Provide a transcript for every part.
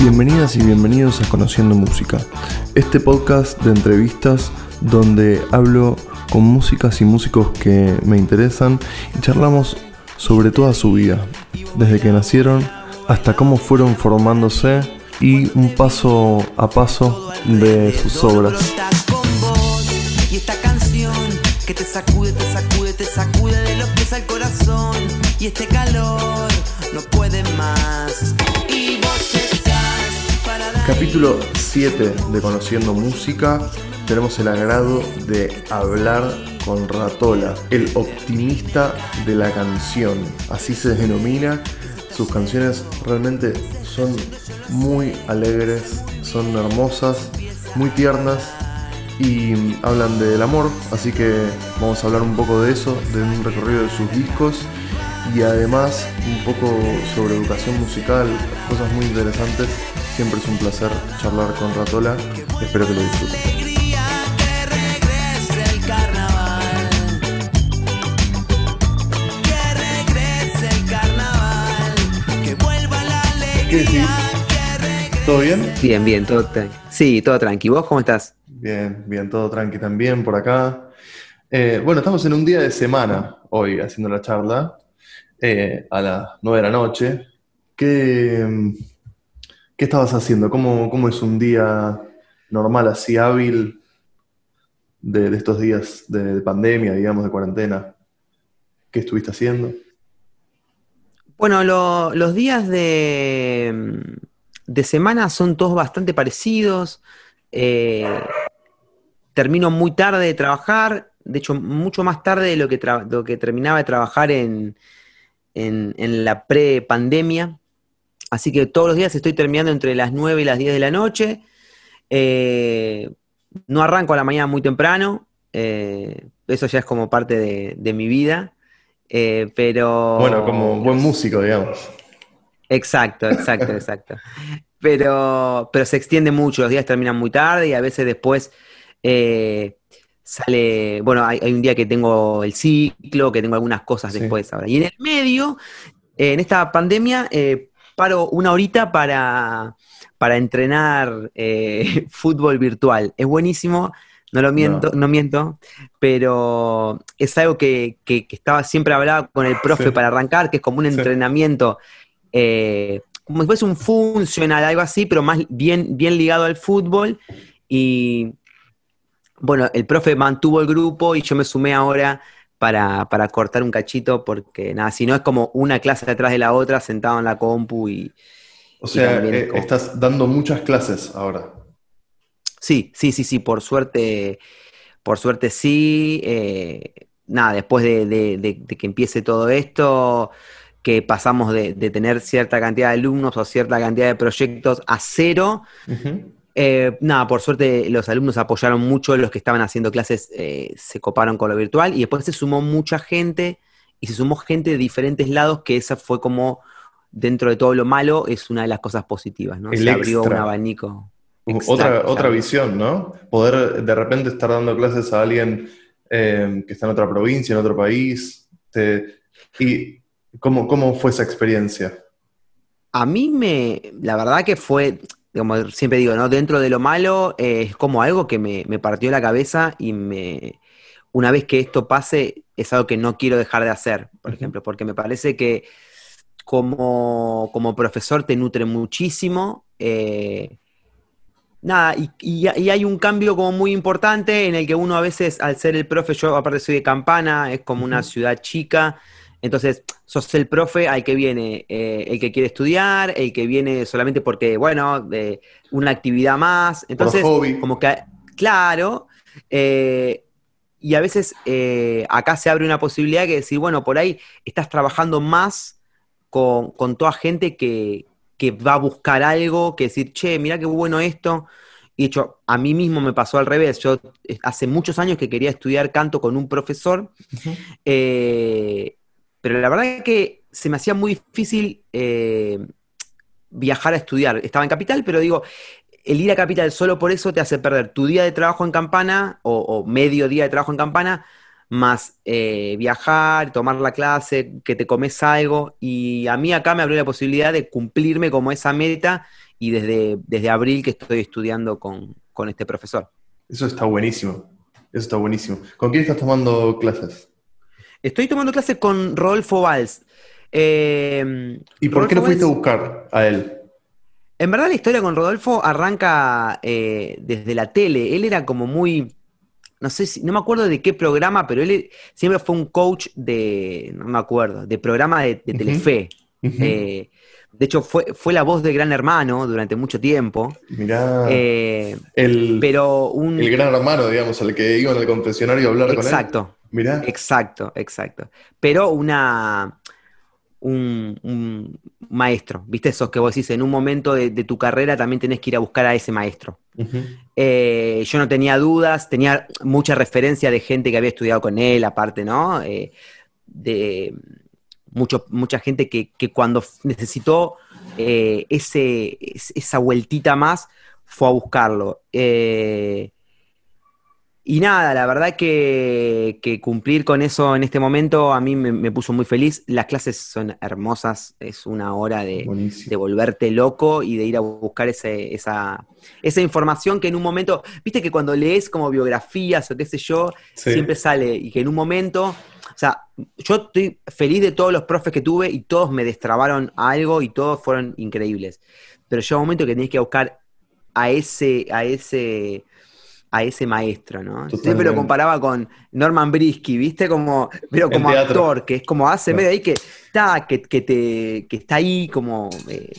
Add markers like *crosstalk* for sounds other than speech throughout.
Bienvenidas y bienvenidos a Conociendo Música, este podcast de entrevistas donde hablo con músicas y músicos que me interesan y charlamos sobre toda su vida, desde que nacieron hasta cómo fueron formándose y un paso a paso de sus obras. Capítulo 7 de Conociendo Música. Tenemos el agrado de hablar con Ratola, el optimista de la canción. Así se denomina. Sus canciones realmente son muy alegres, son hermosas, muy tiernas y hablan del amor. Así que vamos a hablar un poco de eso, de un recorrido de sus discos y además un poco sobre educación musical, cosas muy interesantes. Siempre es un placer charlar con Ratola. Espero que lo disfruten. alegría que regrese el carnaval. Que regrese el carnaval. Que vuelva la ¿Qué decís? alegría. ¿Todo bien? Bien, bien, todo tranqui. Sí, todo tranqui. ¿Vos cómo estás? Bien, bien, todo tranqui también por acá. Eh, bueno, estamos en un día de semana hoy haciendo la charla eh, a las 9 de la noche. ¿Qué, qué estabas haciendo? ¿Cómo, cómo es un día normal, así hábil de, estos días de, de pandemia, digamos, de cuarentena? ¿Qué estuviste haciendo? Bueno, lo- los días de, de semana son todos bastante parecidos. Eh, termino muy tarde de trabajar, de hecho, mucho más tarde de lo que, lo que terminaba de trabajar en, en, en la pre-pandemia. Así que todos los días estoy terminando entre las 9 y las 10 de la noche. Eh, no arranco a la mañana muy temprano. eh, eso ya es como parte de, de mi vida. Eh, pero. Bueno, como buen músico, digamos. Exacto, exacto, exacto. *laughs* Pero, pero se extiende mucho, los días terminan muy tarde y a veces después sale, bueno, hay, hay un día que tengo el ciclo, que tengo algunas cosas Sí. después ahora. Y en el medio, eh, en esta pandemia, eh, paro una horita para, para entrenar eh, *laughs* fútbol virtual. Es buenísimo, no lo miento, no, miento, pero es algo que, que- que estaba siempre hablaba con el profe Sí. para arrancar, que es como un Sí. entrenamiento eh, como si fuese un funcional, algo así, pero más bien, bien ligado al fútbol. Y bueno, el profe mantuvo el grupo y yo me sumé ahora para, para cortar un cachito, porque nada, si no es como una clase detrás de la otra, sentado en la compu y. O sea, eh, como- estás dando muchas clases ahora. Sí, sí, sí, sí, por suerte, por suerte sí. eh, nada, después de, de- de- de que empiece todo esto, que pasamos de, de tener cierta cantidad de alumnos o cierta cantidad de proyectos a cero. Ujú. Eh, nada, por suerte los alumnos apoyaron mucho, los que estaban haciendo clases eh, se coparon con lo virtual y después se sumó mucha gente y se sumó gente de diferentes lados, que esa fue como, dentro de todo lo malo, es una de las cosas positivas, ¿no? El Se abrió un extra. abanico. Otra, otra visión, ¿no? Poder de repente estar dando clases a alguien eh, que está en otra provincia, en otro país. Te- ¿Y cómo, cómo fue esa experiencia? A mí me, la verdad que fue, como siempre digo, ¿no? Dentro de lo malo, eh, es como algo que me, me partió la cabeza y me, una vez que esto pase, es algo que no quiero dejar de hacer, por ejemplo, porque me parece que como, como profesor te nutre muchísimo. eh, nada, y, y- y hay un cambio como muy importante en el que uno a veces, al ser el profe, yo aparte soy de Campana, es como una ciudad chica, entonces sos el profe al que viene eh, el que quiere estudiar, el que viene solamente porque, bueno, de una actividad más, entonces hobby. como que, claro, eh, y a veces eh, acá se abre una posibilidad que decir, bueno, por ahí estás trabajando más con, con toda gente que, que va a buscar algo, que decir, che, mirá qué bueno esto. Y de hecho, a mí mismo me pasó al revés. Yo eh, hace muchos años que quería estudiar canto con un profesor, eh, pero la verdad es que se me hacía muy difícil eh, viajar a estudiar. Estaba en Capital, pero digo, el ir a Capital solo por eso te hace perder tu día de trabajo en Campana o, medio día de trabajo en Campana más eh, viajar, tomar la clase, que te comes algo, y a mí acá me abrió la posibilidad de cumplirme como esa meta, y desde, desde abril que estoy estudiando con, con este profesor. Eso está buenísimo, eso está buenísimo. ¿Con quién estás tomando clases? Estoy tomando clases con Rodolfo Valls. Eh, ¿Y por qué no fuiste a buscar a él? En verdad la historia con Rodolfo arranca eh, desde la tele. Él era como muy, no sé si, no me acuerdo de qué programa, pero él siempre fue un coach de, no me acuerdo, de programa de, Telefe. Eh, de hecho, fue, fue la voz de Gran Hermano durante mucho tiempo. Mirá. el, pero un, el Gran Hermano, digamos, al que iba en el confesionario a hablar con él. Exacto. Mirá. Exacto, exacto. Pero una un, maestro, ¿viste? Esos que vos decís, en un momento de, tu carrera también tenés que ir a buscar a ese maestro. Eh, yo no tenía dudas, tenía mucha referencia de gente que había estudiado con él, aparte, ¿no? Eh, de mucho, mucha gente que, cuando necesitó eh, ese, esa vueltita más, fue a buscarlo. Y nada, la verdad que, que, cumplir con eso en este momento a mí me, puso muy feliz. Las clases son hermosas, es una hora de, volverte loco y de ir a buscar ese, esa, esa información que en un momento, viste que cuando lees como biografías o qué sé yo, siempre sale y que en un momento, o sea, yo estoy feliz de todos los profes que tuve y todos me destrabaron algo y todos fueron increíbles. Pero llega un momento que tenés que buscar a ese, a ese a ese maestro, ¿no? Siempre lo comparaba con Norman Brisky, ¿viste? Como, pero como actor, que es como hace medio ahí que está, que, te, que está ahí como eh,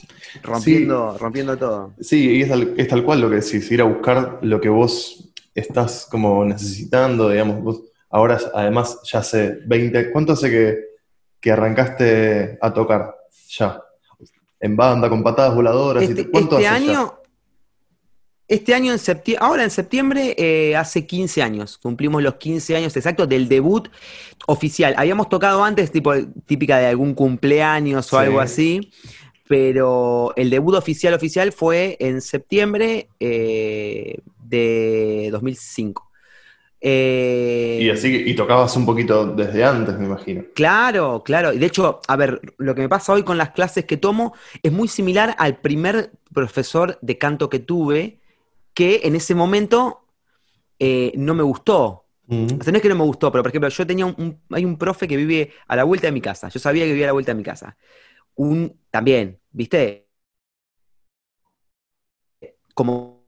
rompiendo, rompiendo todo. Sí, y es tal, cual lo que decís, ir a buscar lo que vos estás como necesitando, digamos, vos ahora además ya hace 20, ¿cuánto hace que, que arrancaste a tocar ya? En banda, con patadas voladoras. Este, ¿Cuánto este año, este año, en septiembre, ahora en septiembre, eh, hace 15 años, cumplimos los 15 años exactos del debut oficial. Habíamos tocado antes, tipo, típica de algún cumpleaños o algo así, pero el debut oficial oficial fue en septiembre eh, de 2005. Eh, y así, y tocabas un poquito desde antes, me imagino. Claro, claro. Y de hecho, a ver, lo que me pasa hoy con las clases que tomo es muy similar al primer profesor de canto que tuve, que en ese momento eh, no me gustó. Mm. O sea, no es que no me gustó, pero por ejemplo, yo tenía un, hay un profe que vive a la vuelta de mi casa. Yo sabía que vivía a la vuelta de mi casa. Un, también, ¿viste? Como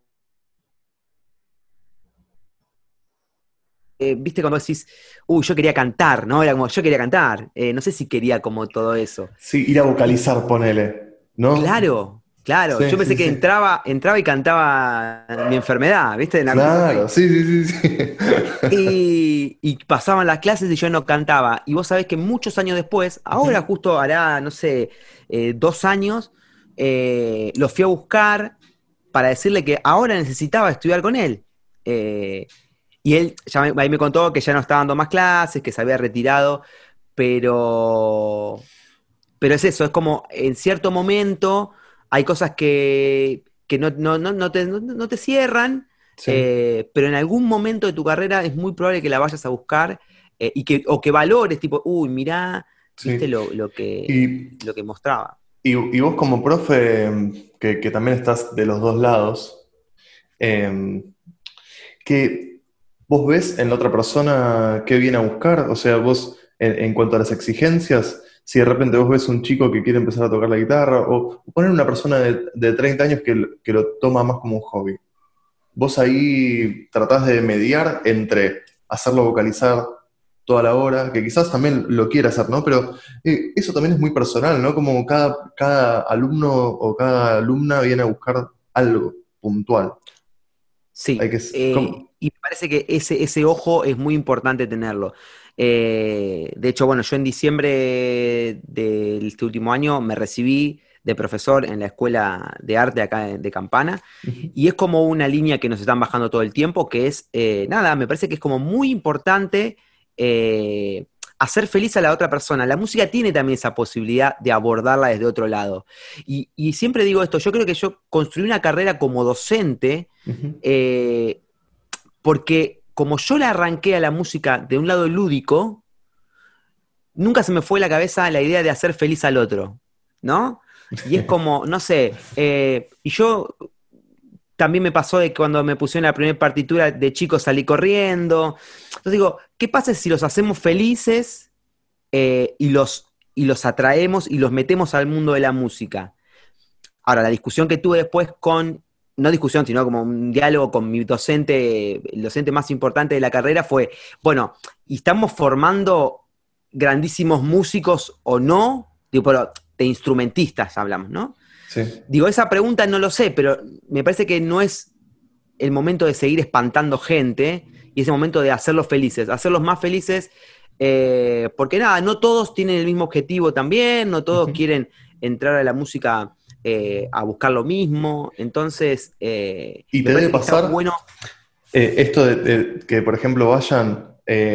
eh, viste cuando decís, uy, yo quería cantar, ¿no? Era como, yo quería cantar. Eh, no sé si quería como todo eso. Sí, ir a vocalizar, ponele, ¿no? Claro, Claro, yo pensé que entraba, entraba y cantaba mi enfermedad, ¿viste? claro, sí, sí, sí. Y, y, pasaban las clases y yo no cantaba. Y vos sabés que muchos años después, ahora justo hará, no sé, eh, dos años, eh, lo fui a buscar para decirle que ahora necesitaba estudiar con él. Eh, y él ya ahí me contó que ya no estaba dando más clases, que se había retirado, pero, pero es eso, es como en cierto momento hay cosas que, no, no, te, cierran, eh, pero en algún momento de tu carrera es muy probable que la vayas a buscar eh, y que, o que valores, tipo, uy, mirá, viste lo, que, lo que mostraba. Y, vos como profe, que, también estás de los dos lados, em, que vos ves en la otra persona qué viene a buscar, o sea, vos en cuanto a las exigencias, si de repente vos ves un chico que quiere empezar a tocar la guitarra, o, poner una persona de, 30 años que, lo toma más como un hobby. Vos ahí tratás de mediar entre hacerlo vocalizar toda la hora, que quizás también lo quiera hacer, ¿no? Pero eh, eso también es muy personal, ¿no? Como cada, cada alumno o cada alumna viene a buscar algo puntual. Sí, eh, y me parece que ese, ese ojo es muy importante tenerlo. Eh, de hecho, bueno, yo en diciembre de este último año me recibí de profesor en la escuela de arte acá de, Campana, y es como una línea que nos están bajando todo el tiempo, que es, eh, nada, me parece que es como muy importante eh, hacer feliz a la otra persona. La música tiene también esa posibilidad de abordarla desde otro lado. Y, siempre digo esto, yo creo que yo construí una carrera como docente porque como yo le arranqué a la música de un lado lúdico, nunca se me fue a la cabeza la idea de hacer feliz al otro, ¿no? Y es como, no sé, eh, y yo también me pasó de que cuando me pusieron la primera partitura de chico salí corriendo. Entonces digo, ¿qué pasa si los hacemos felices eh, y, los, y los atraemos y los metemos al mundo de la música? Ahora, la discusión que tuve después con, no discusión, sino como un diálogo con mi docente, el docente más importante de la carrera fue, bueno, ¿y estamos formando grandísimos músicos o no? Digo, pero de instrumentistas hablamos, ¿no? Digo, esa pregunta no lo sé, pero me parece que no es el momento de seguir espantando gente y es el momento de hacerlos felices, hacerlos más felices, eh, porque nada, no todos tienen el mismo objetivo también, no todos quieren entrar a la música eh, a buscar lo mismo, entonces... Eh, y te debe pasar bueno... esto de, que, por ejemplo, vayan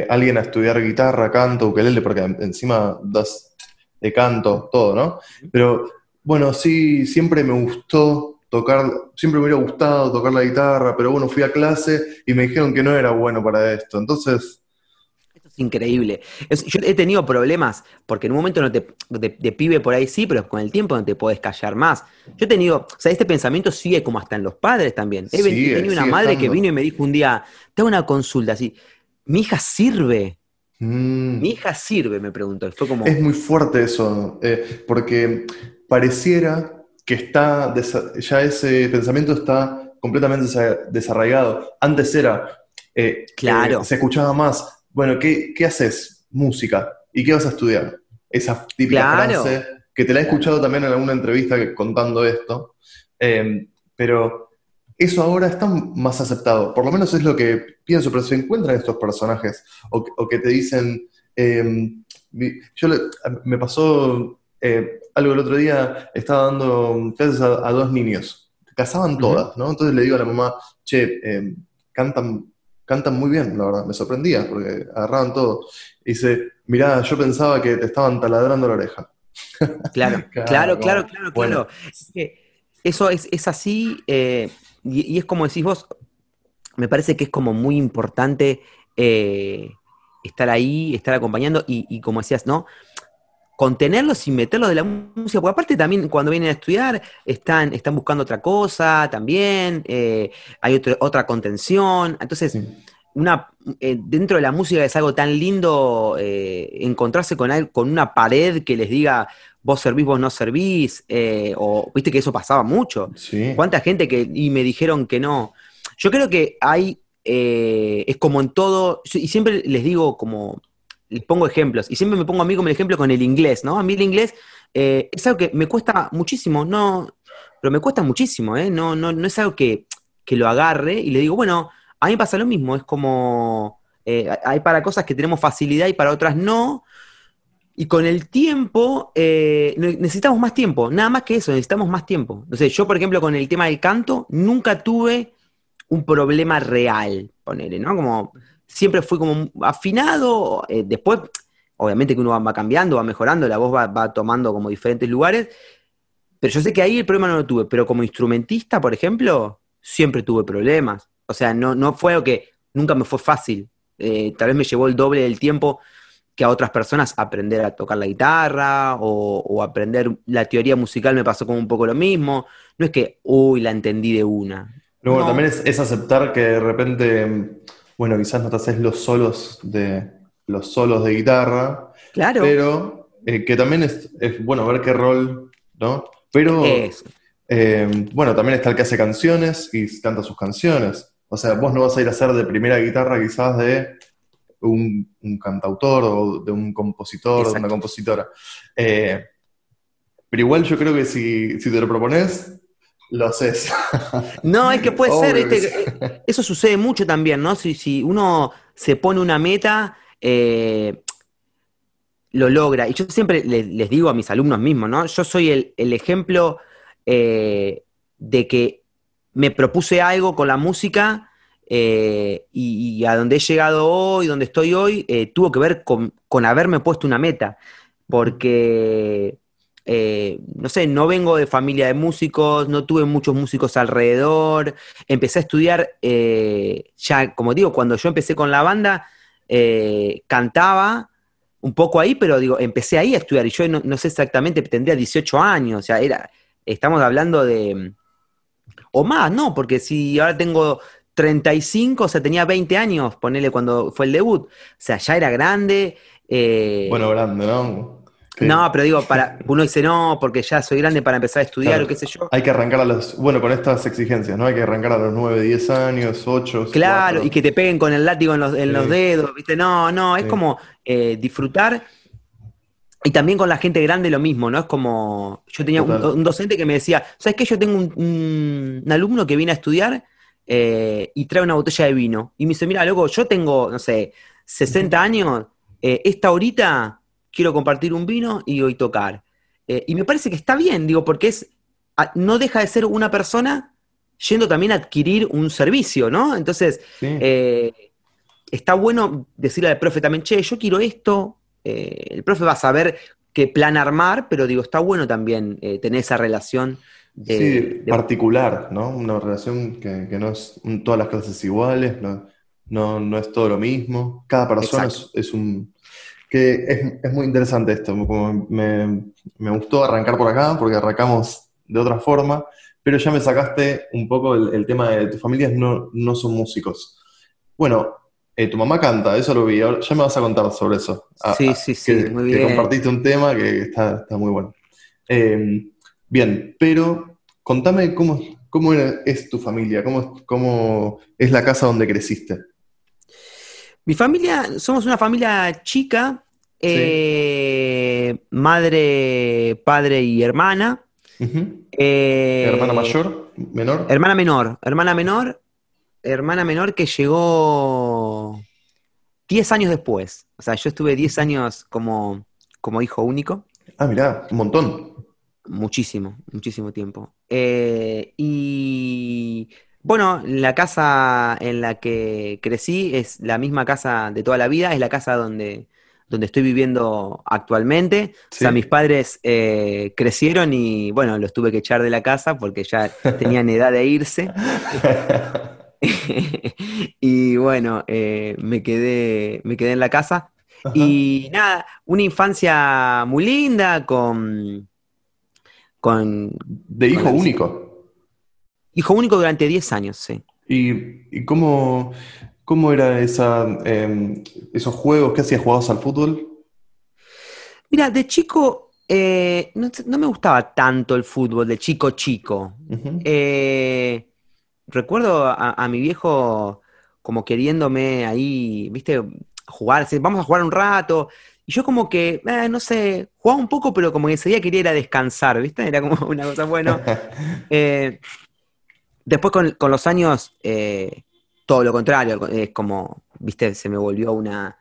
alguien a estudiar guitarra, canto, ukelele, porque encima das de canto, todo, ¿no? Pero bueno, sí, siempre me gustó tocar, siempre me hubiera gustado tocar la guitarra, pero bueno, fui a clase y me dijeron que no era bueno para esto. Entonces... Es increíble. yo he tenido problemas, porque en un momento no te, de, pibe por ahí sí, pero con el tiempo no te puedes callar más. Yo he tenido, o sea, este pensamiento sigue como hasta en los padres también. He tenido una madre que vino y me dijo un día, te hago una consulta así, mi hija sirve. Mm. Mi hija sirve, me preguntó. Fue como... Es muy fuerte eso, eh, porque pareciera que está, ya ese pensamiento está completamente desarraigado. Antes era, eh, claro. Eh, se escuchaba más, bueno, ¿qué, haces? Música. ¿Y qué vas a estudiar? Esa típica frase, que te la he escuchado también en alguna entrevista contando esto, em, pero eso ahora está más aceptado, por lo menos es lo que pienso, pero se encuentran estos personajes, o, que te dicen, em, yo me pasó eh, algo el otro día, estaba dando clases a, dos niños, casaban todas, ¿no? Entonces le digo a la mamá, che, eh, cantan, cantan muy bien, la verdad, me sorprendía, porque agarraban todo. Y dice, mirá, yo pensaba que te estaban taladrando la oreja. *laughs* Claro, claro, claro, claro, claro. eso es, así, eh, y, es como decís vos, me parece que es como muy importante estar ahí, estar acompañando, y, y como decías, ¿no? Contenerlos y meterlos de la música, porque aparte también cuando vienen a estudiar están, están buscando otra cosa también, eh, hay otra contención, entonces una, eh, dentro de la música es algo tan lindo eh, encontrarse con, con una pared que les diga vos servís, vos no servís, o viste que eso pasaba mucho, cuánta gente que, y me dijeron que no, yo creo que hay, es como en todo, y siempre les digo como les pongo ejemplos, y siempre me pongo a mí como el ejemplo con el inglés, ¿no? A mí el inglés eh, es algo que me cuesta muchísimo, no, pero me cuesta muchísimo, ¿eh? No, no, no es algo que, lo agarre y le digo, bueno, a mí pasa lo mismo, es como, eh, hay para cosas que tenemos facilidad y para otras no, y con el tiempo, eh, necesitamos más tiempo, nada más que eso, necesitamos más tiempo. Entonces, yo, por ejemplo, con el tema del canto, nunca tuve un problema real, ponele, ¿no? Como siempre fui como afinado, eh, después, obviamente que uno va, cambiando, va mejorando, la voz va, tomando como diferentes lugares, pero yo sé que ahí el problema no lo tuve, pero como instrumentista, por ejemplo, siempre tuve problemas. O sea, no, no fue lo que nunca me fue fácil. Eh, tal vez me llevó el doble del tiempo que a otras personas aprender a tocar la guitarra o, aprender la teoría musical me pasó como un poco lo mismo. No es que, uy, la entendí de una. No, también es, es, aceptar que de repente bueno, quizás no te haces los solos de los solos de guitarra. Claro. Pero eh, que también es, bueno ver qué rol, ¿no? Pero eh, bueno, también está el que hace canciones y canta sus canciones. O sea, vos no vas a ir a hacer de primera guitarra quizás de un, cantautor o de un compositor o de una compositora. Eh, pero igual yo creo que si, si te lo propones, lo haces. *laughs* No, es que puede ser, este, eso sucede mucho también, ¿no? Si, si uno se pone una meta, eh, lo logra. Y yo siempre les, digo a mis alumnos mismos, ¿no? Yo soy el, ejemplo eh, de que me propuse algo con la música eh, y, a donde he llegado hoy, donde estoy hoy, tuvo que ver con, con haberme puesto una meta. Porque eh, no sé, no vengo de familia de músicos, no tuve muchos músicos alrededor, empecé a estudiar, eh, ya como digo, cuando yo empecé con la banda, eh, cantaba un poco ahí, pero digo, empecé ahí a estudiar y yo no, sé exactamente, tendría 18 años, o sea, era, estamos hablando de, o más, ¿no? Porque si ahora tengo 35, o sea, tenía 20 años, ponele cuando fue el debut, o sea, ya era grande. Bueno, grande, ¿no? No, pero digo, para, uno dice no, porque ya soy grande para empezar a estudiar Claro. o qué sé yo. Hay que arrancar a los. Bueno, con estas exigencias, ¿no? Hay que arrancar a los 9, 10 años, 8. Claro, y que te peguen con el látigo en los, en los dedos, ¿viste? No, no, es Sí. como eh, disfrutar. Y también con la gente grande lo mismo, ¿no? Es como, yo tenía un, docente que me decía, ¿sabes qué? Yo tengo un, un- un alumno que viene a estudiar eh, y trae una botella de vino. Y me dice, mira, loco, yo tengo, no sé, 60 años, eh, esta horita quiero compartir un vino y hoy tocar. Eh, y me parece que está bien, digo, porque es, a- no deja de ser una persona yendo también a adquirir un servicio, ¿no? Entonces, Sí. eh, está bueno decirle al profe también, che, yo quiero esto. eh, el profe va a saber qué plan armar, pero digo, está bueno también tener esa relación de, Sí, de- particular, ¿no? Una relación que, que no es todas las clases iguales, no, no, no es todo lo mismo. Cada persona es un... que es, es muy interesante esto, como me, me gustó arrancar por acá, porque arrancamos de otra forma, pero ya me sacaste un poco el, el tema de tus familias no, no son músicos. Bueno, eh, tu mamá canta, eso lo vi, ahora ya me vas a contar sobre eso. Ah, Sí, ah, sí, sí, que, muy que bien. compartiste un tema que está, está muy bueno. Eh, bien, pero contame cómo, cómo es tu familia, cómo, cómo es la casa donde creciste. Mi familia, somos una familia chica, eh, madre, padre y hermana. Eh, ¿Hermana mayor? ¿Menor? Hermana menor, hermana menor, hermana menor que llegó 10 años después. O sea, yo estuve 10 años como, como hijo único. Ah, mirá, un montón. Muchísimo, muchísimo tiempo. Eh, y bueno, la casa en la que crecí es la misma casa de toda la vida, es la casa donde, donde estoy viviendo actualmente. O sea, mis padres eh, crecieron y bueno, los tuve que echar de la casa porque ya tenían edad de irse. *laughs* *laughs* y bueno, eh, me quedé, me quedé en la casa. Ajá. Y nada, una infancia muy linda con, con De hijo Con- único. Hijo único durante 10 años, sí. ¿Y, y cómo, cómo era esa, eh, esos juegos que hacías? ¿Jugabas al fútbol? Mira, de chico eh, no, no me gustaba tanto el fútbol, de chico chico. Eh, recuerdo a, a mi viejo como queriéndome ahí, viste, jugar, vamos a jugar un rato. Y yo como que, eh, no sé, jugaba un poco, pero como que enseguida quería ir a descansar, ¿viste? Era como *laughs* una cosa, bueno. *laughs* Después con, con los años, eh, todo lo contrario, es como, viste, se me volvió una,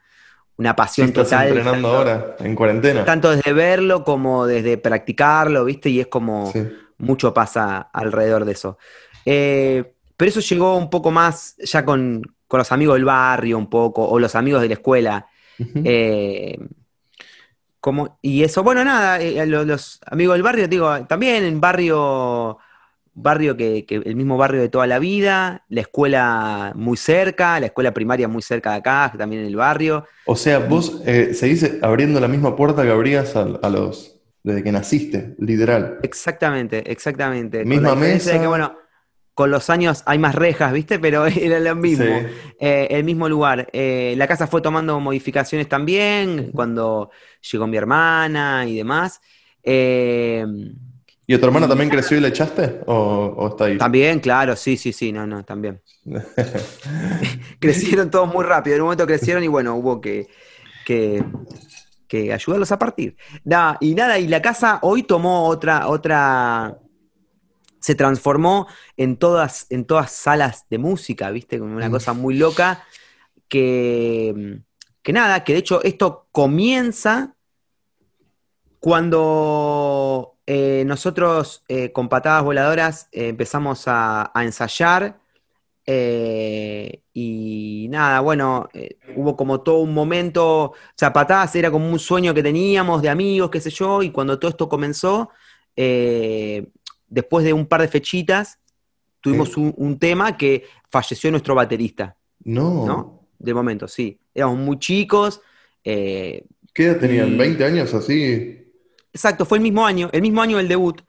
una Sí, pasión estás total. entrenando tanto- ahora, en cuarentena. Tanto desde verlo como desde practicarlo, ¿viste? Y es como Sí. mucho pasa alrededor de eso. Eh, pero eso llegó un poco más ya con, con los amigos del barrio, un poco, o los amigos de la escuela. Eh, como, y eso, bueno, nada, eh, lo- los, amigos del barrio, digo, también en barrio, barrio que, que el mismo barrio de toda la vida, la escuela muy cerca, la escuela primaria muy cerca de acá, también en el barrio. O sea, vos eh, seguís abriendo la misma puerta que abrías a, a los desde que naciste, literal. Exactamente, exactamente. Con Misma la de mesa. que, bueno, con los años hay más rejas, ¿viste? Pero *laughs* era lo mismo. Sí. Eh, el mismo lugar. Eh, la casa fue tomando modificaciones también cuando llegó mi hermana y demás. Eh, ¿Y tu hermana también creció y la echaste? ¿O, o está ahí? también, claro, sí, sí, sí, no, no, también. *laughs* Crecieron todos muy rápido. En un momento crecieron y bueno, hubo que, que, que ayudarlos a partir. Nada, y nada, y la casa hoy tomó otra, otra. Se transformó en todas, en todas salas de música, ¿viste? Como una Mm. cosa muy loca. Que, que nada, que de hecho esto comienza cuando eh, nosotros eh, con patadas voladoras eh, empezamos a, a ensayar y nada, bueno, hubo como todo un momento, o sea, patadas era como un sueño que teníamos de amigos, qué sé yo, y cuando todo esto comenzó, después de un par de fechitas, tuvimos un, un tema que falleció nuestro baterista, No. ¿no? De momento, sí. Éramos muy chicos. ¿Qué edad tenían? Y- ¿20 años así? Exacto, fue el mismo año, el mismo año del debut.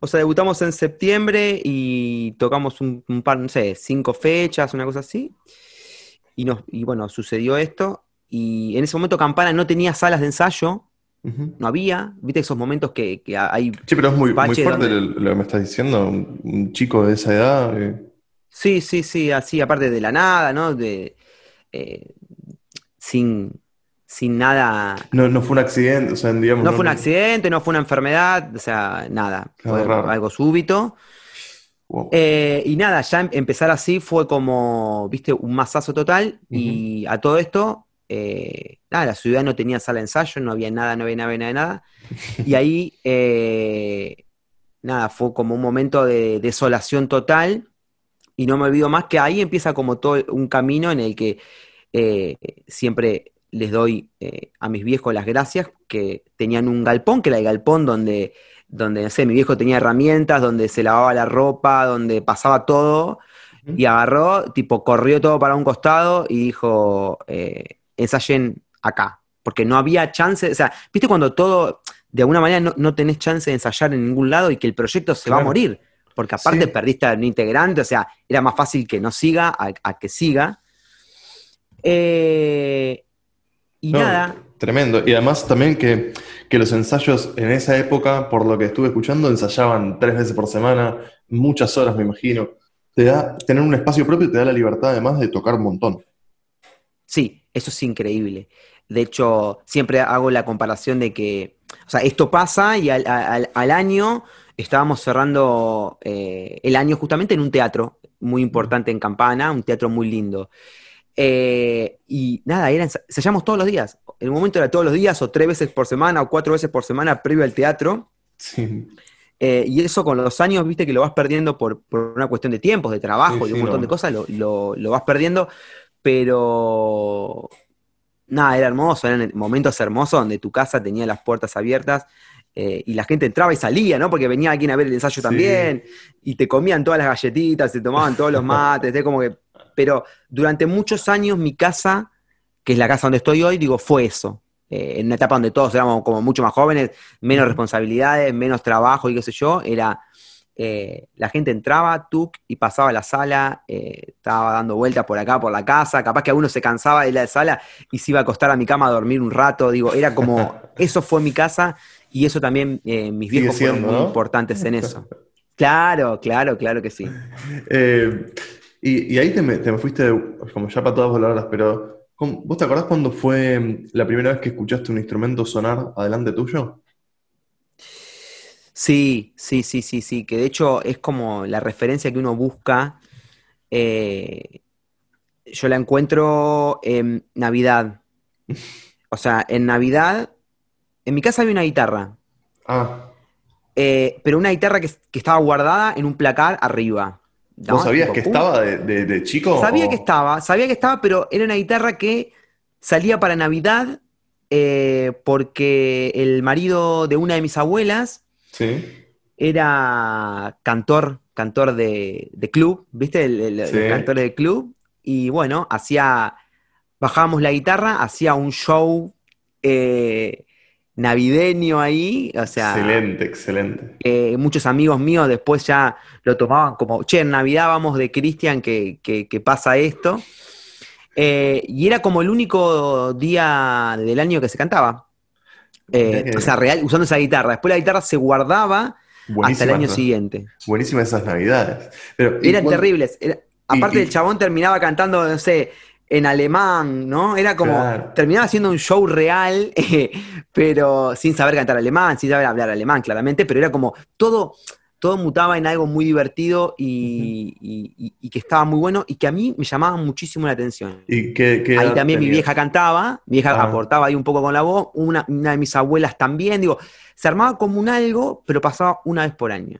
O sea, debutamos en septiembre y tocamos un, un par, no sé, cinco fechas, una cosa así. Y, nos, y bueno, sucedió esto. Y en ese momento Campana no tenía salas de ensayo, no había. ¿Viste esos momentos que, que hay? Sí, pero es muy, fuerte donde- lo, lo que me estás diciendo. Un, un chico de esa edad. eh, Sí, sí, sí, así, aparte de la nada, ¿no? De, eh, sin, sin nada. No, no fue un accidente, o sea, digamos. No fue un accidente, no fue una enfermedad, o sea, nada. Fue raro. algo súbito. Wow. Eh, y nada, ya em- empezar así fue como, viste, un masazo total. Y a todo esto, eh, nada, la ciudad no tenía sala de ensayo, no había nada, no había nada, no había nada. Y ahí, *laughs* eh, nada, fue como un momento de desolación total. Y no me olvido más que ahí empieza como todo un camino en el que siempre les doy eh, a mis viejos las gracias, que tenían un galpón, que era el galpón donde, donde, no sé, mi viejo tenía herramientas, donde se lavaba la ropa, donde pasaba todo, y agarró, tipo, corrió todo para un costado y dijo, eh, ensayen acá, porque no había chance, o sea, viste cuando todo, de alguna manera no, no tenés chance de ensayar en ningún lado y que el proyecto se va a morir, porque aparte Sí. perdiste a un integrante, o sea, era más fácil que no siga a, a que siga. Eh, y No, nada, Tremendo. Y además también que, que los ensayos en esa época, por lo que estuve escuchando, ensayaban tres veces por semana, muchas horas, me imagino. Te da, tener un espacio propio te da la libertad además de tocar un montón. Sí, eso es increíble. De hecho, siempre hago la comparación de que, o sea, esto pasa y al, al- al año estábamos cerrando eh, el año justamente en un teatro muy importante en Campana, un teatro muy lindo. Eh, y nada, era, ensa- ensayamos todos los días. En un momento era todos los días, o tres veces por semana, o cuatro veces por semana previo al teatro. Sí. Eh, y eso con los años, viste que lo vas perdiendo por, por una cuestión de tiempos, de trabajo Sí, y un sí, montón no. de cosas, lo, lo- lo vas perdiendo, pero nada, era hermoso, eran momentos hermosos donde tu casa tenía las puertas abiertas eh, y la gente entraba y salía, ¿no? Porque venía alguien a ver el ensayo Sí. también, y te comían todas las galletitas, te tomaban todos los mates, de como que. Pero durante muchos años mi casa, que es la casa donde estoy hoy, digo, fue eso. Eh, en una etapa donde todos éramos como mucho más jóvenes, menos responsabilidades, menos trabajo y qué sé yo, era eh, la gente entraba, tuk, y pasaba a la sala, eh, estaba dando vueltas por acá, por la casa, capaz que alguno se cansaba de la sala y se iba a acostar a mi cama a dormir un rato, digo, era como, *laughs* eso fue mi casa y eso también, eh, mis viejos fueron muy ¿no? importantes en eso. *laughs* Claro, claro, claro que sí. Y, y ahí te me, te me fuiste, como ya para todas palabras, pero ¿cómo- ¿vos te acordás cuando fue mm, la primera vez que escuchaste un instrumento sonar adelante tuyo? Sí, sí, sí, sí, sí, que de hecho es como la referencia que uno busca. eh, yo la encuentro en Navidad. O sea, en Navidad, en mi casa había una guitarra, Ah, eh, pero una guitarra que, que estaba guardada en un placar arriba. ¿No? ¿vos sabías Tipo, que estaba de, de- de chico? Sabía o- que estaba, sabía que estaba, pero era una guitarra que salía para Navidad eh, porque el marido de una de mis abuelas Sí. era cantor, cantor de, de club, ¿viste? El, el- Sí. los cantores de club. Y bueno, hacía, bajábamos la guitarra, hacía un show eh, navideño ahí, o sea, Excelente, excelente. eh, muchos amigos míos después ya lo tomaban como, che, en Navidad vamos de Cristian que, que- que pasa esto. Eh, y era como el único día del año que se cantaba. Eh, o sea, real, usando esa guitarra. Después la guitarra se guardaba hasta el año siguiente. Buenísimas esas navidades. Pero, ¿y Eran terribles. Era- aparte y- el chabón terminaba cantando, no sé, en alemán, ¿no? Era como, Claro. terminaba haciendo un show real, *laughs* eh, pero sin saber cantar alemán, sin saber hablar alemán, claramente, pero era como todo, todo mutaba en algo muy divertido y, y- y- y que estaba muy bueno y que a mí me llamaba muchísimo la atención. ¿Y qué, qué Ahí también mi vieja cantaba, mi vieja Ah. aportaba ahí un poco con la voz, una, una de mis abuelas también, digo, se armaba como un algo, pero pasaba una vez por año.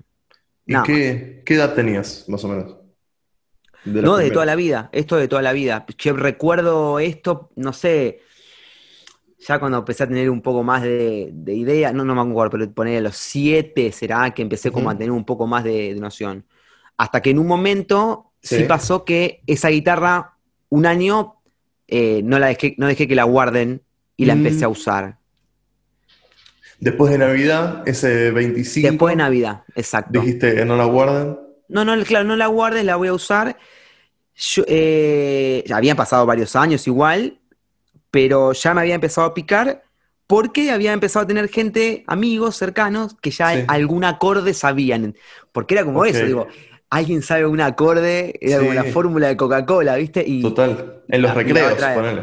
¿Y qué edad tenías, más o menos? De no, de toda la vida, esto de toda la vida. Yo recuerdo esto, no sé, ya cuando empecé a tener un poco más de, idea, no, no me acuerdo, pero poner a los siete será que empecé como a tener un poco más de, noción. Hasta que en un momento sí. pasó que esa guitarra, un año, eh, no la dejé, no dejé que la guarden y la mm. empecé a usar. Después de Navidad, ese 25. Después de Navidad, exacto. Dijiste, no la guarden. No, no, claro, no la guardes, la voy a usar. Yo, eh, habían pasado varios años igual, pero ya me había empezado a picar porque había empezado a tener gente, amigos cercanos, que ya algún acorde sabían. Porque era como eso, digo, alguien sabe un acorde, era como la fórmula de Coca-Cola, ¿viste? Y, Total, en los recreos, ponele.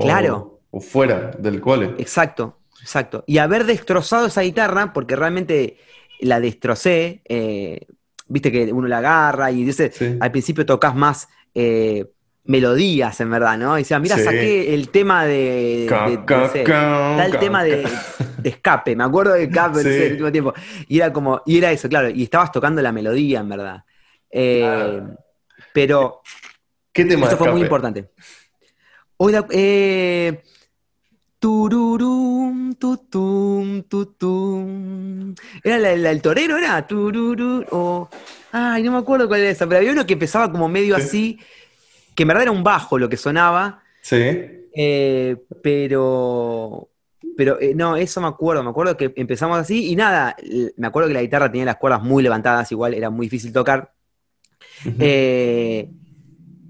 claro. O fuera del cole. Exacto, exacto. Y haber destrozado esa guitarra, porque realmente la destrocé, eh, viste que uno la agarra y dice, al principio tocas más eh, melodías, en verdad, ¿no? Y decía, mira, saqué el tema de. el tema de, escape, me acuerdo de escape en el último tiempo. Y era como, y era eso, claro, y estabas tocando la melodía, en verdad. Eh, pero. ¿Qué tema Eso fue muy importante. Hoy, eh, Tururum, tutum, tutum. ¿Era el torero? ¿Era? Tururu, Ay, no me acuerdo cuál era esa, pero había uno que empezaba como medio así, que en verdad era un bajo lo que sonaba. Sí. Eh, pero. Pero eh, no, eso me acuerdo, me acuerdo que empezamos así y nada, me acuerdo que la guitarra tenía las cuerdas muy levantadas, igual era muy difícil tocar. Eh,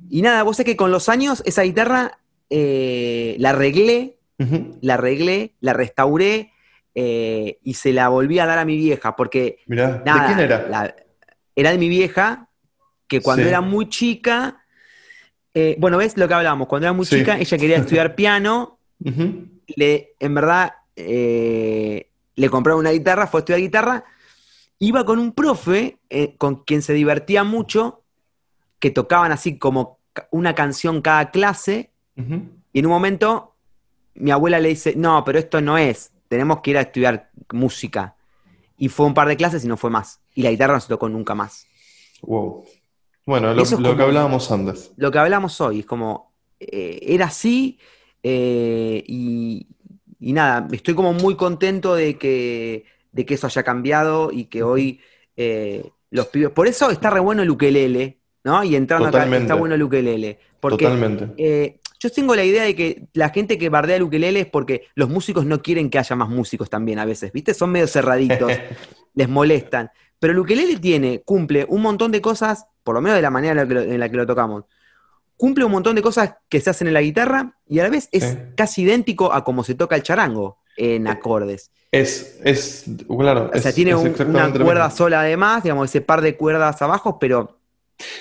y nada, vos sé que con los años esa guitarra la arreglé la arreglé, la restauré eh, y se la volví a dar a mi vieja, porque... ¿de quién era? era de mi vieja, que cuando era muy chica, eh, bueno, ves lo que hablábamos, cuando era muy chica, ella quería estudiar *laughs* piano, le, en verdad eh, le compraron una guitarra, fue a estudiar guitarra, iba con un profe con quien se divertía mucho, que tocaban así como una canción cada clase, y en un momento mi abuela le dice, no, pero esto no es, tenemos que ir a estudiar música. Y fue un par de clases y no fue más. Y la guitarra no se tocó nunca más. Wow. Bueno, lo, que hablábamos antes. Lo que hablamos hoy, es como, eh, era así eh, y, nada, estoy como muy contento de que, de que eso haya cambiado y que hoy eh, los pibes... Por eso está re bueno el ukelele, ¿no? Y entrando acá está bueno el ukelele. Porque, Totalmente. Yo tengo la idea de que la gente que bardea el ukelele es porque los músicos no quieren que haya más músicos también a veces, ¿viste? Son medio cerraditos, *laughs* les molestan. Pero el ukelele tiene, cumple un montón de cosas, por lo menos de la manera en la que lo, tocamos, cumple un montón de cosas que se hacen en la guitarra y a la vez es casi idéntico a como se toca el charango en acordes. Es, es, claro. O sea, tiene una cuerda sola además, digamos, ese par de cuerdas abajo, pero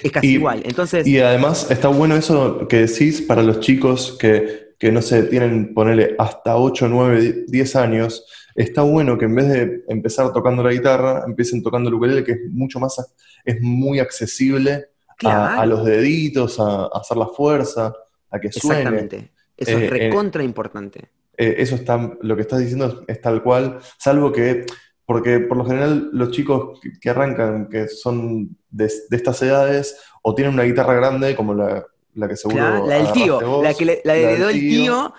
es casi igual. Entonces, y además está bueno eso que decís para los chicos que, no se tienen, ponerle hasta 8, 9, 10 años. Está bueno que en vez de empezar tocando la guitarra, empiecen tocando el ukelele, que es mucho más, es muy accesible a, los deditos, a, hacer la fuerza, a que suene. Exactamente. Eso es eh, eh, recontra importante. Eh, eso está, lo que estás diciendo es tal cual, salvo que porque por lo general los chicos que arrancan, que son de, estas edades, o tienen una guitarra grande, como la, que seguro. la del tío, la que la heredó el tío,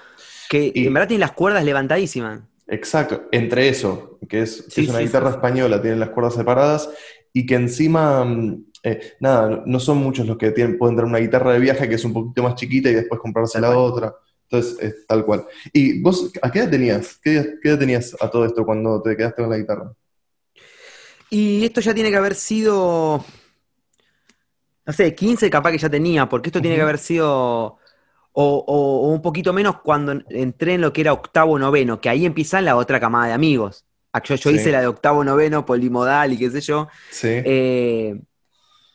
que en verdad tiene las cuerdas levantadísimas. Exacto, entre eso, que es, una guitarra española, tienen las cuerdas separadas, y que encima, mm, eh, nada, no son muchos los que tienen, pueden tener una guitarra de viaje que es un poquito más chiquita y después comprarse la otra. Entonces, es tal cual. ¿Y vos a qué edad tenías? ¿Qué, edad tenías a todo esto cuando te quedaste con la guitarra? Y esto ya tiene que haber sido, no sé, 15 capaz que ya tenía, porque esto tiene que haber sido, o, un poquito menos cuando entré en lo que era octavo noveno, que ahí empieza la otra camada de amigos. Ah, yo, yo hice la de octavo noveno, polimodal y qué sé yo. Sí. Eh,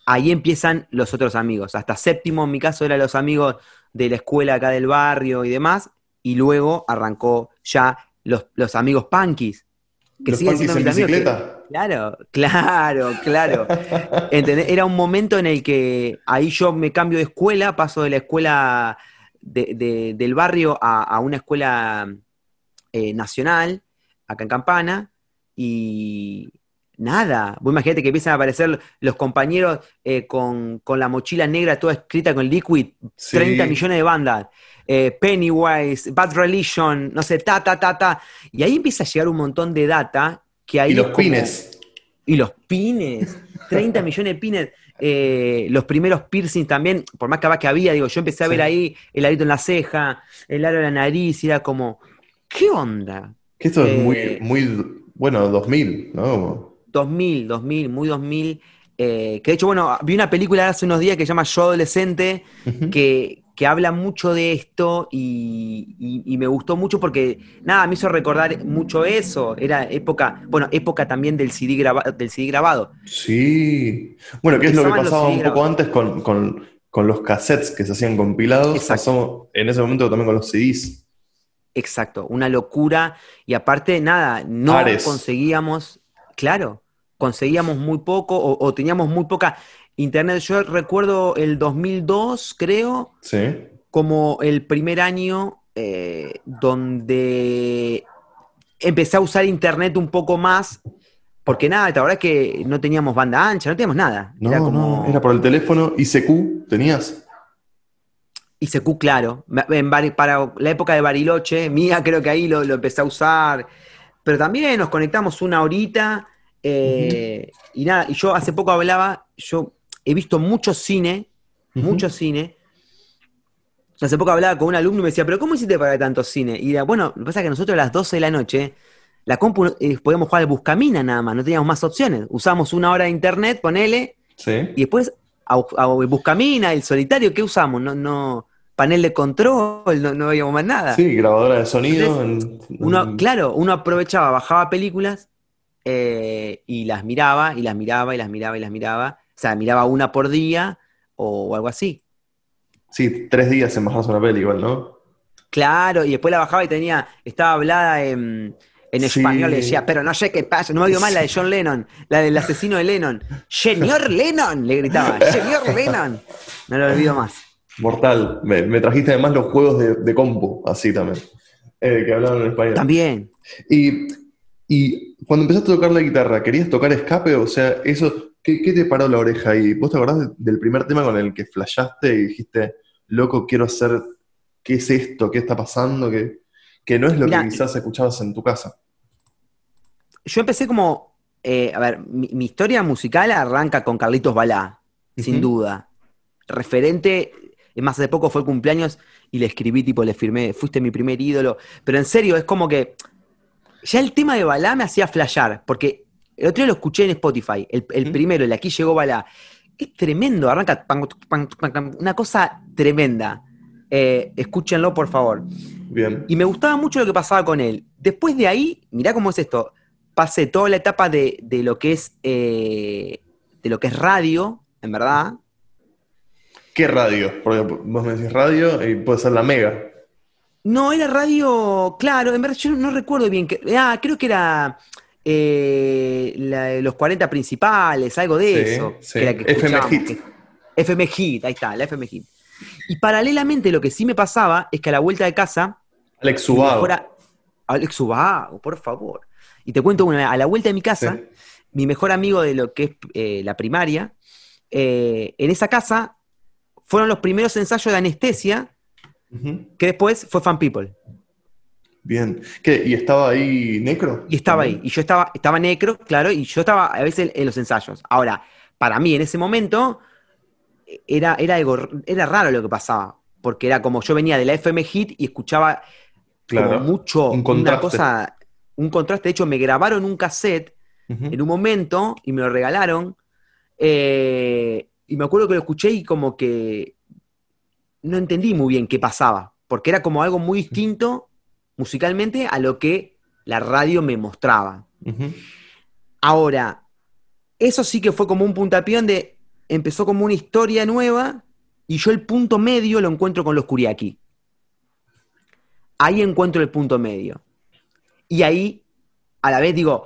ahí empiezan los otros amigos. Hasta séptimo, en mi caso, eran los amigos de la escuela acá del barrio y demás, y luego arrancó ya los, los amigos punkis. Que ¿Los siguen siendo en bicicleta? claro, claro, claro. *laughs* Era un momento en el que ahí yo me cambio de escuela, paso de la escuela del barrio a, una escuela eh, nacional, acá en Campana, y nada. Vos imagínate que empiezan a aparecer los compañeros eh, con, con la mochila negra toda escrita con liquid, Sí. 30 millones de bandas. eh, Pennywise, Bad Religion, no sé, ta, ta, ta, ta. Y ahí empieza a llegar un montón de data que ahí Y los como- pines. Y los pines, 30 millones de pines. eh, los primeros piercings también, por más capaz que había, digo, yo empecé a ver ahí el arito en la ceja, el aro en la nariz, y era como, ¿qué onda? Que esto es muy, muy, bueno, 2000, ¿no? Como- 2000, 2000, muy 2000. eh, que de hecho, bueno, vi una película hace unos días que se llama Yo Adolescente, que, que habla mucho de esto y, y- y me gustó mucho porque, nada, me hizo recordar mucho eso. Era época, bueno, época también del CD, graba- del CD grabado. Sí. Bueno, que es lo que pasaba un poco antes con, con- con los cassettes que se hacían compilados. Pasó en ese momento también con los CDs. Exacto, una locura. Y aparte, nada, no Ares. conseguíamos, claro, conseguíamos muy poco o, o teníamos muy poca internet. Yo recuerdo el 2002, creo, Sí. como el primer año eh, donde empecé a usar internet un poco más. Porque nada, la verdad es que no teníamos banda ancha, no teníamos nada. No, era como no, era por el teléfono. ICQ, ¿tenías? ICQ, claro. En para la época de Bariloche, mía creo que ahí lo, lo empecé a usar. Pero también nos conectamos una horita. Eh, Y nada, y yo hace poco hablaba, yo he visto mucho cine, Ujú. mucho cine. Hace poco hablaba con un alumno y me decía, pero ¿cómo hiciste para ver tanto cine? Y era, bueno, lo que pasa es que nosotros a las 12 de la noche, la compu eh, podíamos jugar al Buscamina nada más, no teníamos más opciones. Usamos una hora de internet, ponele, Sí. y después, a, a Buscamina, el solitario, ¿qué usamos? No, no, panel de control, no, no veíamos más nada. Sí, grabadora de sonido. en- Uno, claro, uno aprovechaba, bajaba películas eh, y las miraba, y las miraba, y las miraba, y las miraba. O sea, miraba una por día o, algo así. Sí, tres días en bajarse una peli igual, ¿no? Claro, y después la bajaba y tenía, estaba hablada en, en Sí. español, y decía, pero no sé qué pasa, no me digo mal la de John Lennon, la del asesino de Lennon. ¡Señor Lennon! le gritaba, ¡Señor Lennon! No lo olvido más. Mortal. Me, me trajiste además los juegos de, de compu, así también. eh, que hablaban en español. También. Y, y cuando empezaste a tocar la guitarra, ¿querías tocar escape? O sea, eso, ¿qué, qué te paró la oreja ahí? ¿Vos te acordás de- del primer tema con el que flashaste y dijiste, loco, quiero hacer, ¿qué es esto? ¿Qué está pasando? Que, que no es lo Mirá, que quizás escuchabas en tu casa. Yo empecé como, eh, a ver, mi, mi historia musical arranca con Carlitos Balá, sin duda. Referente, más, hace poco fue el cumpleaños y le escribí, tipo, le firmé, fuiste mi primer ídolo. Pero en serio, es como que ya el tema de Balá me hacía flashear, porque el otro día lo escuché en Spotify, el, el primero, el Aquí llegó Balá. Es tremendo, arranca una cosa tremenda. Eh, escúchenlo, por favor. Bien. Y me gustaba mucho lo que pasaba con él. Después de ahí, mirá cómo es esto. Pasé toda la etapa de, de lo que es eh, de lo que es radio, en verdad. ¿Qué radio? Porque vos me decís radio y puede ser la mega. No, era radio, claro, en verdad yo no recuerdo bien. Que, ah, creo que era eh, la los 40 principales, algo de Sí, eso. sí. que era que FM escuchábamos, Hit. que- FM Hit, ahí está, la FM Hit. Y paralelamente lo que sí me pasaba es que a la vuelta de casa Alex Mi Ubago. mejor a- Alex Ubago, por favor. Y te cuento una, a la vuelta de mi casa, Sí. mi mejor amigo de lo que es eh, la primaria, eh, en esa casa fueron los primeros ensayos de anestesia, Que después fue Fan People. Bien. ¿Qué? ¿Y estaba ahí Necro? Y estaba ahí. Y yo estaba, estaba necro, claro, y yo estaba a veces en los ensayos. Ahora, para mí en ese momento era, era algo, era raro lo que pasaba. Porque era como yo venía de la FM Hit y escuchaba Claro. como mucho, Un una cosa, un contraste. De hecho, me grabaron un cassette en un momento y me lo regalaron. eh, y me acuerdo que lo escuché y como que no entendí muy bien qué pasaba, porque era como algo muy distinto musicalmente a lo que la radio me mostraba. Ahora, eso sí que fue como un puntapié donde empezó como una historia nueva y yo el punto medio lo encuentro con los Kuriaki. Ahí encuentro el punto medio. Y ahí, a la vez digo,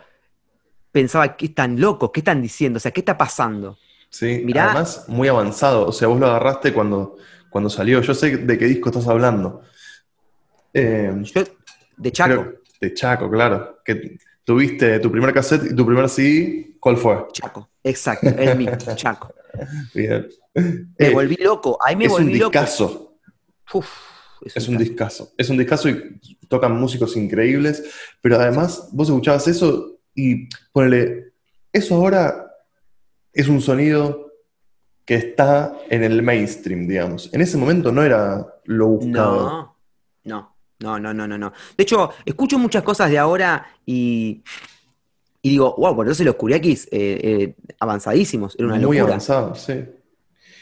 pensaba, ¿qué están locos? ¿Qué están diciendo? O sea, ¿qué está pasando? Sí, Mirá. además muy avanzado. O sea, vos lo agarraste cuando, cuando salió. Yo sé de qué disco estás hablando. Eh, Yo, de Chaco. creo- de Chaco, claro. Que tuviste tu primer cassette y tu primer CD ¿Cuál fue? Chaco, exacto, el mismo, *laughs* Chaco. Bien. Me Eh, volví loco, ahí me es un volví loco. discazo. Uf, Es un discazo. Es un discazo y tocan músicos increíbles, pero además vos escuchabas eso y ponele, eso ahora es un sonido que está en el mainstream, digamos. En ese momento no era lo buscado. No, no, no, no, no, no, no. De hecho, escucho muchas cosas de ahora y, y digo, wow, por eso los Kuriakis eh, eh, avanzadísimos, era una Muy locura. avanzado, sí.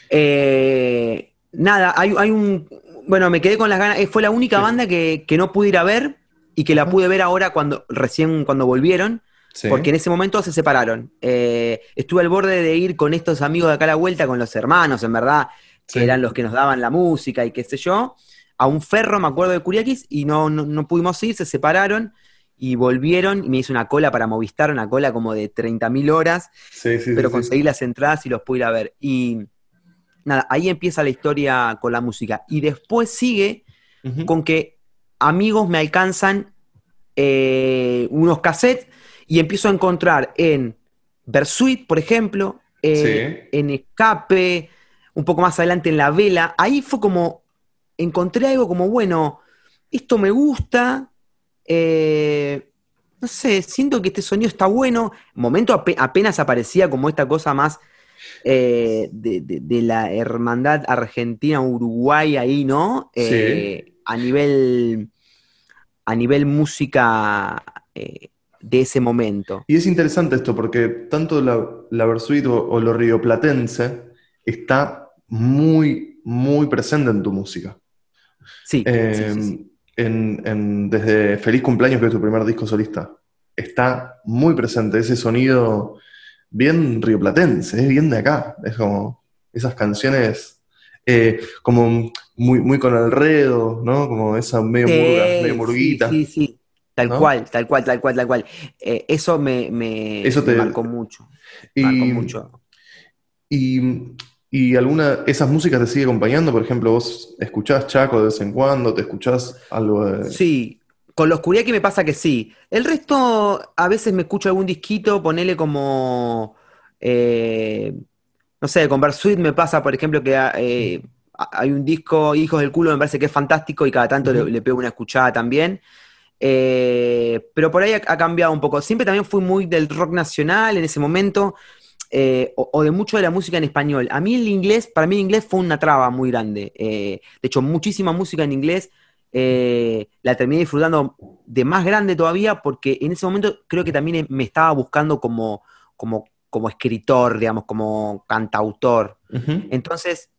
Eh, nada, hay, hay un. Bueno, me quedé con las ganas. eh, Fue la única Sí. banda que, que no pude ir a ver y que la pude ver ahora cuando recién cuando volvieron, sí. porque en ese momento se separaron. Eh, estuve al borde de ir con estos amigos de acá a la vuelta, con los hermanos, en verdad, que Sí. eran los que nos daban la música y qué sé yo, a un ferro, me acuerdo de Curiaquis, y no, no, no pudimos ir, se separaron y volvieron y me hice una cola para Movistar, una cola como de 30.000 horas Sí, sí, pero sí. conseguí las entradas y los pude ir a ver. Y nada, ahí empieza la historia con la música. Y después sigue con que amigos me alcanzan eh, unos cassettes y empiezo a encontrar en Versuit, por ejemplo, eh, en Escape, un poco más adelante en La Vela. Ahí fue como, encontré algo como, bueno, esto me gusta, eh, no sé, siento que este sonido está bueno. Momento ape- apenas aparecía como esta cosa más eh, de, de- de la hermandad Argentina-Uruguay ahí, ¿no? Eh, A nivel a nivel música eh, de ese momento. Y es interesante esto porque tanto la, la Versuit o, o lo rioplatense está muy, muy presente en tu música. Sí, Eh, sí, sí, sí. en- en- desde Feliz Cumpleaños, que es tu primer disco solista, está muy presente ese sonido bien rioplatense, es bien de acá. Es como esas canciones eh, como muy, muy con alredo, ¿no? Como esa medio murga, medio murguita. Sí, sí, tal ¿no? cual, tal cual, tal cual, tal cual. Eh, eso me, me- Eso me te- marcó mucho. Y- Marcó mucho. Y, y alguna, esas músicas te sigue acompañando, por ejemplo, vos escuchás Chaco de vez en cuando, te escuchás algo de... Sí, con los Kuriaki me pasa que sí. El resto, a veces me escucho algún disquito, ponele como. eh, no sé, con Versuit me pasa, por ejemplo, que eh, hay un disco, Hijos del Culo, me parece que es fantástico y cada tanto le pego una escuchada también. Eh, pero por ahí ha, ha cambiado un poco. Siempre también fui muy del rock nacional en ese momento, eh, o, o de mucho de la música en español. A mí el inglés, para mí el inglés fue una traba muy grande. Eh, de hecho, muchísima música en inglés la terminé disfrutando de más grande todavía porque en ese momento creo que también me estaba buscando como, como, como escritor, digamos, como cantautor. Entonces,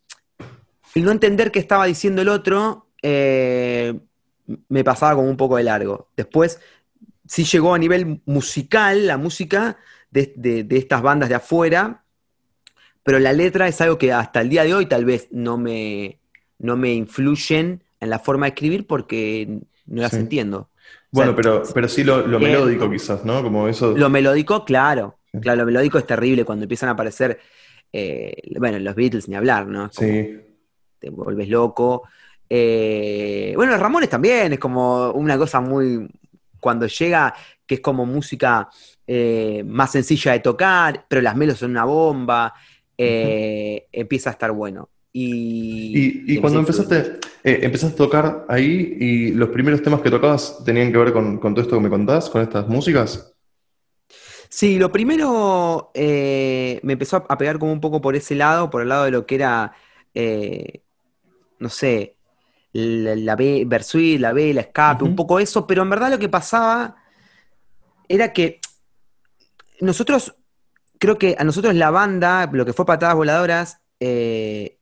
el no entender qué estaba diciendo el otro me pasaba como un poco de largo. Después, sí llegó a nivel musical la música de, de- de estas bandas de afuera, pero la letra es algo que hasta el día de hoy tal vez no me, no me influyen en la forma de escribir porque no las Sí. entiendo. Bueno, O sea, pero, pero sí lo, lo bien, melódico quizás, ¿no? Como eso... Lo melódico, claro. Sí. Claro, lo melódico es terrible cuando empiezan a aparecer, eh, bueno, los Beatles ni hablar, ¿no? Como- Sí, te vuelves loco. Eh, bueno, los Ramones también, es como una cosa muy. Cuando llega, que es como música eh, más sencilla de tocar, pero las melos son una bomba, eh, empieza a estar bueno. Y, Y, y cuando empezaste, eh, empezaste a tocar ahí y los primeros temas que tocabas tenían que ver con, con todo esto que me contás, con estas músicas. Sí, lo primero eh, me empezó a pegar como un poco por ese lado, por el lado de lo que era, eh, no sé, la, la B, Versuit, la B, la escape, un poco eso, pero en verdad lo que pasaba era que nosotros, creo que a nosotros la banda, lo que fue Patadas Voladoras, eh,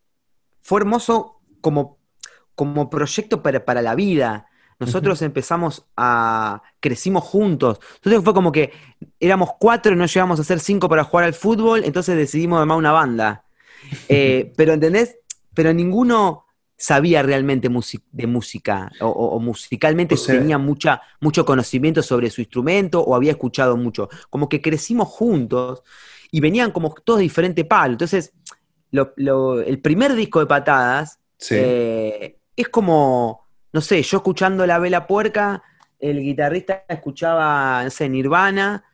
fue hermoso como, como proyecto para, para la vida. Nosotros empezamos a. crecimos juntos. Entonces fue como que éramos cuatro y no llegamos a ser cinco para jugar al fútbol, entonces decidimos armar una banda. *laughs* Eh, pero, ¿entendés? Pero ninguno sabía realmente de música o, musicalmente O sea- tenía mucha, mucho conocimiento sobre su instrumento o había escuchado mucho. Como que crecimos juntos y venían como todos de diferente palo. Entonces, lo- lo- el primer disco de Patadas Sí. eh, es como, no sé, yo escuchando La Vela Puerca, el guitarrista escuchaba, no sé, Nirvana,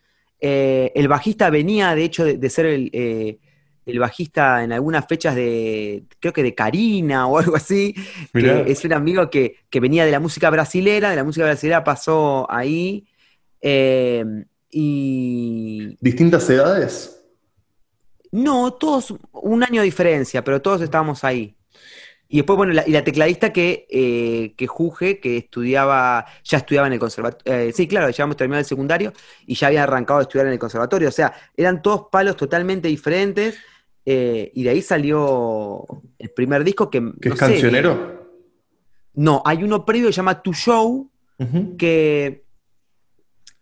Eh, el bajista venía, de hecho, de, ser el, eh, el, bajista en algunas fechas de, creo que de Karina o algo así. es un amigo que, venía de la música brasilera, de la música brasilera pasó ahí. y... ¿Distintas edades? No, todos, un año de diferencia, pero todos estábamos ahí. Y después, bueno, y la tecladista que, eh, que Juge, que estudiaba, ya estudiaba en el conservatorio, eh, sí, claro, ya habíamos terminado el secundario y ya había arrancado a estudiar en el conservatorio, o sea, eran todos palos totalmente diferentes eh, y de ahí salió el primer disco que... ¿Que es cancionero? No, hay uno previo que se llama To Show, que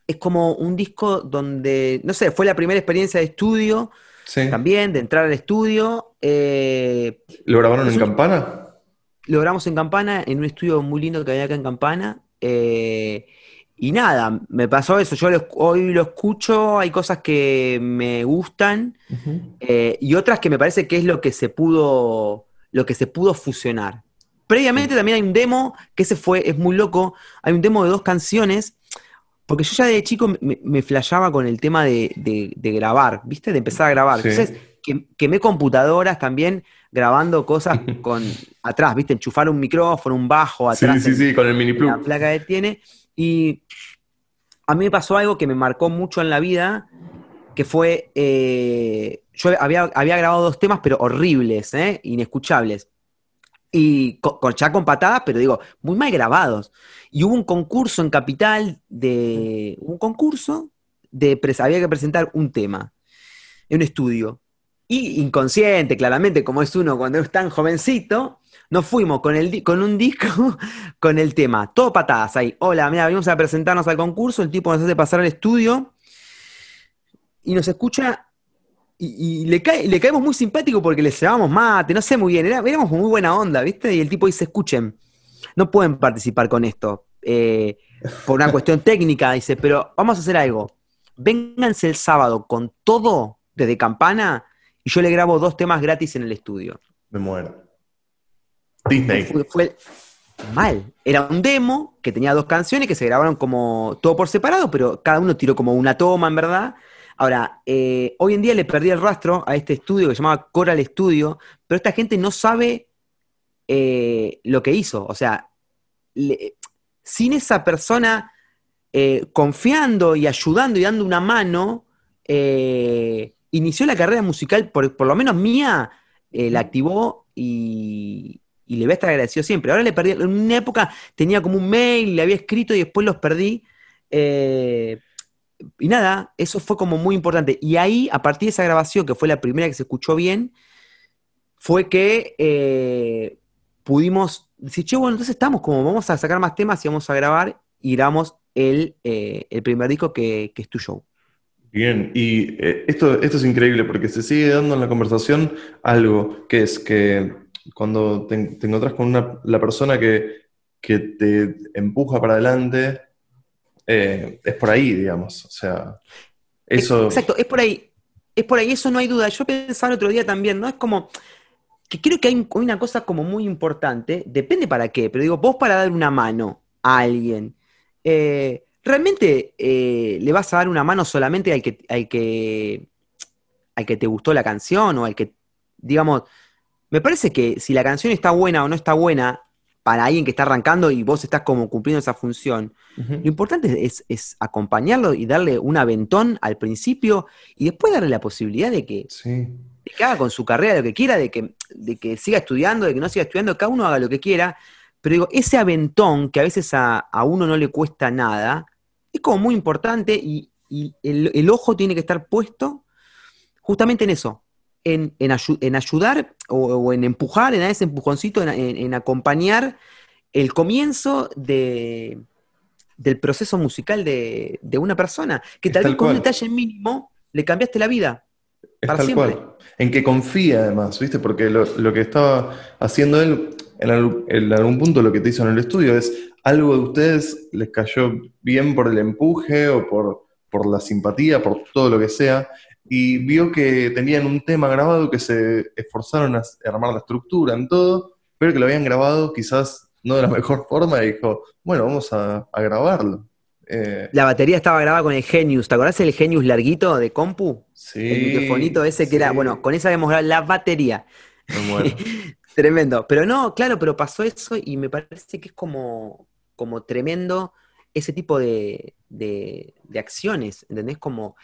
es como un disco donde, no sé, fue la primera experiencia de estudio también, de entrar al estudio. Eh, ¿Lo grabaron en Campana? Lo grabamos en Campana, en un estudio muy lindo que había acá en Campana. Eh, y nada, me pasó eso. Yo hoy lo escucho, hay cosas que me gustan eh, y otras que me parece que es lo que se pudo, lo que se pudo fusionar. Previamente también hay un demo, que ese fue, es muy loco. Hay un demo de dos canciones porque yo ya de chico me, me flashaba con el tema de, grabar, ¿viste? De empezar a grabar. Entonces, quemé computadoras también grabando cosas *laughs* con atrás, ¿viste? Enchufar un micrófono, un bajo atrás. Sí, sí, sí, con el mini plug. La placa que tiene. Y a mí me pasó algo que me marcó mucho en la vida, que fue. Eh, yo había, había, grabado dos temas, pero horribles, ¿eh? Inescuchables y con, ya con patadas, pero digo, muy mal grabados. Y hubo un concurso en Capital de. Un concurso de. Había que presentar un tema en un estudio. Y inconsciente, claramente, como es uno cuando es tan jovencito, nos fuimos con, el, con un disco *laughs* con el tema. Todo patadas ahí. Hola, mira, venimos a presentarnos al concurso. El tipo nos hace pasar al estudio y nos escucha y, le, le caemos muy simpático porque le llevamos mate, no sé muy bien, éramos muy buena onda, ¿viste? Y el tipo dice, escuchen, no pueden participar con esto eh, por una cuestión *laughs* técnica, dice, pero vamos a hacer algo. Vénganse el sábado con todo desde campana y yo le grabo dos temas gratis en el estudio. Me muero. Disney. fue mal. Era un demo que tenía dos canciones que se grabaron como todo por separado, pero cada uno tiró como una toma, en verdad. Ahora, eh, hoy en día le perdí el rastro a este estudio que se llamaba Coral Studio, pero esta gente no sabe eh, lo que hizo. O sea, sin esa persona eh, confiando y ayudando y dando una mano, inició la carrera musical, por, lo menos mía, la activó y, le voy a estar agradecido siempre. Ahora le perdí, en una época tenía como un mail, le había escrito y después los perdí y nada, eso fue como muy importante. Y ahí, a partir de esa grabación, que fue la primera que se escuchó bien, fue que eh, pudimos decir, che, bueno, entonces estamos como, vamos a sacar más temas y vamos a grabar y grabamos el, eh, el primer disco que, es tu show. Bien, y eh, esto, esto es increíble porque se sigue dando en la conversación algo que es que cuando te, encontrás con una, la persona que, que te empuja para adelante, eh, es por ahí, digamos. O sea, eso. Exacto, es por ahí. Es por ahí, eso no hay duda. Yo pensaba el otro día también, ¿no? Es como que creo que hay una cosa como muy importante, depende para qué, pero digo, vos para dar una mano a alguien, eh, ¿realmente eh, le vas a dar una mano solamente al que, al que, al que te gustó la canción o al que, digamos, me parece que si la canción está buena o no está buena, para alguien que está arrancando y vos estás como cumpliendo esa función. Lo importante es, acompañarlo y darle un aventón al principio y después darle la posibilidad de que, haga con su carrera lo que quiera, de que, de que siga estudiando, de que no siga estudiando, cada uno haga lo que quiera. Pero digo, ese aventón que a veces a, uno no le cuesta nada, es como muy importante y, el, ojo tiene que estar puesto justamente en eso, en, en, ayudar o, en empujar, en dar ese empujoncito, en, acompañar el comienzo de, del proceso musical de, una persona, que tal vez con un detalle mínimo le cambiaste la vida. para siempre. En que confía además, ¿viste? Porque lo, que estaba haciendo él, en, algún punto lo que te hizo en el estudio es algo de ustedes les cayó bien por el empuje o por, por la simpatía, por todo lo que sea, y vio que tenían un tema grabado que se esforzaron a armar la estructura en todo, pero que lo habían grabado quizás no de la *laughs* mejor forma y dijo, bueno, vamos a, grabarlo. Eh, La batería estaba grabada con el Genius. ¿Te acordás el Genius larguito de compu? sí. el microfonito ese que era, bueno, con esa habíamos grabado la batería. *laughs* Tremendo. Pero no, claro, pero pasó eso y me parece que es como, como tremendo ese tipo de, de- de acciones, ¿entendés? Como,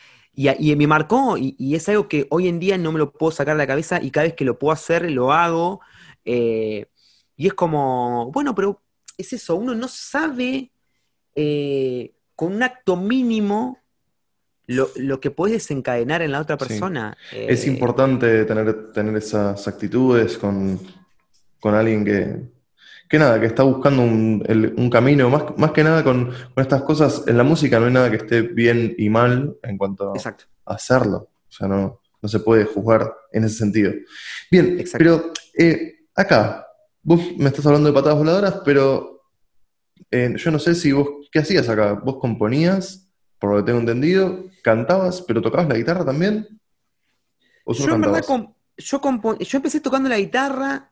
y, y me marcó, y, y es algo que hoy en día no me lo puedo sacar de la cabeza y cada vez que lo puedo hacer, lo hago. eh, y es como, bueno, pero es eso, uno no sabe eh, con un acto mínimo lo, lo que puedes desencadenar en la otra Sí. persona. Es Eh, importante tener, tener esas actitudes con, con alguien que, que nada, que está buscando un, el- un camino, más, más que nada con, con estas cosas, en la música no hay nada que esté bien y mal en cuanto Exacto. a hacerlo, o sea, no, no se puede juzgar en ese sentido. Bien, Exacto. pero eh, acá, vos me estás hablando de patadas voladoras, pero eh, yo no sé si vos, ¿qué hacías acá? ¿Vos componías, por lo que tengo entendido, cantabas, pero tocabas la guitarra también? ¿O solo Yo en verdad, yo, yo empecé tocando la guitarra.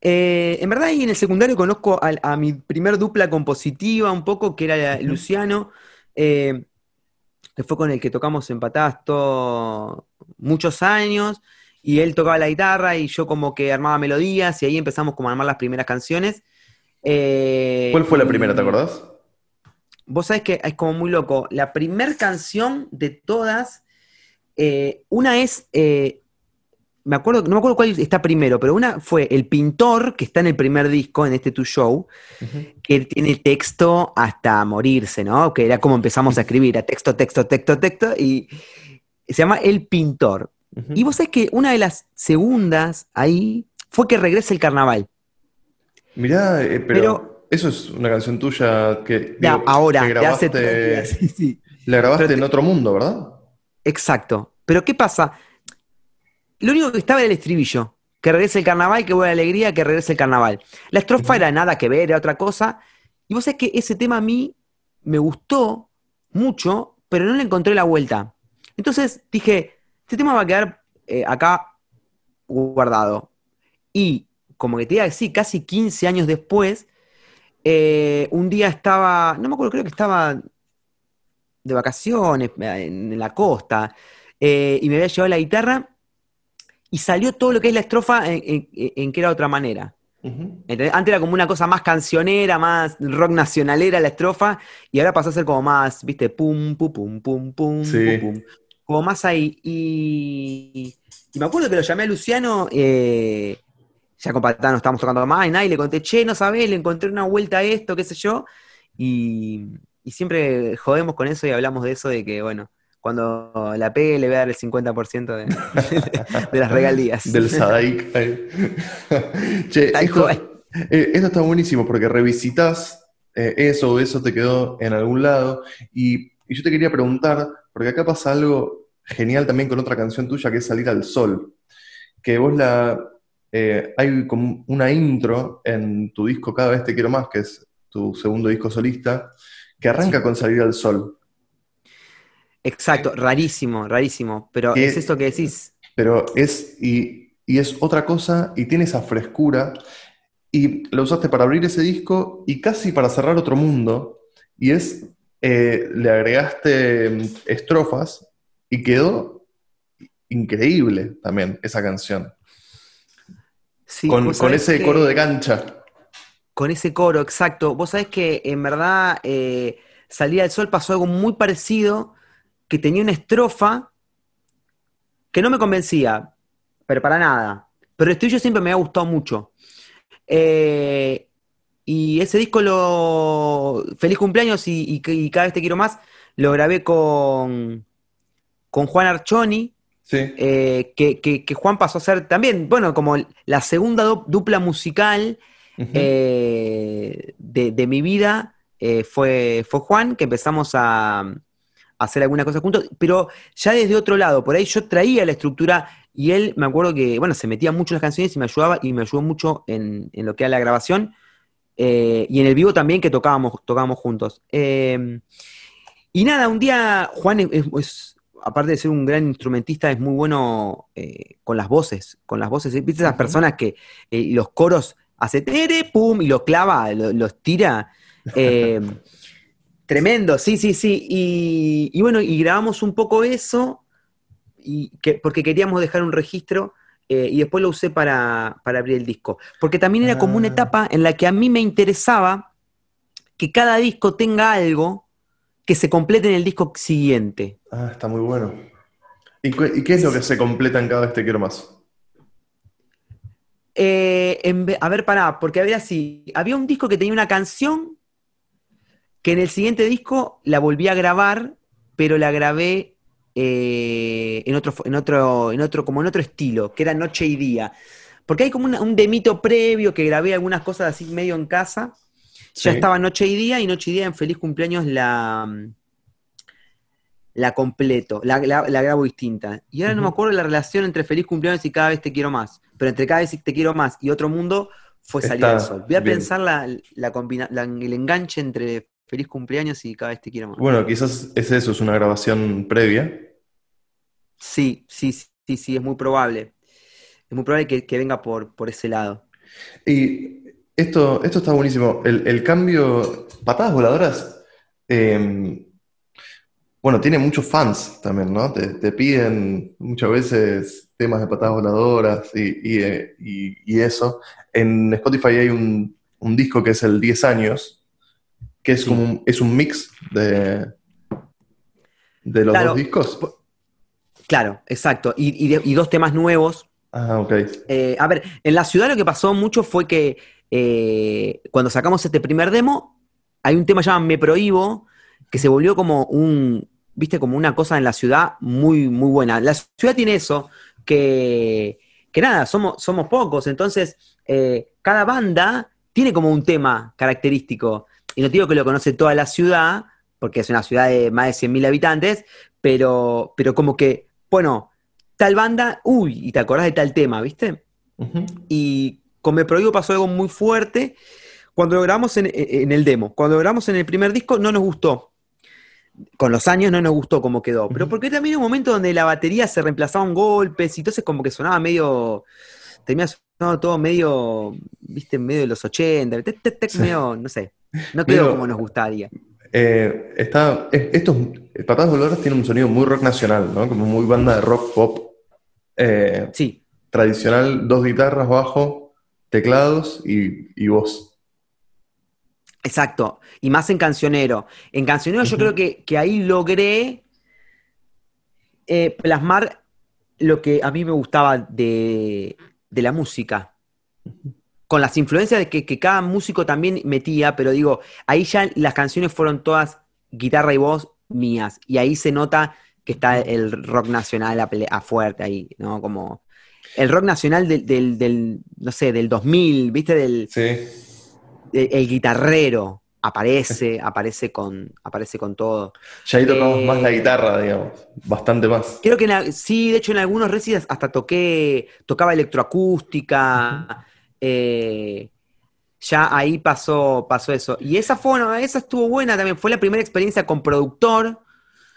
Eh, en verdad, ahí en el secundario conozco a, mi primer dupla compositiva, un poco, que era. Luciano, eh, que fue con el que tocamos en Patasto muchos años, y él tocaba la guitarra y yo como que armaba melodías, y ahí empezamos como a armar las primeras canciones. Eh, ¿Cuál fue la primera, te acordás? Vos sabés que es como muy loco. La primer canción de todas, una es, me acuerdo, no me acuerdo cuál está primero, pero una fue El Pintor, que está en el primer disco, en este Tu Show, que tiene texto hasta morirse, ¿no? Que era como empezamos a escribir, a texto, texto, texto, texto, y se llama El Pintor. Y vos sabés que una de las segundas ahí fue que regrese el carnaval. Mirá, eh, pero, Pero- eso es una canción tuya que, Ya, digo, ahora, que de hace tres grabaste, días. *laughs* Sí, sí. la grabaste en otro mundo, ¿verdad? Exacto. Pero ¿qué pasa? Lo único que estaba era el estribillo. Que regrese el carnaval, que buena alegría, que regrese el carnaval. La estrofa era nada que ver, era otra cosa. Y vos sabés que ese tema a mí me gustó mucho, pero no le encontré la vuelta. Entonces dije, este tema va a quedar eh, acá guardado. Y como que te iba a decir, casi 15 años después, eh, un día estaba, no me acuerdo, creo que estaba de vacaciones eh, en, en la costa, eh, y me había llevado la guitarra, y salió todo lo que es la estrofa en, en- en que era otra manera. Antes era como una cosa más cancionera, más rock nacionalera la estrofa, y ahora pasó a ser como más, viste, pum, pum, pum, pum, pum, Sí. pum, pum. Como más ahí. Y, y me acuerdo que lo llamé a Luciano, eh, ya con Patán no estábamos tocando más, y nada, y le conté, che, no sabés, le encontré una vuelta a esto, qué sé yo. Y, y siempre jodemos con eso y hablamos de eso, de que, bueno, cuando la pegue le voy a dar el 50% de, *laughs* de las regalías. *laughs* Del Sadaik. *laughs* che, Tal esto, cual. eh, esto está buenísimo porque revisitas eh, eso o eso te quedó en algún lado. Y, y yo te quería preguntar, porque acá pasa algo genial también con otra canción tuya que es Salir al Sol. Que vos la. eh, hay como una intro en tu disco Cada vez te quiero más, que es tu segundo disco solista, que arranca con Salir al Sol. Exacto, rarísimo, rarísimo. Pero Que- es esto que decís. Pero es, y, y es otra cosa y tiene esa frescura. Y lo usaste para abrir ese disco y casi para cerrar otro mundo. Y es, eh, le agregaste mm, estrofas y quedó increíble también esa canción. Sí, con, ese que- coro de cancha. Con ese coro, exacto. Vos sabés que en verdad eh, Salida del Sol pasó algo muy parecido, que tenía una estrofa que no me convencía, pero para nada. Pero el estribillo siempre me ha gustado mucho. Eh, y ese disco lo. Feliz cumpleaños y, y- y cada vez te quiero más. Lo grabé con, con Juan Archoni. Sí. eh, que, que- que Juan pasó a ser también, bueno, como la segunda du- dupla musical eh, de, de mi vida fue, fue Juan, que empezamos a hacer alguna cosa juntos, pero ya desde otro lado, por ahí yo traía la estructura y él, me acuerdo que, bueno, se metía mucho en las canciones y me ayudaba y me ayudó mucho en, en lo que era la grabación eh, y en el vivo también que tocábamos, tocábamos juntos. Eh, y nada, un día Juan es, aparte de ser un gran instrumentista, es muy bueno eh, con las voces, con las voces. ¿Viste esas personas que eh, los coros hace tere, pum, y los clava, lo- los tira? *laughs* Tremendo, sí, sí, sí. Y, y bueno, y grabamos un poco eso, y que, porque queríamos dejar un registro eh, y después lo usé para, para abrir el disco. Porque también era como una Ah. etapa en la que a mí me interesaba que cada disco tenga algo que se complete en el disco siguiente. Ah, está muy bueno. ¿Y, cu- y qué es lo que se completa en cada vez te quiero más? Eh, en a ver, pará, porque había así, había un disco que tenía una canción que en el siguiente disco la volví a grabar, pero la grabé eh, en otro, en otro, en otro, como en otro estilo, que era Noche y Día. Porque hay como una- un demito previo que grabé algunas cosas así medio en casa. Ya estaba Noche y Día, y Noche y Día en Feliz Cumpleaños la, la completo, la, la- la grabo distinta. Y ahora no me acuerdo la relación entre Feliz Cumpleaños y Cada vez te quiero más. Pero entre Cada vez te quiero más y Otro Mundo fue Salir Está al Sol. Voy a bien. pensar la, la- el enganche entre Feliz Cumpleaños y Cada vez te quiero más. Bueno, quizás es eso, es una grabación previa. Sí, sí, sí, sí, es muy probable. Es muy probable que, que venga por, por ese lado. Y esto, esto está buenísimo. El, el cambio, patadas voladoras, eh, bueno, tiene muchos fans también, ¿no? Te, te piden muchas veces temas de patadas voladoras y, y, eh, y- y eso. En Spotify hay un, un disco que es el 10 años, que es Sí. como un, es un mix de, de los Claro. dos discos. Claro, exacto. Y, y de- y dos temas nuevos. Ah, ok. Eh, a ver, en la ciudad lo que pasó mucho fue que eh, cuando sacamos este primer demo, hay un tema llamado Me Prohíbo, que se volvió como un, viste, como una cosa en la ciudad muy, muy buena. La ciudad tiene eso, que, que nada, somos, somos pocos, entonces eh, cada banda tiene como un tema característico. Y no digo que lo conoce toda la ciudad, porque es una ciudad de más de 100.000 habitantes, pero, pero como que, bueno, tal banda, uy, y te acordás de tal tema, ¿viste? Y con Me Prohíbo pasó algo muy fuerte. Cuando lo grabamos en, en el demo, cuando lo grabamos en el primer disco, no nos gustó. Con los años no nos gustó cómo quedó. Pero porque también hay un momento donde la batería se reemplazaban golpes y entonces como que sonaba medio. Terminaba sonando todo medio. viste, medio de los 80, tec, tec, tec, Sí. medio, no sé. No quedó como nos gustaría. Eh, está, es- estos Patadas Voladoras tienen un sonido muy rock nacional, ¿no? Como muy banda de rock pop eh, Sí, tradicional, dos guitarras, bajo, teclados y, y voz. Exacto, y más en Cancionero. En Cancionero yo creo que, que ahí logré eh, plasmar lo que a mí me gustaba de, de la música. Con las influencias de que, que cada músico también metía, pero digo, ahí ya las canciones fueron todas guitarra y voz mías. Y ahí se nota que está el rock nacional a, fuerte ahí, ¿no? Como el rock nacional del, del- del, no sé, del 2000, ¿viste? Del, Sí. el, el guitarrero aparece, aparece con, aparece con todo. Ya ahí tocamos Eh, más la guitarra, digamos, bastante más. Creo que en la- sí, de hecho en algunos recitals hasta toqué, tocaba electroacústica. Eh, ya ahí pasó, pasó eso. Y esa fue, bueno, esa estuvo buena también. Fue la primera experiencia con productor.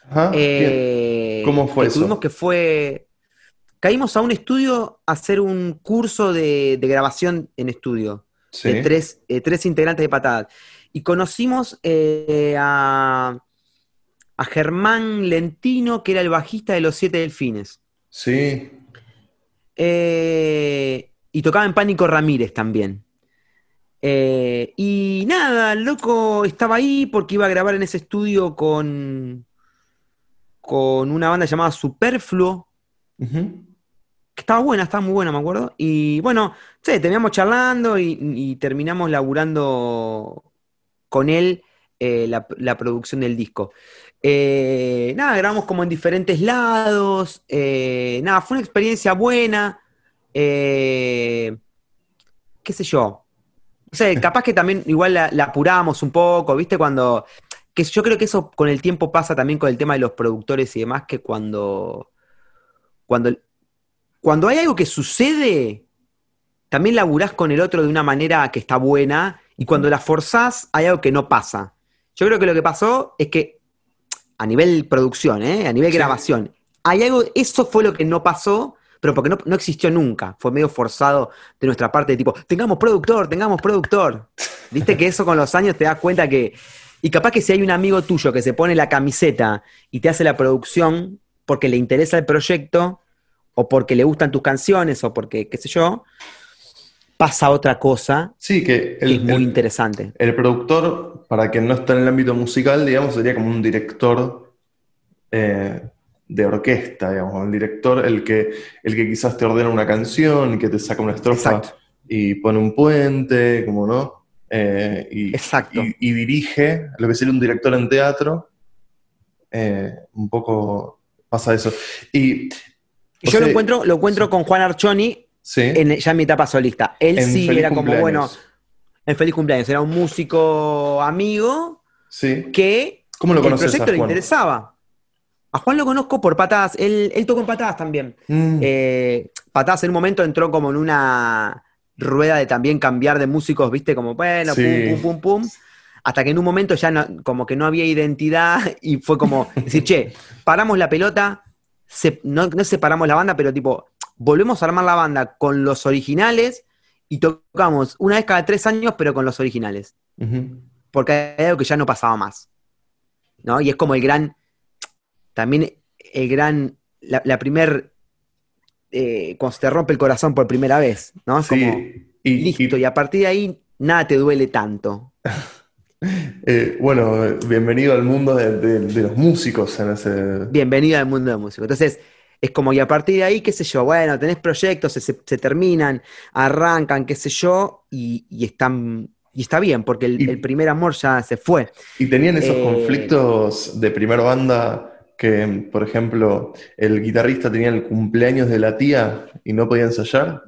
Ajá, eh, ¿Cómo fue que eso? Tuvimos que fue. Caímos a un estudio a hacer un curso de, de grabación en estudio. Sí. de tres, eh, tres integrantes de patadas. Y conocimos eh, a, a Germán Lentino, que era el bajista de Los Siete Delfines. Sí. Eh, y tocaba en Pánico Ramírez también. Eh, y nada, el loco estaba ahí porque iba a grabar en ese estudio con, con una banda llamada Superfluo, que estaba buena, estaba muy buena, me acuerdo. Y bueno, sí, terminamos charlando y, y terminamos laburando con él eh, la, la producción del disco. Eh, nada, grabamos como en diferentes lados. nada, fue una experiencia buena. Eh, qué sé yo. No sé, capaz que también igual la, la apuramos un poco, ¿viste? Cuando. Que yo creo que eso con el tiempo pasa también con el tema de los productores y demás, que cuando. Cuando, cuando hay algo que sucede, también laburás con el otro de una manera que está buena, y cuando la forzás, hay algo que no pasa. Yo creo que lo que pasó es que, a nivel producción, ¿eh? a nivel Sí. grabación, hay algo, eso fue lo que no pasó, pero porque no, no existió nunca. Fue medio forzado de nuestra parte, de tipo, tengamos productor, tengamos productor. Viste que eso con los años te das cuenta que, Y capaz que si hay un amigo tuyo que se pone la camiseta y te hace la producción porque le interesa el proyecto, o porque le gustan tus canciones, o porque, qué sé yo, pasa otra cosa Sí, que que es muy interesante. El productor, para quien no está en el ámbito musical, digamos, sería como un director eh, de orquesta, digamos, el director, el que, el que quizás te ordena una canción, que te saca una estrofa Exacto. y pone un puente, como no, Eh, y, Exacto. y- y dirige, lo que sería un director en teatro, eh, un poco pasa eso. Y, yo sea, lo encuentro, lo encuentro sí. con Juan Archoni sí, en, ya en mi etapa solista. Él en sí era como, Cumpleaños. bueno, en feliz cumpleaños, era un músico amigo Sí. que ¿Cómo lo el conoces proyecto le Juan? interesaba. A Juan lo conozco por patadas, él, él tocó en patadas también. Mm, Eh, patadas en un momento entró como en una rueda de también cambiar de músicos, viste, como bueno, Sí. pum, pum, pum, pum. Hasta que en un momento ya no- como que no había identidad *laughs* y fue como decir, che, paramos la pelota, se- no, no separamos la banda, pero tipo, volvemos a armar la banda con los originales y tocamos una vez cada tres años, pero con los originales. Porque hay algo que ya no pasaba más. ¿No? Y es como el gran, también el gran, la, la primer, eh, cuando se te rompe el corazón por primera vez, ¿no? Es Sí, como, y- listo, y- y a partir de ahí nada te duele tanto. *laughs* Eh, bueno, bienvenido al mundo de, de- de los músicos en ese... Bienvenido al mundo del músico. Entonces, es como, y a partir de ahí, qué sé yo, bueno, tenés proyectos, se, se- se terminan, arrancan, qué sé yo, y, y están, y está bien, porque el, Y- el primer amor ya se fue. Y tenían esos Eh, conflictos de primera banda que, por ejemplo, el guitarrista tenía el cumpleaños de la tía y no podía ensayar.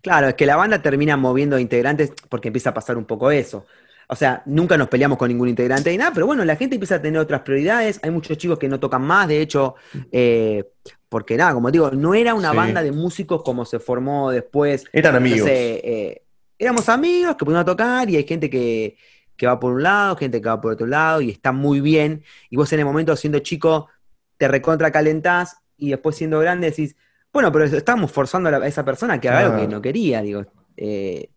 Claro, es que la banda termina moviendo integrantes porque empieza a pasar un poco eso. O sea, nunca nos peleamos con ningún integrante y nada, pero bueno, la gente empieza a tener otras prioridades. Hay muchos chicos que no tocan más, de hecho, eh, porque nada, como digo, no era una Sí. banda de músicos como se formó después. Eran amigos. Eh, éramos amigos que pudimos tocar y hay gente que, que va por un lado, gente que va por otro lado y está muy bien. Y vos en el momento siendo chico te recontra calentás y después siendo grande decís, bueno, pero estamos forzando a, la- a esa persona que haga algo que no quería, digo. Eh,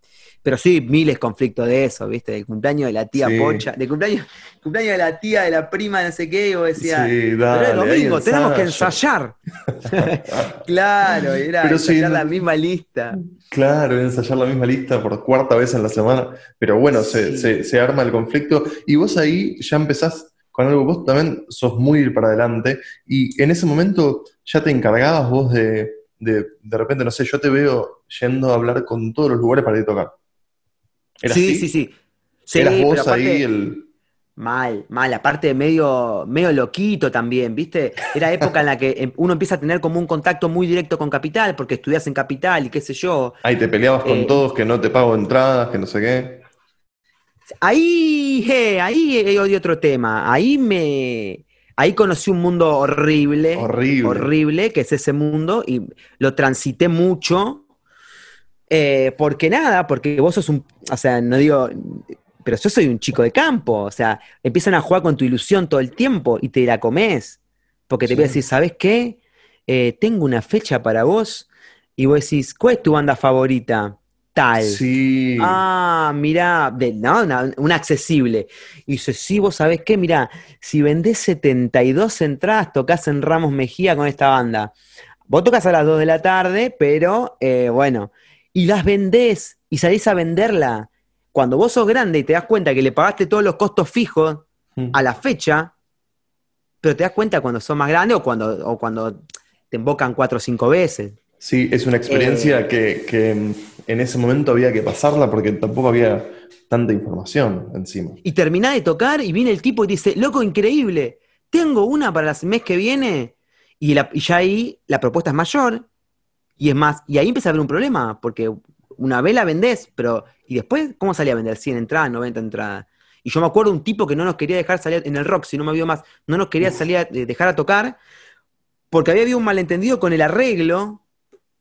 pero sí, miles conflictos de eso, ¿viste? Del cumpleaños de la tía Sí. Pocha, del cumpleaños, cumpleaños de la tía, de la prima, no sé qué, y vos decías, Sí, pero dale, es ahí domingo, tenemos que ensayo". ensayar. *laughs* claro, era Pero ensayar la misma lista. Claro, ensayar la misma lista por cuarta vez en la semana. Pero bueno, se, se- se arma el conflicto y vos ahí ya empezás con algo, vos también sos muy ir para adelante y en ese momento ya te encargabas vos de, de, de repente, no sé, yo te veo yendo a hablar con todos los lugares para ir a tocar. ¿Era sí, así? sí, sí. Sí, Eras vos ahí el... Mal, mal, aparte medio, medio loquito también, ¿viste? Era época en la que em- uno empieza a tener como un contacto muy directo con Capital, porque estudias en Capital y qué sé yo. Ahí te peleabas con Eh, todos, que no te pago entradas, que no sé qué. Ahí, eh, ahí hay otro tema. Ahí me. Ahí conocí un mundo horrible. Horrible. Horrible, que es ese mundo, y lo transité mucho. Eh, porque nada, porque vos sos un. O sea, no digo. Pero yo soy un chico de campo. O sea, empiezan a jugar con tu ilusión todo el tiempo y te la comes. Porque te Sí. voy a decir, ¿sabes qué? Eh, tengo una fecha para vos. Y vos decís, ¿cuál es tu banda favorita? Tal. Sí. Ah, mirá, de, no, una, una accesible. Y dice, sí, vos sabés qué, mirá, si vendés 72 entradas, tocas en Ramos Mejía con esta banda. Vos tocas a las 2 de la tarde, pero eh, bueno, y las vendés y salís a venderla. Cuando vos sos grande y te das cuenta que le pagaste todos los costos fijos Mm. a la fecha, pero te das cuenta cuando sos más grande o cuando, o cuando te invocan cuatro o cinco veces. Sí, es una experiencia Eh, que, que en ese momento había que pasarla porque tampoco había tanta información encima. Y terminás de tocar y viene el tipo y dice, loco, increíble, tengo una para el mes que viene. Y, la- y ya ahí la propuesta es mayor. Y es más, y ahí empieza a haber un problema, porque una vez la vendés, pero ¿y después cómo salía a vender? 100 entradas, 90 entradas. Y yo me acuerdo un tipo que no nos quería dejar salir en el rock, si no me olvido más, no nos quería salir a, eh, dejar a tocar, porque había habido un malentendido con el arreglo,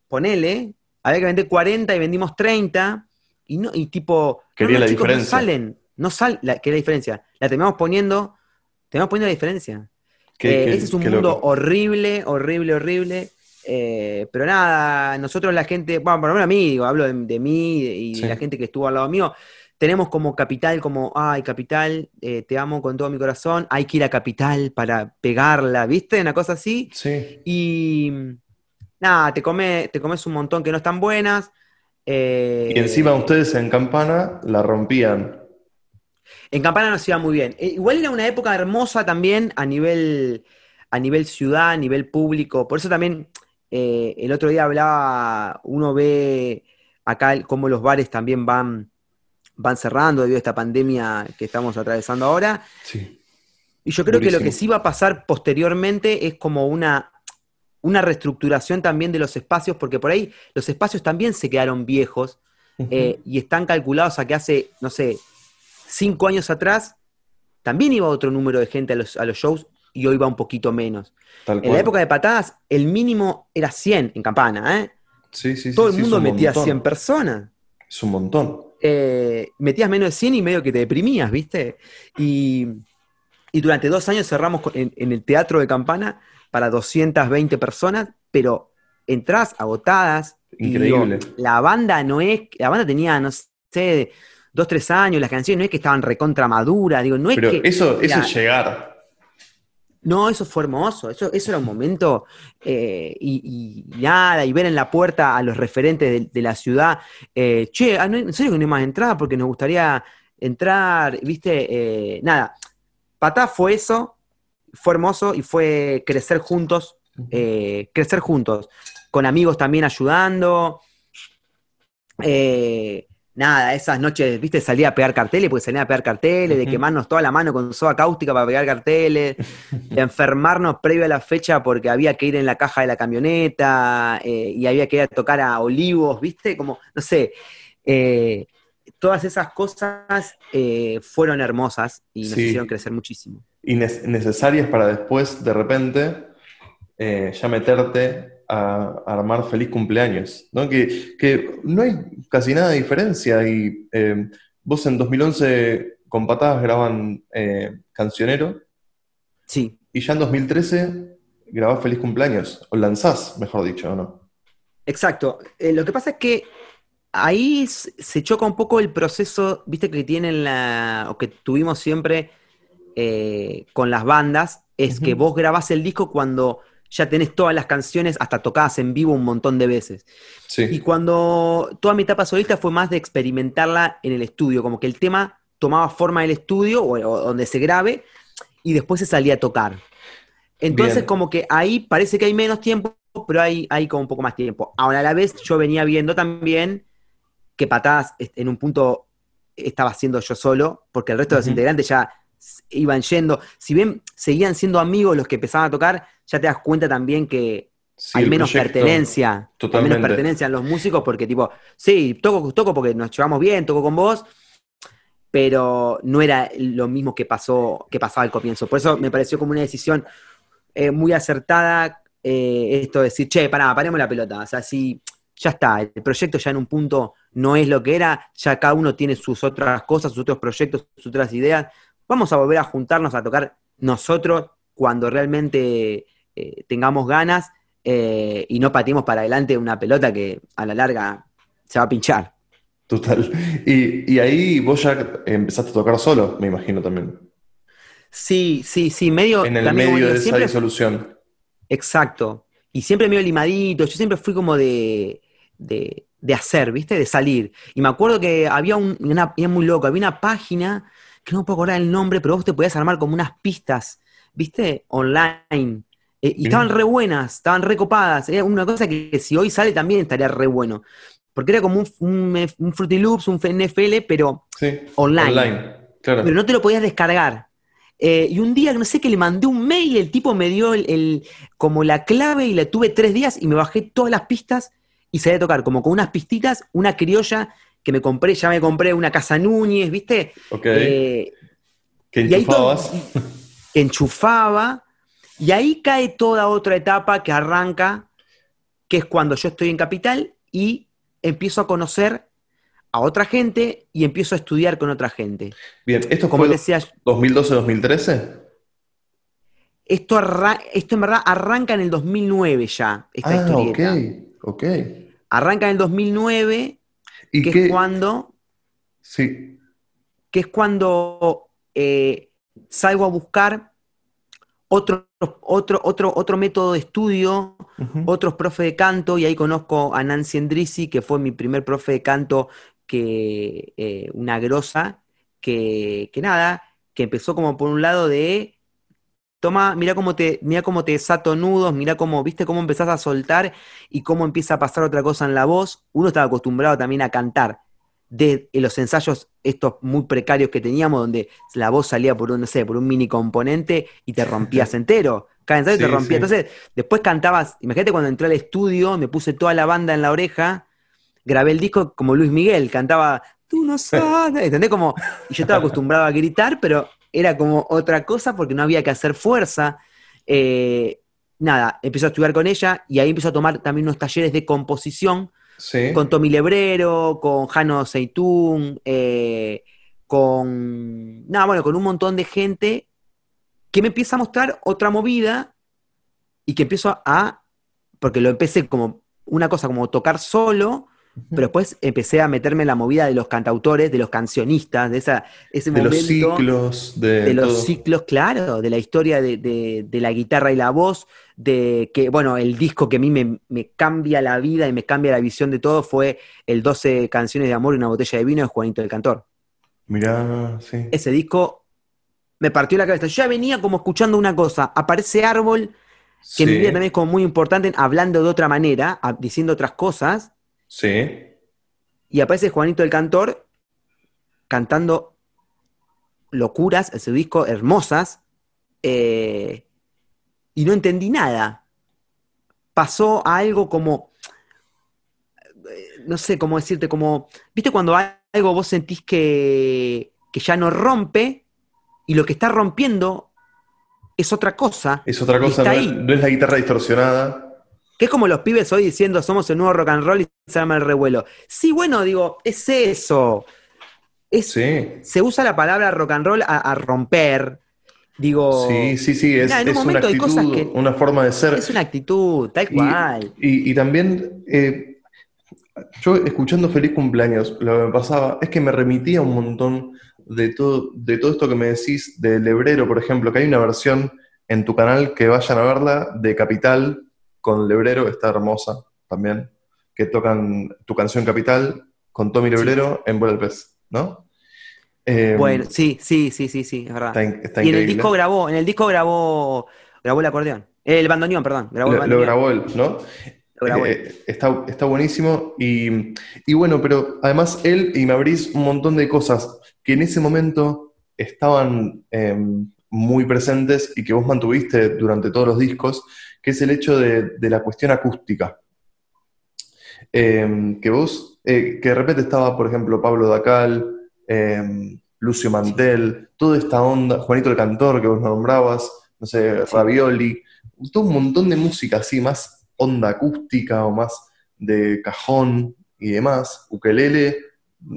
ponele, había que vender 40 y vendimos 30, y no, y tipo, Quería no, la chicos, diferencia. no salen, no sale, la, ¿qué es la diferencia? La terminamos poniendo, terminamos poniendo la diferencia. Qué- Eh, qué- ese es un mundo horrible, horrible, horrible. Eh, pero nada, nosotros la gente, bueno, por lo menos a mí, digo, hablo de, de mí y Sí. de la gente que estuvo al lado mío, tenemos como capital, como, ay, capital, eh, te amo con todo mi corazón, hay que ir a capital para pegarla, ¿viste? Una cosa así. Sí. Y nada, te, come, te comes un montón que no están buenas. eh, Y encima ustedes en Campana la rompían. En Campana nos iba muy bien. Eh, igual era una época hermosa también a nivel, a nivel ciudad, a nivel público. Por eso también eh, el otro día hablaba, uno ve acá cómo los bares también van, van cerrando debido a esta pandemia que estamos atravesando ahora. Sí. Y yo creo que lo que sí va a pasar posteriormente es como una, una reestructuración también de los espacios, porque por ahí los espacios también se quedaron viejos eh, y están calculados a que hace, no sé, cinco años atrás también iba otro número de gente a los, a los shows y hoy va un poquito menos. Tal En cual. la época de patadas, el mínimo era 100 en campana, ¿eh? Sí, sí, Todo sí, el mundo un metía montón. 100 personas. Es un montón. Eh, metías menos de 100 y medio que te deprimías, ¿viste? Y, y durante dos años cerramos en, en el teatro de campana para 220 personas, pero entradas agotadas. Increíble. digo, la banda no es, la banda tenía, no sé, dos, tres años, las canciones no es que estaban recontra maduras, digo, no es Pero que. eso, eso es llegar. No, eso fue hermoso, eso, eso era un momento, eh, y, y nada, y ver en la puerta a los referentes de, de la ciudad, eh, che, ah, no, en serio que no hay más entrada porque nos gustaría entrar, viste, Eh, nada, Patá fue eso, fue hermoso y fue crecer juntos, eh, crecer juntos, con amigos también ayudando, eh, nada, esas noches, viste, salía a pegar carteles, porque salía a pegar carteles, de quemarnos toda la mano con soda cáustica para pegar carteles, de enfermarnos previo a la fecha porque había que ir en la caja de la camioneta eh, y había que ir a tocar a Olivos, viste, como, no sé, eh, todas esas cosas eh, fueron hermosas y nos Sí. hicieron crecer muchísimo. Y ne- necesarias para después, de repente, ya meterte a, a armar feliz cumpleaños. ¿no? Que, que no hay casi nada de diferencia. Y eh, vos en 2011 con patadas graban eh, Cancionero Sí, y ya en 2013 grabás Feliz Cumpleaños. O lanzás, mejor dicho, ¿o no? Exacto. Eh, lo que pasa es que ahí se choca un poco el proceso, viste, que tienen la, o que tuvimos siempre eh, con las bandas, es que vos grabás el disco cuando ya tenés todas las canciones hasta tocadas en vivo un montón de veces. Y cuando toda mi etapa solista fue más de experimentarla en el estudio, como que el tema tomaba forma del estudio o, o donde se grabe y después se salía a tocar. Entonces Bien. como que ahí parece que hay menos tiempo, pero hay, hay como un poco más tiempo. Ahora a la vez yo venía viendo también que Patadas en un punto estaba haciendo yo solo, porque el resto de los integrantes ya iban yendo. Si bien seguían siendo amigos los que empezaban a tocar, ya te das cuenta también que Sí, hay menos proyecto- pertenencia. Hay totalmente. menos pertenencia en los músicos porque, tipo, sí, toco, toco porque nos llevamos bien, toco con vos, pero no era lo mismo que pasó, que pasaba al comienzo. Por eso me pareció como una decisión eh, muy acertada eh, esto de decir, che, pará, paremos la pelota. O sea, si ya está, el proyecto ya en un punto no es lo que era, ya cada uno tiene sus otras cosas, sus otros proyectos, sus otras ideas. Vamos a volver a juntarnos a tocar nosotros cuando realmente eh, tengamos ganas eh, y no pateemos para adelante una pelota que a la larga se va a pinchar. Total. Y, y ahí vos ya empezaste a tocar solo, me imagino también. Sí, sí, sí, medio. En el también medio de esa disolución. Exacto. Y siempre medio limadito. Yo siempre fui como de, de, de hacer, ¿viste? De salir. Y me acuerdo que había un, una, es muy loco, había una página, que no me puedo acordar el nombre, pero vos te podías armar como unas pistas, ¿viste? Online. Eh, y estaban re buenas, estaban re copadas. Era una cosa que, si hoy sale también estaría re bueno. Porque era como un, un, un Fruity Loops, un NFL, pero Sí. Online. Claro. pero no te lo podías descargar. Eh, y un día, no sé, que le mandé un mail, el tipo me dio el, el- como la clave y la tuve tres días y me bajé todas las pistas y salí a tocar, como con unas pistitas, una criolla que me compré, ya me compré una Casa Núñez, ¿viste? ok. Eh, que y ahí todo- enchufabas. *laughs* enchufaba, y ahí cae toda otra etapa que arranca, que es cuando yo estoy en Capital y empiezo a conocer a otra gente y empiezo a estudiar con otra gente. Bien, ¿esto Como fue decía 2012-2013? Esto, esto en verdad arranca en el 2009 ya, esta Ah, historieta. ok, ok. Arranca en el 2009, ¿Y que qué? es cuando... Sí. que es cuando eh, salgo a buscar otro, otro, otro, otro método de estudio, otros profes de canto, y ahí conozco a Nancy Endrisi, que fue mi primer profe de canto, que eh, una grosa, que, que nada, que empezó como por un lado de toma, mira cómo te, mira cómo te desato nudos, mira cómo, viste cómo empezás a soltar y cómo empieza a pasar otra cosa en la voz. Uno estaba acostumbrado también a cantar de los ensayos estos muy precarios que teníamos, donde la voz salía por un, no sé, por un mini componente y te rompías *laughs* entero. Cada ensayo te rompía. Entonces, después cantabas, imagínate cuando entré al estudio, me puse toda la banda en la oreja, grabé el disco como Luis Miguel, cantaba, tú no *laughs* sabes, ¿entendés? Como, y yo estaba acostumbrado a gritar, pero era como otra cosa porque no había que hacer fuerza. Eh, nada, empecé a estudiar con ella y ahí empezó a tomar también unos talleres de composición con Tommy Lebrero, con Jano Seitún, eh, con. Nada, bueno, con un montón de gente que me empieza a mostrar otra movida y que empiezo a. Porque lo empecé como una cosa como tocar solo, pero después empecé a meterme en la movida de los cantautores, de los cancionistas, de esa, ese de momento. los ciclos, de, de los todo. ciclos, claro, de la historia de, de- de la guitarra y la voz, de que, bueno, el disco que a mí me, me cambia la vida y me cambia la visión de todo fue el 12 canciones de amor y una botella de vino de Juanito del Cantor. Mirá, sí. Ese disco me partió la cabeza. Yo ya venía como escuchando una cosa, aparece Árbol, que en mi Sí, vida también es como muy importante, hablando de otra manera, diciendo otras cosas, sí. y aparece Juanito del Cantor cantando locuras en su disco, hermosas, eh, y no entendí nada. Pasó a algo como, eh, no sé cómo decirte, como, viste cuando algo vos sentís que, que ya no rompe, y lo que está rompiendo es otra cosa. Es otra cosa, es, no es la guitarra distorsionada. Que es como los pibes hoy diciendo somos el nuevo rock and roll y se llama el revuelo. Sí, bueno, digo, es eso. Es, Sí. Se usa la palabra rock and roll a, a romper. Digo, Sí, sí, sí, es, Mirá, en un es una momento hay cosas que- una forma de ser. es una actitud, tal cual. Y, y también, eh, yo escuchando Feliz Cumpleaños, lo que me pasaba es que me remitía un montón de todo, de todo esto que me decís de Lebrero, por ejemplo, que hay una versión en tu canal que vayan a verla de Capital con Lebrero, está hermosa también, que tocan tu canción Capital con Tommy Lebrero en Vuela el Pez, ¿no? Eh, Bueno, sí, sí, sí, sí, sí, es verdad. está, in- está y en el disco grabó, en el disco grabó, grabó el acordeón. El bandoneón, perdón. Grabó el Lo, lo bandoneón. grabó él, ¿no? Lo. Eh, está, está buenísimo. Y, y bueno, pero además él, y me abrís un montón de cosas que en ese momento estaban eh, muy presentes y que vos mantuviste durante todos los discos, que es el hecho de, de la cuestión acústica. Eh, que vos, eh, que de repente estaba, por ejemplo, Pablo Dacal, eh, Lucio Mantel, toda esta onda, Juanito el Cantor, que vos nombrabas, no sé. Ravioli, todo un montón de música así, más onda acústica o más de cajón y demás. Ukelele,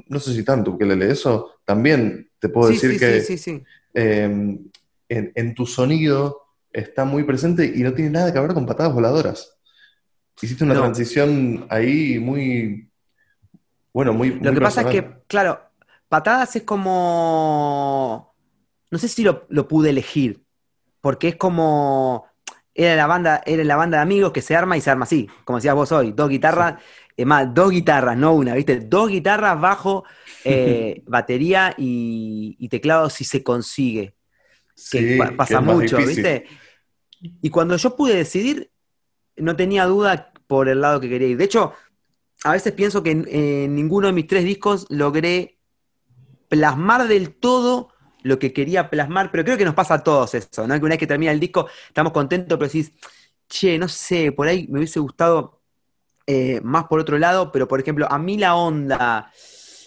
no sé si tanto ukelele, eso también te puedo Sí, decir sí, que sí, sí, sí. en, en tu sonido está muy presente y no tiene nada que ver con patadas voladoras. Hiciste una No. transición ahí muy, bueno, muy... Lo que pasa es que, claro, patadas es como. No sé si lo, lo pude elegir. Porque es como. Era la banda, era la banda de amigos que se arma y se arma así, como decías vos hoy, dos guitarras, es más, dos guitarras, no una, ¿viste? Dos guitarras, bajo, eh, *laughs* batería y, y teclado si se consigue. Que Sí, pa- que pasa mucho. ¿viste? Y cuando yo pude decidir, no tenía duda por el lado que quería ir. De hecho, a veces pienso que en, ninguno de mis tres discos logré plasmar del todo lo que quería plasmar, pero creo que nos pasa a todos eso, ¿no? Que una vez que termina el disco estamos contentos, pero decís, che, no sé, por ahí me hubiese gustado eh, más por otro lado, pero por ejemplo, a mí la onda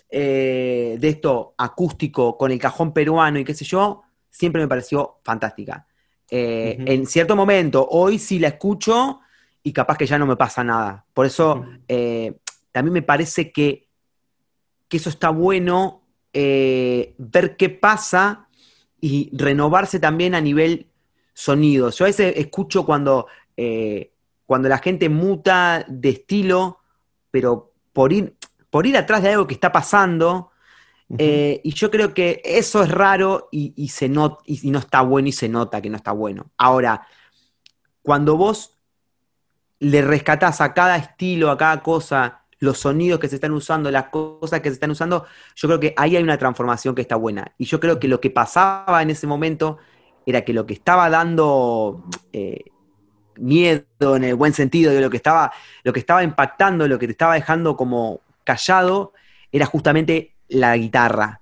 eh, de esto acústico con el cajón peruano y qué sé yo, siempre me pareció fantástica. Eh. En cierto momento, hoy sí la escucho y capaz que ya no me pasa nada. Por eso eh, también me parece que, que eso está bueno, eh, ver qué pasa y renovarse también a nivel sonido. Yo a veces escucho cuando, cuando la gente muta de estilo, pero por ir, por ir atrás de algo que está pasando, Eh, y yo creo que eso es raro y, se no, y, no está bueno y se nota que no está bueno. Ahora, cuando vos le rescatás a cada estilo, a cada cosa, los sonidos que se están usando, las cosas que se están usando, yo creo que ahí hay una transformación que está buena. Y yo creo que lo que pasaba en ese momento era que lo que estaba dando eh, miedo en el buen sentido, de lo que estaba, lo que estaba impactando, lo que te estaba dejando como callado, era justamente la guitarra,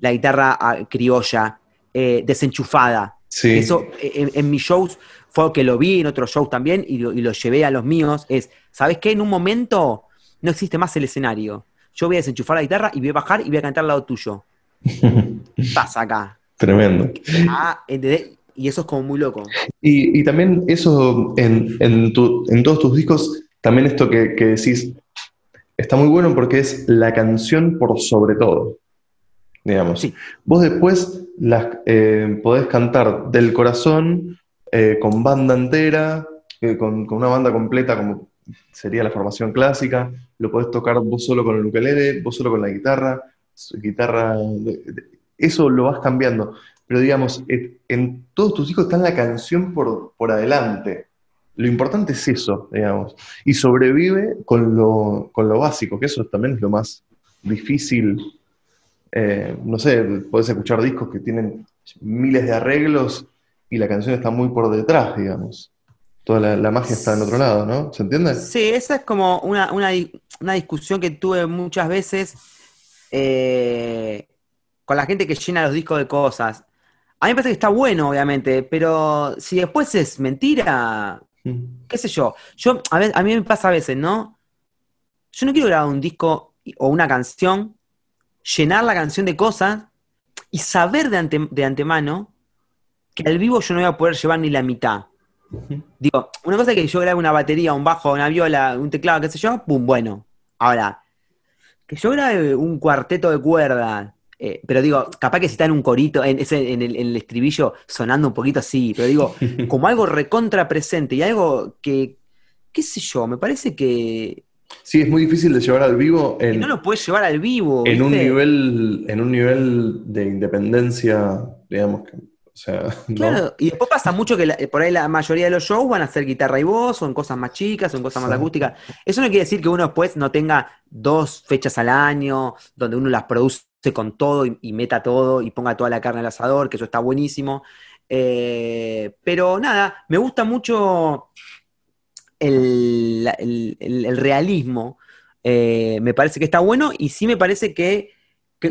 la guitarra ah, criolla, eh, desenchufada. Eso en, mis shows fue que lo vi en otros shows también y lo, llevé a los míos. Es, ¿sabes qué? En un momento no existe más el escenario. Yo voy a desenchufar la guitarra y voy a bajar y voy a cantar al lado tuyo. *laughs* Pasa acá. Tremendo. Ah, y eso es como muy loco. Y, también eso en, en, todos tus discos, también esto que, que decís, está muy bueno porque es la canción por sobre todo. Digamos. Vos después las, eh, podés cantar del corazón, eh, con banda entera, eh, con, una banda completa como sería la formación clásica, lo podés tocar vos solo con el ukelele, vos solo con la guitarra, guitarra, eso lo vas cambiando. Pero digamos, en todos tus hijos está la canción por, por adelante. Lo importante es eso, digamos. Y sobrevive con lo, básico, que eso también es lo más difícil. Eh, no sé, puedes escuchar discos que tienen miles de arreglos y la canción está muy por detrás, digamos. Toda la, magia está en otro lado, ¿no? ¿Se entiende? Sí, esa es como una, discusión que tuve muchas veces eh, con la gente que llena los discos de cosas. A mí me parece que está bueno, obviamente, pero si después es mentira, qué sé yo. Yo, a, a mí me pasa a veces, ¿no? Yo no quiero grabar un disco o una canción, llenar la canción de cosas y saber de, de antemano que al vivo yo no voy a poder llevar ni la mitad. Digo, una cosa es que yo grabe una batería, un bajo, una viola, un teclado, qué sé yo, pum, bueno. Ahora, que yo grabe un cuarteto de cuerdas, eh, pero digo, capaz que si está en un corito, en, en, el, estribillo sonando un poquito así, pero digo, *laughs* como algo recontra presente y algo que, qué sé yo, me parece que... Sí, es muy difícil de llevar al vivo. En, no lo puedes llevar al vivo. En un, nivel, en un nivel de independencia, digamos, que *laughs* Claro, y después pasa mucho que por ahí la mayoría de los shows van a ser guitarra y voz, o en cosas más chicas, o en cosas más acústicas. Eso no quiere decir que uno después no tenga dos fechas al año, donde uno las produce con todo y, meta todo y ponga toda la carne al asador, que eso está buenísimo. Eh, pero nada, me gusta mucho el, realismo. Eh, me parece que está bueno y sí me parece que,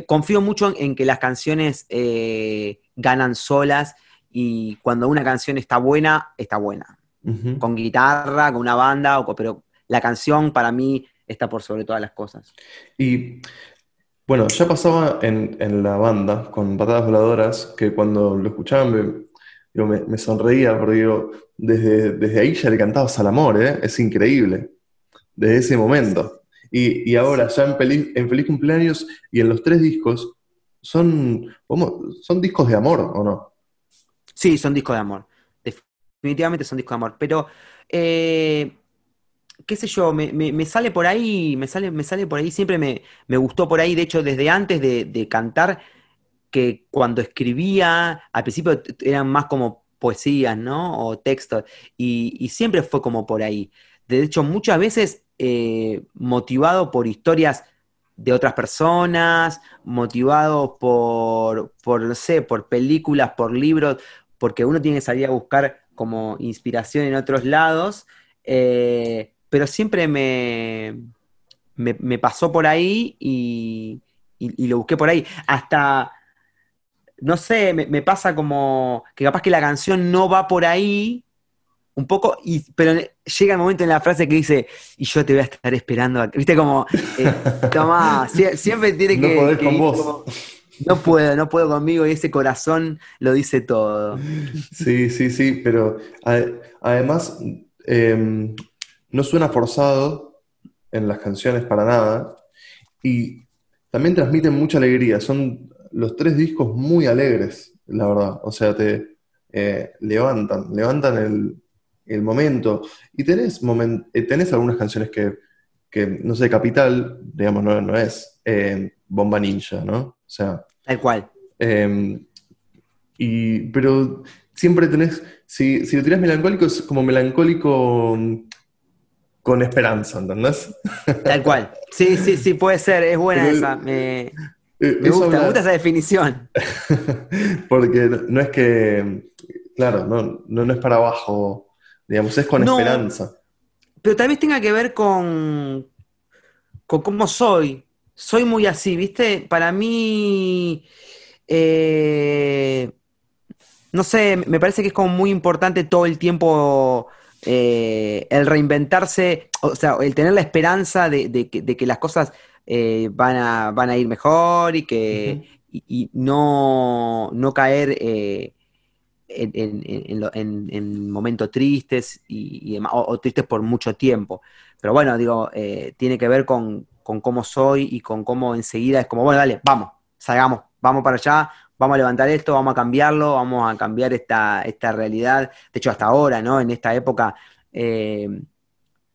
confío mucho en, que las canciones eh, ganan solas y cuando una canción está buena, está buena. Con guitarra, con una banda, o, pero la canción para mí está por sobre todas las cosas. Y bueno, ya pasaba en, la banda con patadas voladoras que cuando lo escuchaban me, sonreía, porque digo, desde, desde ahí ya le cantabas al amor, ¿eh? es increíble, desde ese momento. Y, ahora, ya en feliz, en feliz cumpleaños y en los tres discos, son, son discos de amor, ¿o no? Sí, son discos de amor. Definitivamente son discos de amor. Pero, eh, qué sé yo, me, sale por ahí, me sale, me sale por ahí, siempre me, gustó por ahí, de hecho, desde antes de, cantar, que cuando escribía, al principio eran más como poesías, ¿no? O textos, y, siempre fue como por ahí. De hecho, muchas veces eh, motivado por historias de otras personas, motivados por, por, no sé, por películas, por libros, porque uno tiene que salir a buscar como inspiración en otros lados, eh, pero siempre me, me, pasó por ahí y, lo busqué por ahí. Hasta, no sé, me, pasa como que capaz que la canción no va por ahí, un poco, y, pero llega el momento en la frase que dice, y yo te voy a estar esperando, viste como, eh, *laughs* Tomás, siempre tiene que... No con vos. no puedo, no puedo conmigo y ese corazón lo dice todo. Sí, sí, sí, pero además em, no suena forzado en las canciones para nada y también transmiten mucha alegría. Son los tres discos muy alegres, la verdad. O sea, te eh, levantan, levantan el, el momento. Y tenés, eh, tenés algunas canciones que, no sé, Capital, digamos, no, no es eh, Bomba Ninja, ¿no? O sea. Tal cual. Em, y, pero siempre tenés, si, si lo tirás melancólico, es como melancólico mm, con esperanza, ¿entendés? Tal cual. Sí, sí, sí, puede ser, es buena esa. Me, Eh, me gusta, me habla- gusta esa definición. *laughs* Porque no es que, claro, no, no, no es para abajo, digamos, es con No. esperanza. Pero tal vez tenga que ver con, con cómo soy. Soy muy así, ¿viste? Para mí, eh, no sé, me parece que es como muy importante todo el tiempo eh, el reinventarse, o sea, el tener la esperanza de, de que, de que las cosas eh, van a, van a ir mejor y que y, y no, no caer eh, en, en- momentos tristes y, o, o tristes por mucho tiempo. Pero bueno, digo, tiene que ver con, con cómo soy y con cómo enseguida es como, bueno, dale, vamos, salgamos, vamos para allá, vamos a levantar esto, vamos a cambiarlo, vamos a cambiar esta, esta realidad. De hecho, hasta ahora, ¿no? En esta época, eh,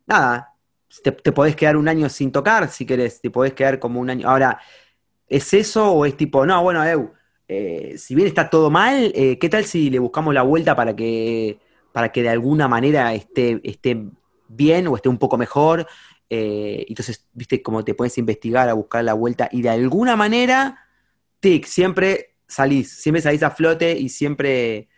nada, te, te podés quedar un año sin tocar si querés, te podés quedar como un año. Ahora, ¿es eso o es tipo, no, bueno, Eu, eh, si bien está todo mal, eh, ¿qué tal si le buscamos la vuelta para que, para que de alguna manera esté, esté bien o esté un poco mejor? Entonces, viste, como te puedes investigar a buscar la vuelta y de alguna manera, tic, siempre salís, siempre salís a flote y siempre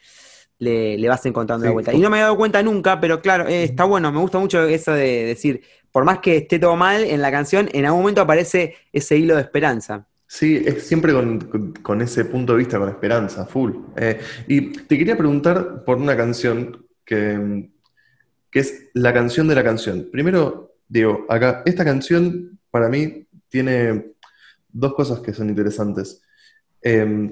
le, le vas encontrando la vuelta. Y no me he dado cuenta nunca, pero claro, eh, está bueno, me gusta mucho eso de decir, por más que esté todo mal en la canción, en algún momento aparece ese hilo de esperanza. Sí, es siempre con, con- con ese punto de vista, con esperanza, full. Eh, y te quería preguntar por una canción que, que es la canción de la canción. Primero, digo, acá, esta canción para mí tiene dos cosas que son interesantes. Eh,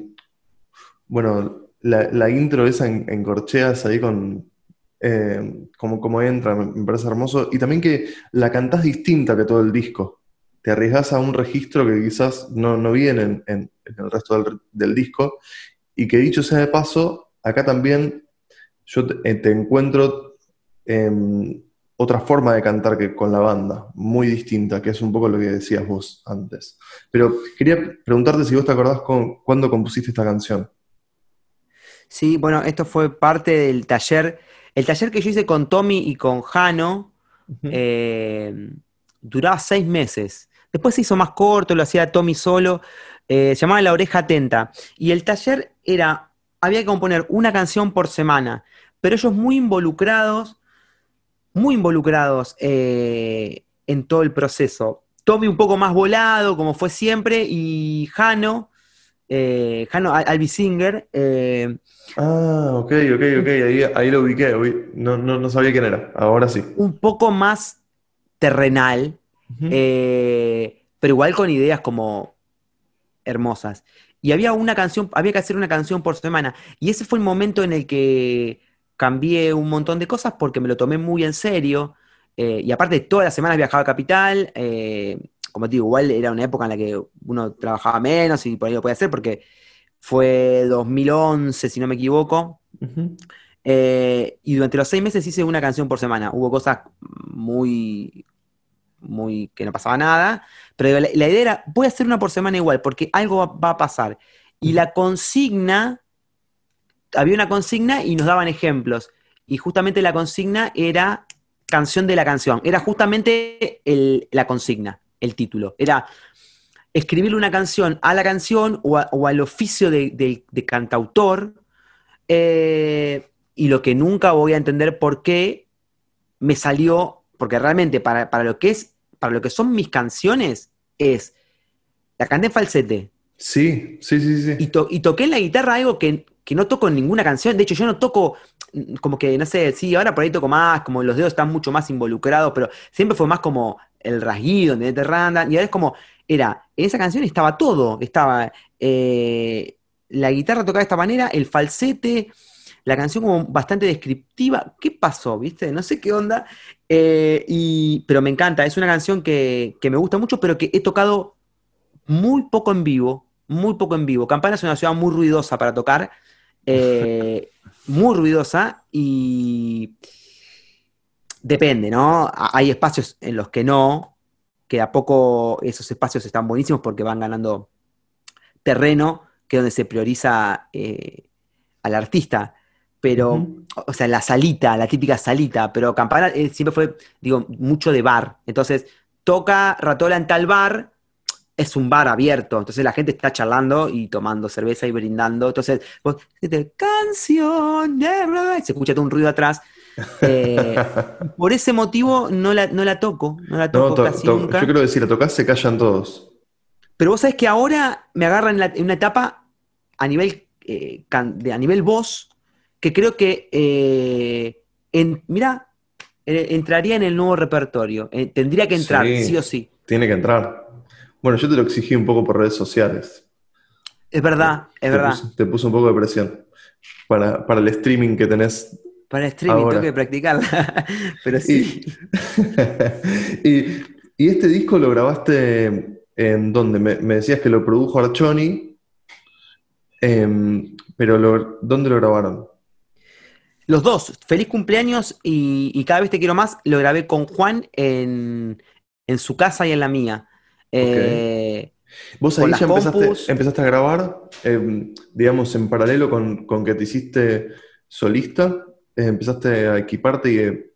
bueno, la, intro esa en, corcheas ahí con eh, como, como entra, me, parece hermoso. Y también que la cantás distinta que todo el disco. Te arriesgas a un registro que quizás no, no viene en, el resto del, disco. Y que dicho sea de paso, acá también yo te, eh, encuentro em, otra forma de cantar que con la banda, muy distinta, que es un poco lo que decías vos antes. Pero quería preguntarte si vos te acordás con, cuándo compusiste esta canción. Sí, bueno, esto fue parte del taller. El taller que yo hice con Tommy y con Jano eh, duraba seis meses. Después se hizo más corto, lo hacía Tommy solo. eh, se llamaba La Oreja Atenta. Y el taller era, había que componer una canción por semana, pero ellos muy involucrados, muy involucrados eh, en todo el proceso. Tommy un poco más volado, como fue siempre, y Jano, eh, Jano Al- Albisinger, eh, Ah, ok, ok, ok, ahí, ahí lo ubiqué, no, no, no sabía quién era, ahora sí. un poco más terrenal, eh, pero igual con ideas como hermosas. Y había una canción, había que hacer una canción por semana. Y ese fue el momento en el que cambié un montón de cosas porque me lo tomé muy en serio. eh, y aparte, todas las semanas viajaba a Capital. eh, como te digo, igual era una época en la que uno trabajaba menos y por ahí lo podía hacer porque fue 2011, si no me equivoco. Eh, y durante los seis meses hice una canción por semana. Hubo cosas muy, muy que no pasaba nada, pero la idea era, voy a hacer una por semana igual, porque algo va, va a pasar. Y la consigna, había una consigna y nos daban ejemplos. Y justamente la consigna era canción de la canción. Era justamente el- la consigna, el título. Era escribirle una canción a la canción o, a- o al oficio de, de- de cantautor. eh, y lo que nunca voy a entender por qué me salió, porque realmente para, para lo que es, para lo que son mis canciones, es la canté en falsete Sí, sí, sí, sí. y, to- y toqué en la guitarra algo que, que no toco en ninguna canción. De hecho, yo no toco, mm, como que, no sé, sí, ahora por ahí toco más, como los dedos están mucho más involucrados, pero siempre fue más como el rasguido, randan. Y ahora es como, era, en esa canción estaba todo. Estaba eh, la guitarra tocada de esta manera, el falsete, la canción como bastante descriptiva. ¿Qué pasó? ¿Viste? No sé qué onda. Eh, y, pero me encanta, es una canción que, que me gusta mucho, pero que he tocado muy poco en vivo, muy poco en vivo. Campana es una ciudad muy ruidosa para tocar, eh, muy ruidosa y depende, ¿no? Hay espacios en los que no, que a poco esos espacios están buenísimos porque van ganando terreno que es donde se prioriza eh, al artista. Pero, o sea, la salita, la típica salita, pero Campana eh, siempre fue, digo, mucho de bar. Entonces, toca Ratola en tal bar, es un bar abierto, entonces la gente está charlando y tomando cerveza y brindando. Entonces, vos, canción, de verdad", y se escucha todo un ruido atrás. Eh, *laughs* por ese motivo no la, no la toco, no la toco No, to- casi to- nunca. yo creo que si la tocas se callan todos. Pero vos sabés que ahora me agarra en, la- en una etapa a nivel, eh, can- de, a nivel voz que creo que, eh, en, mirá, eh, entraría en el nuevo repertorio. Tendría que entrar, Sí. sí. o sí. Tiene que entrar. Bueno, yo te lo exigí un poco por redes sociales. Es verdad, es Te verdad. te puse un poco de presión para, para el streaming que tenés. Para streaming Ahora. tengo que practicarla. *laughs* Pero sí. Y, *laughs* y- y este disco lo grabaste en dónde? Me, me decías que lo produjo Archoni, em, pero lo- ¿dónde lo grabaron? Los dos, feliz cumpleaños y, y cada vez te quiero más, lo grabé con Juan en, en su casa y en la mía. Eh, Vos ahí ya empezaste, compus. empezaste a grabar, em, digamos, en paralelo con, con que te hiciste solista, eh, empezaste a equiparte y... eh,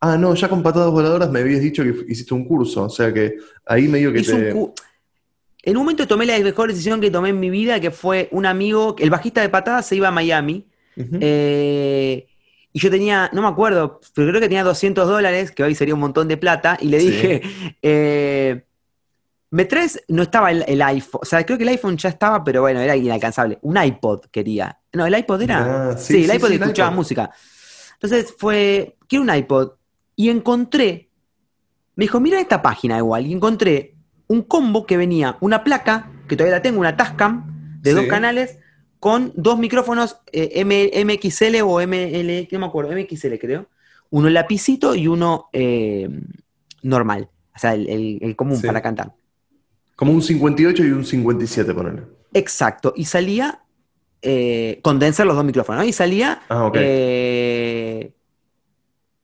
ah, no, ya con patadas voladoras me habías dicho que hiciste un curso, o sea que ahí medio que un te... en un momento tomé la mejor decisión que tomé en mi vida, que fue un amigo, el bajista de patadas se iba a Miami, y yo tenía, no me acuerdo, pero creo que tenía 200 dólares, que hoy sería un montón de plata, y le Sí. dije, *laughs* eh, ¿me traes? No estaba el, el iPhone, o sea, creo que el iPhone ya estaba, pero bueno, era inalcanzable. Un iPod quería. No, el iPod era. Ah, sí, sí, el iPod sí, escuchaba iPod. música. Entonces fue, quiero un iPod. Y encontré, me dijo, mira esta página igual, y encontré un combo que venía una placa, que todavía la tengo, una Tascam, de dos canales, con dos micrófonos eh, M- MXL o ML, que no me acuerdo, MXL creo. Uno lapicito y uno eh, normal, o sea, el, el- el común para cantar. Como un 58 y un 57, ponele. Exacto, y salía, eh, condenser los dos micrófonos, ¿no? Y salía Ah, eh,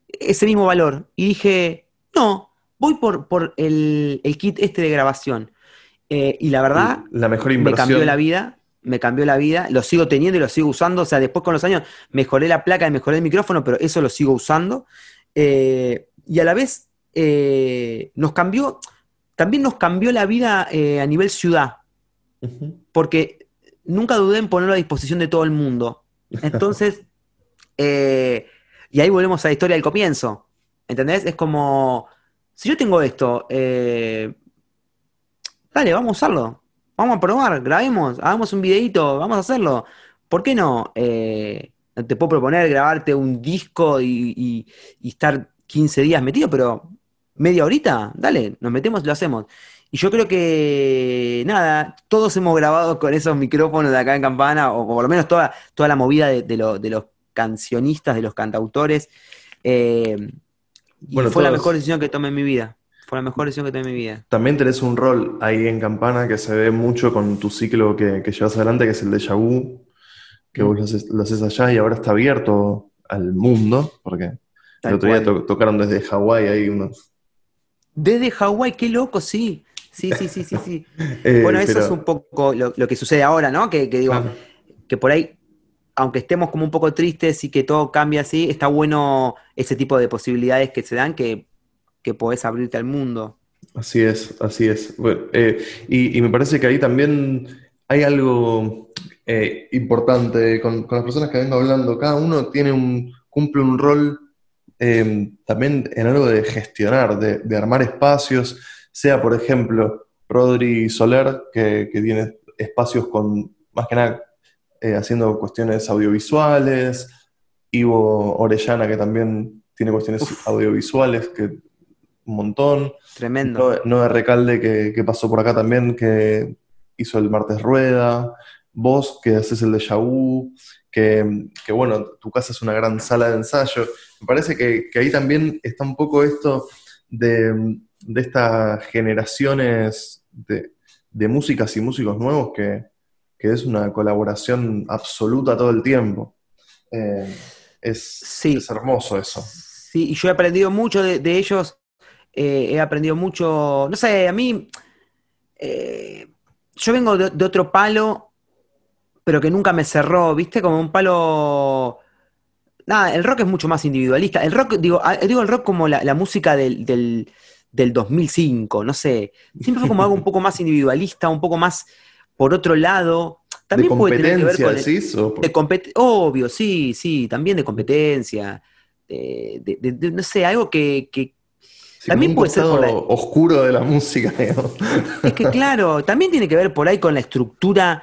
ese mismo valor. Y dije, no, voy por, por el, el kit este de grabación. Eh, y la verdad, La mejor me inversión. cambió la vida, me cambió la vida, lo sigo teniendo y lo sigo usando, o sea, después con los años mejoré la placa y mejoré el micrófono, pero eso lo sigo usando. Eh, y a la vez eh, nos cambió, también nos cambió la vida eh, a nivel ciudad, porque nunca dudé en ponerlo a disposición de todo el mundo. Entonces, *laughs* eh, y ahí volvemos a la historia del comienzo, ¿entendés? Es como, si yo tengo esto, eh, dale, vamos a usarlo, vamos a probar, grabemos, hagamos un videito, vamos a hacerlo. ¿Por qué no? Te puedo proponer grabarte un disco y, y- y estar 15 días metido, pero media horita, dale, nos metemos y lo hacemos. Y yo creo que, nada, todos hemos grabado con esos micrófonos de acá en Campana, o por lo menos toda, toda la movida de, de lo- de los cancionistas, de los cantautores. eh, y Bueno, fue la mejor decisión que tomé en mi vida. Fue la mejor decisión que tomé en mi vida. También tenés un rol ahí en Campana que se ve mucho con tu ciclo que, que llevas adelante, que es el de Vu, que Mm. vos lo haces, lo haces allá y ahora está abierto al mundo, porque Tal el otro día to- tocaron desde Hawái ahí unos... Desde Hawái, qué loco, sí. Sí, sí, sí, sí, sí. *laughs* eh, Bueno, eso pero- es un poco lo, lo que sucede ahora, ¿no? Que, que digo, que por ahí, aunque estemos como un poco tristes y que todo cambia así, está bueno ese tipo de posibilidades que se dan que, que podés abrirte al mundo. Así es, así es. Bueno, eh, y, y me parece que ahí también hay algo eh, importante con, con las personas que vengo hablando. Cada uno tiene un, cumple un rol eh, también en algo de gestionar, de, de armar espacios, sea por ejemplo Rodri Soler, que, que tiene espacios con, más que nada, eh, haciendo cuestiones audiovisuales, Ivo Orellana, que también tiene cuestiones audiovisuales, que un montón. Tremendo. No, no de Recalde que, que pasó por acá también, que hizo el martes rueda. Vos que haces el de Vu, que, que bueno, tu casa es una gran sala de ensayo. Me parece que, que ahí también está un poco esto de, de estas generaciones de, de músicas y músicos nuevos que, que es una colaboración absoluta todo el tiempo. Eh, es, Sí. es hermoso eso. Sí, y yo he aprendido mucho de, de ellos. eh, he aprendido mucho. No sé, a mí. eh, yo vengo de, de otro palo, pero que nunca me cerró, ¿viste? Como un palo. Nada, el rock es mucho más individualista. El rock, digo, ah, digo el rock como la, la música del, del, del 2005, no sé. Siempre fue como algo un poco más individualista, un poco más por otro lado. También de puede tener que ver competencia, con el- decís, o por- de compet- Obvio, sí, sí, también de competencia. De, de- no sé, algo que, que- sí, también puede ser por costado oscuro de la música, *laughs* digamos. Es que claro, también tiene que ver por ahí con la estructura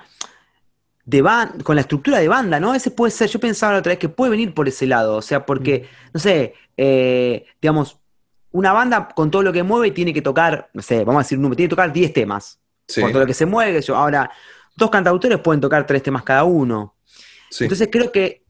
de con la estructura de banda, ¿no? Ese puede ser, yo pensaba la otra vez que puede venir por ese lado, o sea, porque, no sé, eh, digamos, una banda con todo lo que mueve tiene que tocar, no sé, vamos a decir un número, tiene que tocar 10 temas, Sí, por todo lo que se mueve, yo. ahora, dos cantautores pueden tocar tres temas cada uno. sí. Entonces creo que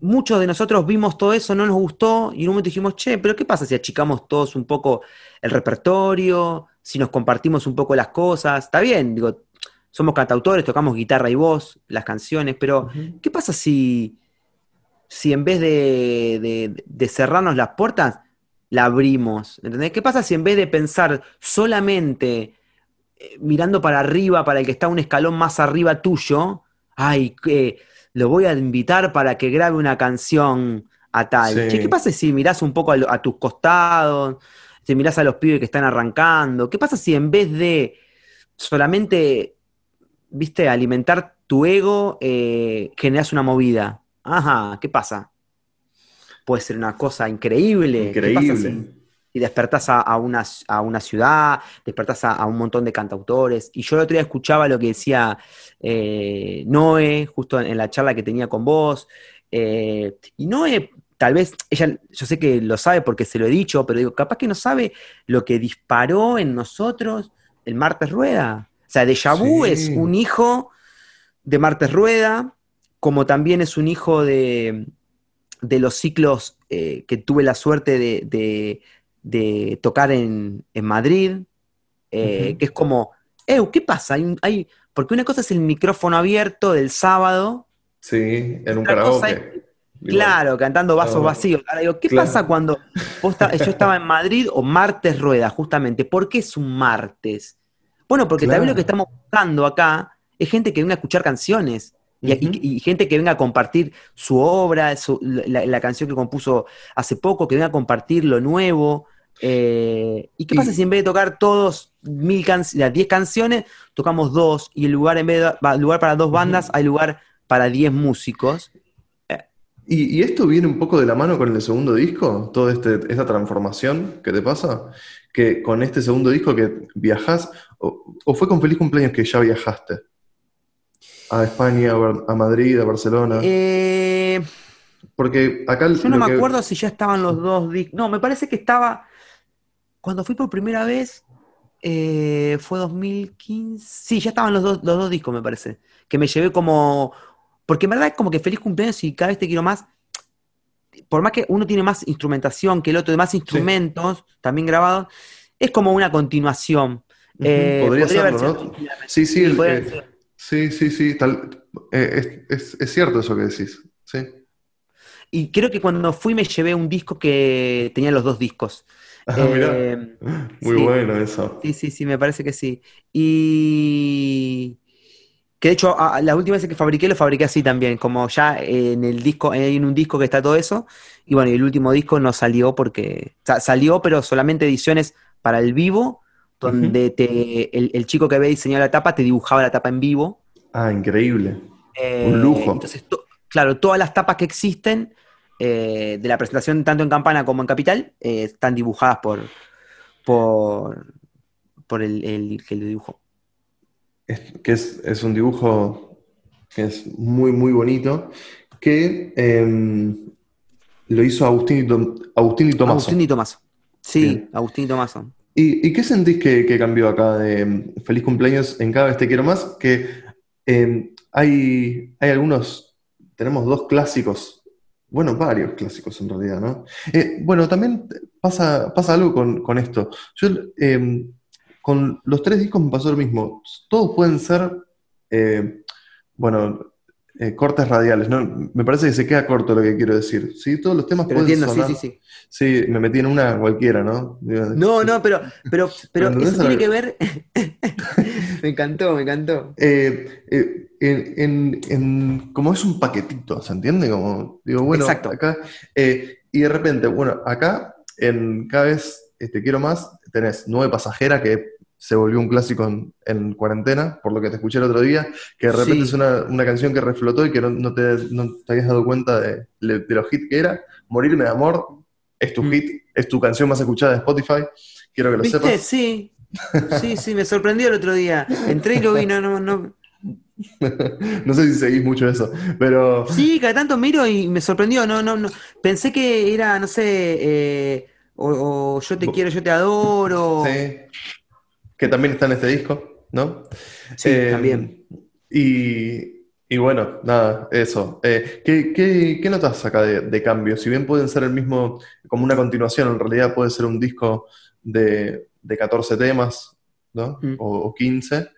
muchos de nosotros vimos todo eso, no nos gustó, y en un momento dijimos, che, pero ¿qué pasa si achicamos todos un poco el repertorio? Si nos compartimos un poco las cosas. Está bien, digo, somos cantautores, tocamos guitarra y voz, las canciones, pero. ¿qué pasa si, si en vez de, de- de cerrarnos las puertas, la abrimos? ¿Entendés? ¿Qué pasa si en vez de pensar solamente eh, mirando para arriba, para el que está un escalón más arriba tuyo, ay, que lo voy a invitar para que grabe una canción a tal. Sí. Che, ¿qué pasa si mirás un poco a tus costados, si mirás a los pibes que están arrancando? ¿Qué pasa si en vez de solamente, viste, alimentar tu ego, eh, generás una movida? Ajá, ¿qué pasa? Puede ser una cosa increíble. ¿Qué pasa Increíble. si- y despertás a, a una, a una ciudad, despertás a, a un montón de cantautores. Y yo el otro día escuchaba lo que decía eh, Noé, justo en la charla que tenía con vos. eh, y Noé, tal vez, ella, yo sé que lo sabe porque se lo he dicho, pero digo, capaz que no sabe lo que disparó en nosotros el Martes Rueda. O sea, Deja Vu Sí. es un hijo de Martes Rueda, como también es un hijo de, de los ciclos eh, que tuve la suerte de, de- de tocar en, en Madrid, eh, que es como, "Ew, ¿qué pasa? Hay, un- hay- porque una cosa es el micrófono abierto del sábado, Sí, en un karaoke. Claro, cantando vasos Claro. vacíos. Ahora digo, ¿qué Claro. pasa cuando vos yo estaba en Madrid o martes rueda, justamente? ¿Por qué es un martes? Bueno, porque también lo que Claro. estamos buscando acá es gente que venga a escuchar canciones. Y, gente que venga a compartir su obra, su- la, la canción que compuso hace poco, que venga a compartir lo nuevo. eh, ¿Y qué Y- pasa si en vez de tocar todos mil can- las 10 canciones, tocamos dos y el lugar en vez de lugar para dos bandas, hay lugar para 10 músicos? ¿Y, y esto viene un poco de la mano con el segundo disco? ¿Toda este, esta transformación que te pasa? Que con este segundo disco que viajás, o, o fue con Feliz Cumpleaños que ya viajaste? A España, a Madrid, a Barcelona. Eh, Porque acá yo no me que- acuerdo si ya estaban los dos discos. No, me parece que estaba. Cuando fui por primera vez, eh, fue 2015. Sí, ya estaban los dos, los dos discos, me parece. Que me llevé como. Porque en verdad es como que feliz cumpleaños y cada vez te quiero más. Por más que uno tiene más instrumentación que el otro, de más instrumentos también grabados, es como una continuación. Eh, podría podría serlo, ¿no? Sí, sí, Sí, el- eh, sí, sí, sí, tal, eh, es, es- es cierto eso que decís. Sí. Y creo que cuando fui me llevé un disco que tenía los dos discos. Ah, *laughs* mirá. Eh, Muy sí. bueno eso. Sí, sí, sí, me parece que sí. Y que de hecho a- a- la última vez que fabriqué lo fabriqué así también, como ya en el disco, hay en un disco que está todo eso, y bueno, el último disco no salió porque, o sea, salió pero solamente ediciones para el vivo, donde te, el, el chico que había diseñado la tapa te dibujaba la tapa en vivo. Ah, increíble. Eh, Un lujo. Entonces, to- claro, todas las tapas que existen eh, de la presentación tanto en Campana como en Capital eh, están dibujadas por, por, por el, el que lo dibujó. Es, que es, es un dibujo que es muy, muy bonito, que em, lo hizo Agustín y, Tom- Agustín y Tomaso. Agustín y Tomaso. Sí, Bien. Agustín y Tomaso. ¿Y, y qué sentís que, que cambió acá de em, Feliz Cumpleaños en Cada vez te quiero más? Que em, hay, hay algunos, tenemos dos clásicos, bueno, varios clásicos en realidad, ¿no? Eh, bueno, también pasa, pasa algo con, con esto. Yo, con los tres discos me pasó lo mismo. Todos pueden ser, eh, bueno, eh, cortes radiales. ¿no? Me parece que se queda corto lo que quiero decir. Sí, todos los temas Pero pueden entiendo, sí, sonar. sí, sí. Sí, me metí en una cualquiera, ¿no? No, no, pero, pero, *laughs* pero ¿Entendés eso tiene que- ver. *laughs* me encantó, me encantó. Eh, eh, en, en- en- como es un paquetito, ¿se entiende? Como, digo, bueno, Exacto. acá, y de repente, bueno, acá, en cada vez eh, te quiero más, tenés Nueve Pasajera, que se volvió un clásico en, en cuarentena, por lo que te escuché el otro día, que de repente Sí. es una, una canción que reflotó y que no, no te, no te habías dado cuenta de, de los hits que era. Morirme de amor es tu Mm. hit, es tu canción más escuchada de Spotify, quiero que lo ¿Viste? sepas. Sí. Sí, sí, me sorprendió el otro día. Entré y lo vi, no, no, no. *laughs* no sé si seguís mucho eso, pero... Sí, cada tanto miro y me sorprendió. No, no, no. Pensé que era, no sé, eh, o, o yo te quiero, yo te adoro. Sí. Que también está en este disco, ¿no? Sí, Eh, también. Y, y bueno, nada, eso. Eh, ¿qué, qué, qué notas acá de, de cambio? Si bien pueden ser el mismo, como una continuación, en realidad puede ser un disco de, de 14 temas, ¿no? Mm. O, o 15,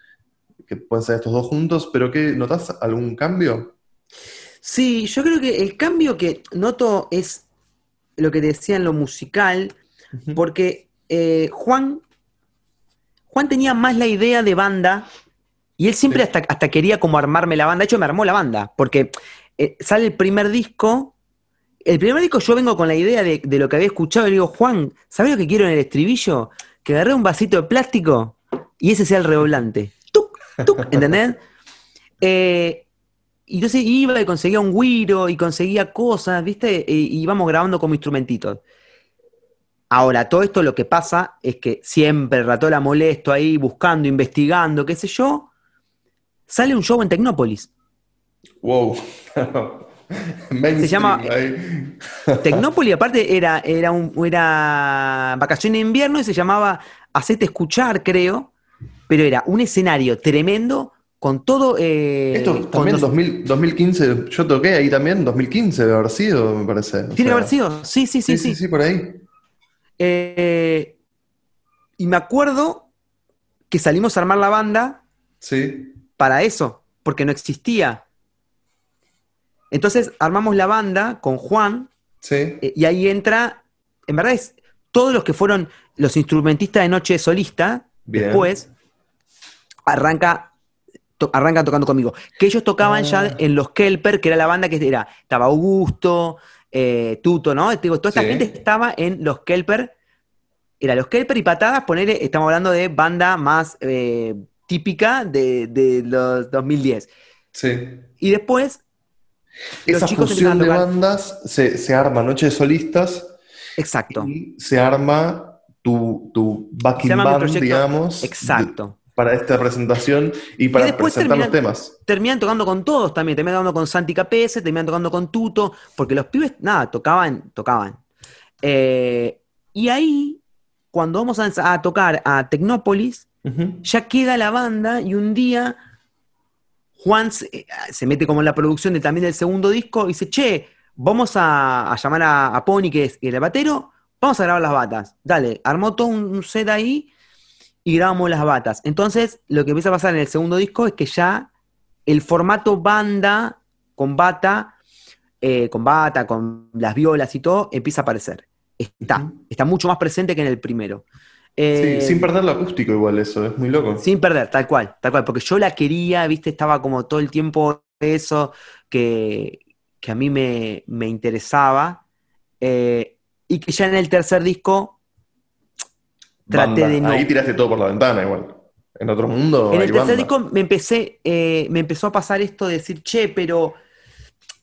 que pueden ser estos dos juntos, pero ¿qué notas algún cambio? Sí, yo creo que el cambio que noto es lo que te decía en lo musical, porque eh, Juan, Juan tenía más la idea de banda y él siempre Sí. hasta, hasta quería como armarme la banda. De hecho, me armó la banda, porque eh, sale el primer disco. El primer disco yo vengo con la idea de, de lo que había escuchado y le digo, Juan, ¿sabes lo que quiero en el estribillo? Que agarré un vasito de plástico y ese sea el redoblante. ¡Tuc! ¡Tuc! *laughs* ¿Entendés? Eh, y entonces iba y conseguía un guiro y conseguía cosas, ¿viste? Y y íbamos grabando como instrumentitos. Ahora, todo esto lo que pasa es que siempre Ratola molesto ahí, buscando, investigando, qué sé yo, sale un show en Tecnópolis. Wow. *laughs* Se llama- ahí. Tecnópolis, aparte, era, era, un, era vacaciones de invierno y se llamaba Hacete Escuchar, creo, pero era un escenario tremendo con todo... eh, Esto también los- 2000 2015, yo toqué ahí también, 2015 debe haber sido, me parece. ¿Tiene que haber sido? Sí, sí, sí, Sí, sí, sí. sí, por ahí. Eh, y me acuerdo que salimos a armar la banda Sí. para eso, porque no existía. Entonces armamos la banda con Juan Sí. eh, y ahí entra, en verdad es todos los que fueron los instrumentistas de Noche Solista, Bien. después arranca, to- arrancan tocando conmigo. Que ellos tocaban Ah. ya en los Kelper, que era la banda que era, estaba Augusto, eh, Tuto, ¿no? Digo, toda esta Sí. gente estaba en los Kelper, era los Kelper y Patadas, ponele, estamos hablando de banda más eh, típica de, de los 2010. Sí. Y después, Esa fusión de bandas se, se arma Noche de Solistas exacto, y se arma tu, tu backing band, proyecto. digamos, exacto. Para esta presentación y para después presentar los temas. terminan tocando con todos también, terminan tocando con Santi Capese, terminan tocando con Tuto, porque los pibes, nada, tocaban, tocaban. Eh, y ahí, cuando vamos a, a tocar a Tecnópolis, ya queda la banda y un día Juan se, eh, se mete como en la producción de, también del segundo disco y dice, che, vamos a, a llamar a, a Pony, que es el batero, vamos a grabar las batas. Dale, armó todo un set ahí y grabamos las batas. Entonces, lo que empieza a pasar en el segundo disco es que ya el formato banda con bata, eh, con bata, con las violas y todo, empieza a aparecer. Está, está mucho más presente que en el primero. Sí, Eh, sin perder lo acústico igual eso, es muy loco. sin perder, tal cual, tal cual, porque yo la quería, viste, estaba como todo el tiempo eso que, que a mí me, me interesaba, eh, y que ya en el tercer disco traté Banda. de no. Ahí tiraste todo por la ventana igual. En otro mundo En hay el tercer disco me empecé, eh, me empezó a pasar esto de decir, che, pero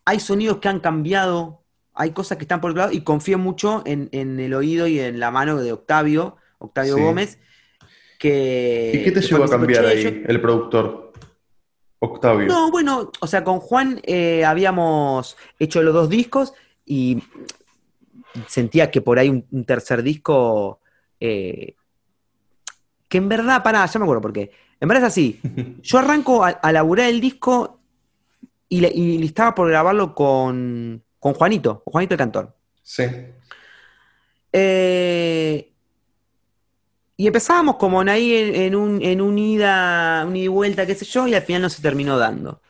hay sonidos que han cambiado, hay cosas que están por otro lado, y confío mucho en, en el oído y en la mano de Octavio, Octavio Sí. Gómez, que... ¿Y qué te llevó a cambiar ahí, "Che, yo- el productor? Octavio. No, bueno, o sea, con Juan eh, habíamos hecho los dos discos y sentía que por ahí un, un tercer disco, eh, que en verdad, pará, ya me acuerdo por qué. En verdad es así. Yo arranco a, a laburar el disco y, le- y estaba por grabarlo con, con Juanito, con Juanito el Cantor. Sí. Eh, y empezábamos como en ahí en, en un, en un ida, un ida y vuelta, qué sé yo, y al final no se terminó dando.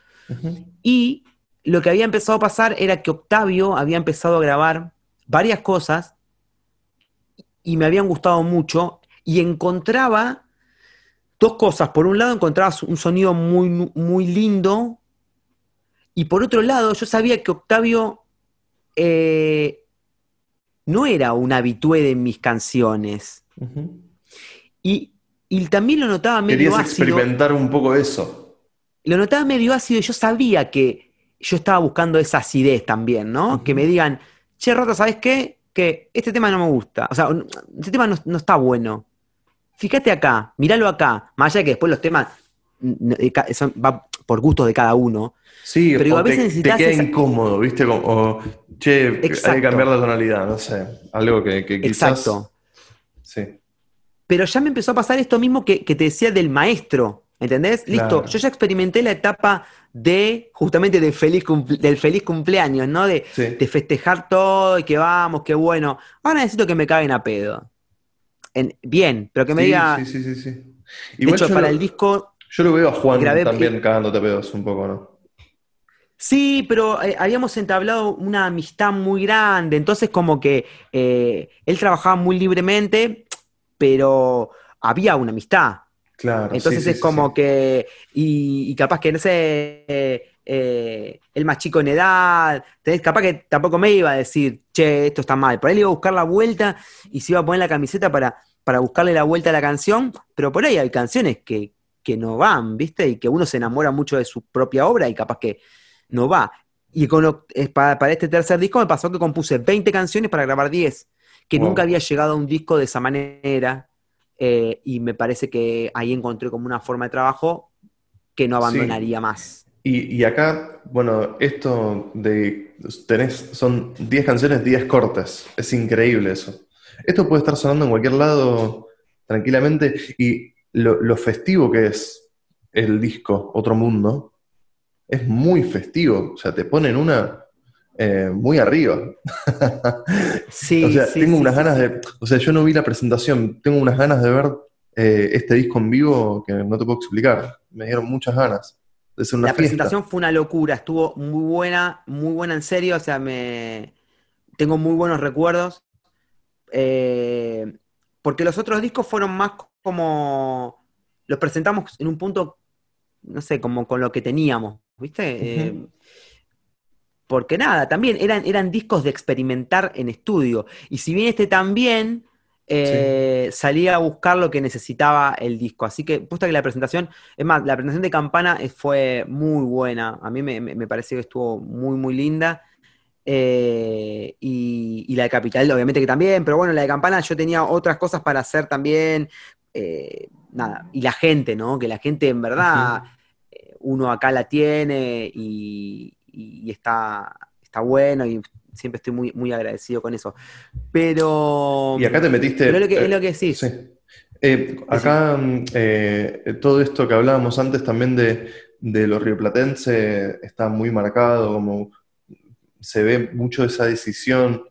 Y lo que había empezado a pasar era que Octavio había empezado a grabar varias cosas y me habían gustado mucho y encontraba dos cosas. Por un lado encontraba un sonido muy, muy lindo y por otro lado yo sabía que Octavio eh, no era un habitué de mis canciones. y, también lo notaba medio Querías experimentar un poco eso. Lo notaba medio ácido y yo sabía que yo estaba buscando esa acidez también, ¿no? Que me digan, che, Rota, ¿sabes qué? Que este tema no me gusta. O sea, este tema no, está bueno. Fíjate acá, míralo acá. Más allá de que después los temas son, va por gustos de cada uno. Sí, pero a veces te, te queda incómodo, ¿viste? o, che, hay que cambiar la tonalidad, no sé. Algo que, que quizás... Exacto. Sí. Pero ya me empezó a pasar esto mismo que, te decía del maestro, ¿entendés? Listo, yo ya experimenté la etapa de justamente de feliz del feliz cumpleaños, ¿no? De, festejar todo y que vamos, qué bueno. Ahora necesito que me caguen a pedo. Bien, pero que me diga. Sí, sí, sí, sí. de hecho, para el disco. Yo lo veo a Juan también cagándote pedos un poco, ¿no? Sí, pero eh, habíamos entablado una amistad muy grande, entonces como que eh, él trabajaba muy libremente, pero había una amistad. Claro. Entonces es como que, y, capaz que, no sé, eh, el más chico en edad, capaz que tampoco me iba a decir, che, esto está mal. Por ahí le iba a buscar la vuelta y se iba a poner la camiseta para, para buscarle la vuelta a la canción, pero por ahí hay canciones que, que no van, ¿viste? Y que uno se enamora mucho de su propia obra y capaz que no va. Y con para, este tercer disco me pasó que compuse 20 canciones para grabar 10, que nunca había llegado a un disco de esa manera. Eh, y me parece que ahí encontré como una forma de trabajo que no abandonaría más. Y, acá, bueno, esto de tenés, son 10 canciones, 10 cortes. Es increíble eso. Esto puede estar sonando en cualquier lado tranquilamente. Y lo, lo festivo que es el disco, Otro Mundo, es muy festivo, o sea, te ponen una eh, muy arriba. *laughs* Sí, o sea, tengo unas ganas de, o sea, yo no vi la presentación, tengo unas ganas de ver eh, este disco en vivo que no te puedo explicar, me dieron muchas ganas. De una la presentación fue una locura, estuvo muy buena, muy buena en serio, o sea, me tengo muy buenos recuerdos. Eh, porque los otros discos fueron más como los presentamos en un punto, no sé, como con lo que teníamos, ¿viste? Eh, porque nada, también eran, eran discos de experimentar en estudio. Y si bien este también eh, salía a buscar lo que necesitaba el disco. Así que, puesta que la presentación, es más, la presentación de Campana fue muy buena. A mí me, pareció que estuvo muy, muy linda. Eh, y, la de Capital, obviamente que también, pero bueno, la de Campana yo tenía otras cosas para hacer también. nada, y la gente, ¿no? Que la gente en verdad uno acá la tiene y, está, está bueno y siempre estoy muy, muy agradecido con eso. Pero... Y acá te metiste... Pero es lo que, sí. Eh, acá eh, todo esto que hablábamos antes también de, de los rioplatenses está muy marcado, como se ve mucho esa decisión.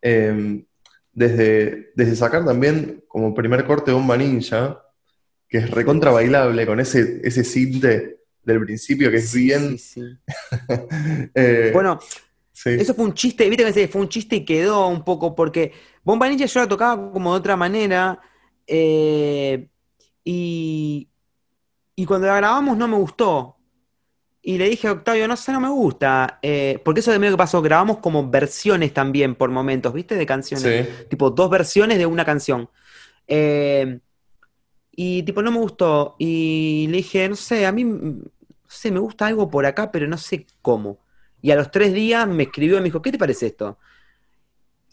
Em, desde, desde sacar también como primer corte Bomba Ninja, que es recontra bailable, con ese, ese cinte del principio, que es bien. *laughs* Eh, bueno, eso fue un chiste, viste que fue un chiste y quedó un poco, porque Bomba Ninja yo la tocaba como de otra manera. Eh, y, y cuando la grabamos no me gustó. Y le dije a Octavio, no sé, no me gusta. Eh, porque eso de medio que pasó, grabamos como versiones también por momentos, ¿viste? De canciones. Tipo, dos versiones de una canción. Eh, y tipo, no me gustó. Y le dije, no sé, a mí, no sé, me gusta algo por acá, pero no sé cómo. Y a los tres días me escribió y me dijo, ¿qué te parece esto?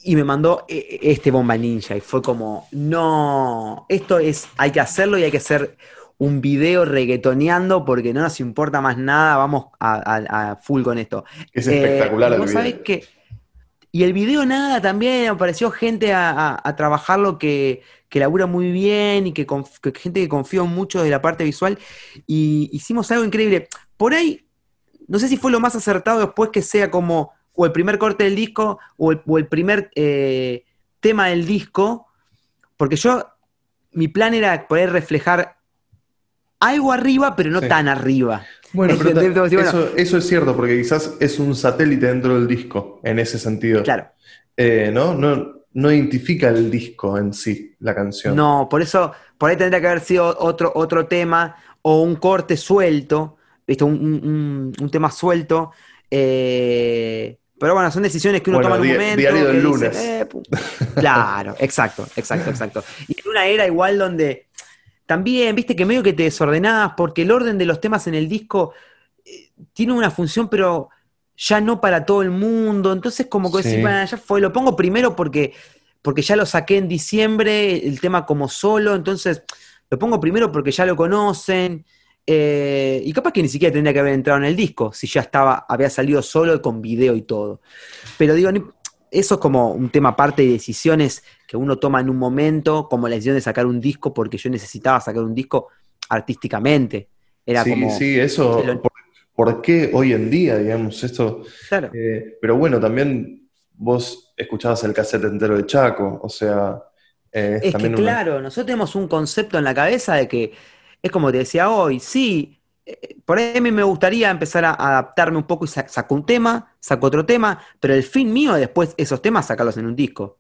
Y me mandó e, e, este bomba ninja. Y fue como, no, esto es, hay que hacerlo y hay que hacer un video reggaetoneando porque no nos importa más nada, vamos a, full con esto. Es espectacular el video. que, y el video nada, también apareció gente a, a trabajarlo que, que labura muy bien y que, gente que confía mucho de la parte visual. Y hicimos algo increíble. Por ahí, no sé si fue lo más acertado después que sea como o el primer corte del disco o el, primer eh, tema del disco, porque yo, mi plan era poder reflejar algo arriba, pero no tan arriba. Bueno, eso, eso es cierto, porque quizás es un satélite dentro del disco, en ese sentido. Claro. Eh, ¿no? No, no identifica el disco en sí, la canción. No, por eso, por ahí tendría que haber sido otro, otro tema o un corte suelto, ¿viste? Un, un- tema suelto. eh, pero bueno, son decisiones que uno Bueno, toma en un momento. diario del dice, lunes. eh, claro, exacto, exacto, exacto. Y en una era igual donde también, viste que medio que te desordenabas porque el orden de los temas en el disco eh, tiene una función, pero ya no para todo el mundo. Entonces, como que Sí. decís, "Bueno, ya fue, lo pongo primero porque, porque ya lo saqué en diciembre, el tema como solo, entonces lo pongo primero porque ya lo conocen. eh, y capaz que ni siquiera tendría que haber entrado en el disco, si ya estaba, había salido solo con video y todo. Pero digo, ni- eso es como un tema aparte de decisiones que uno toma en un momento, como la decisión de sacar un disco, porque yo necesitaba sacar un disco artísticamente. Era sí, como. sí, eso. lo- ¿por, por qué hoy en día, digamos, esto? Claro. Eh, pero bueno, también vos escuchabas el cassette entero de Chaco, o sea. eh, Es que una- claro, nosotros tenemos un concepto en la cabeza de que es como te decía hoy, sí, por ahí a mí me gustaría empezar a adaptarme un poco y sa- saco un tema, saco otro tema, pero el fin mío es después esos temas sacarlos en un disco.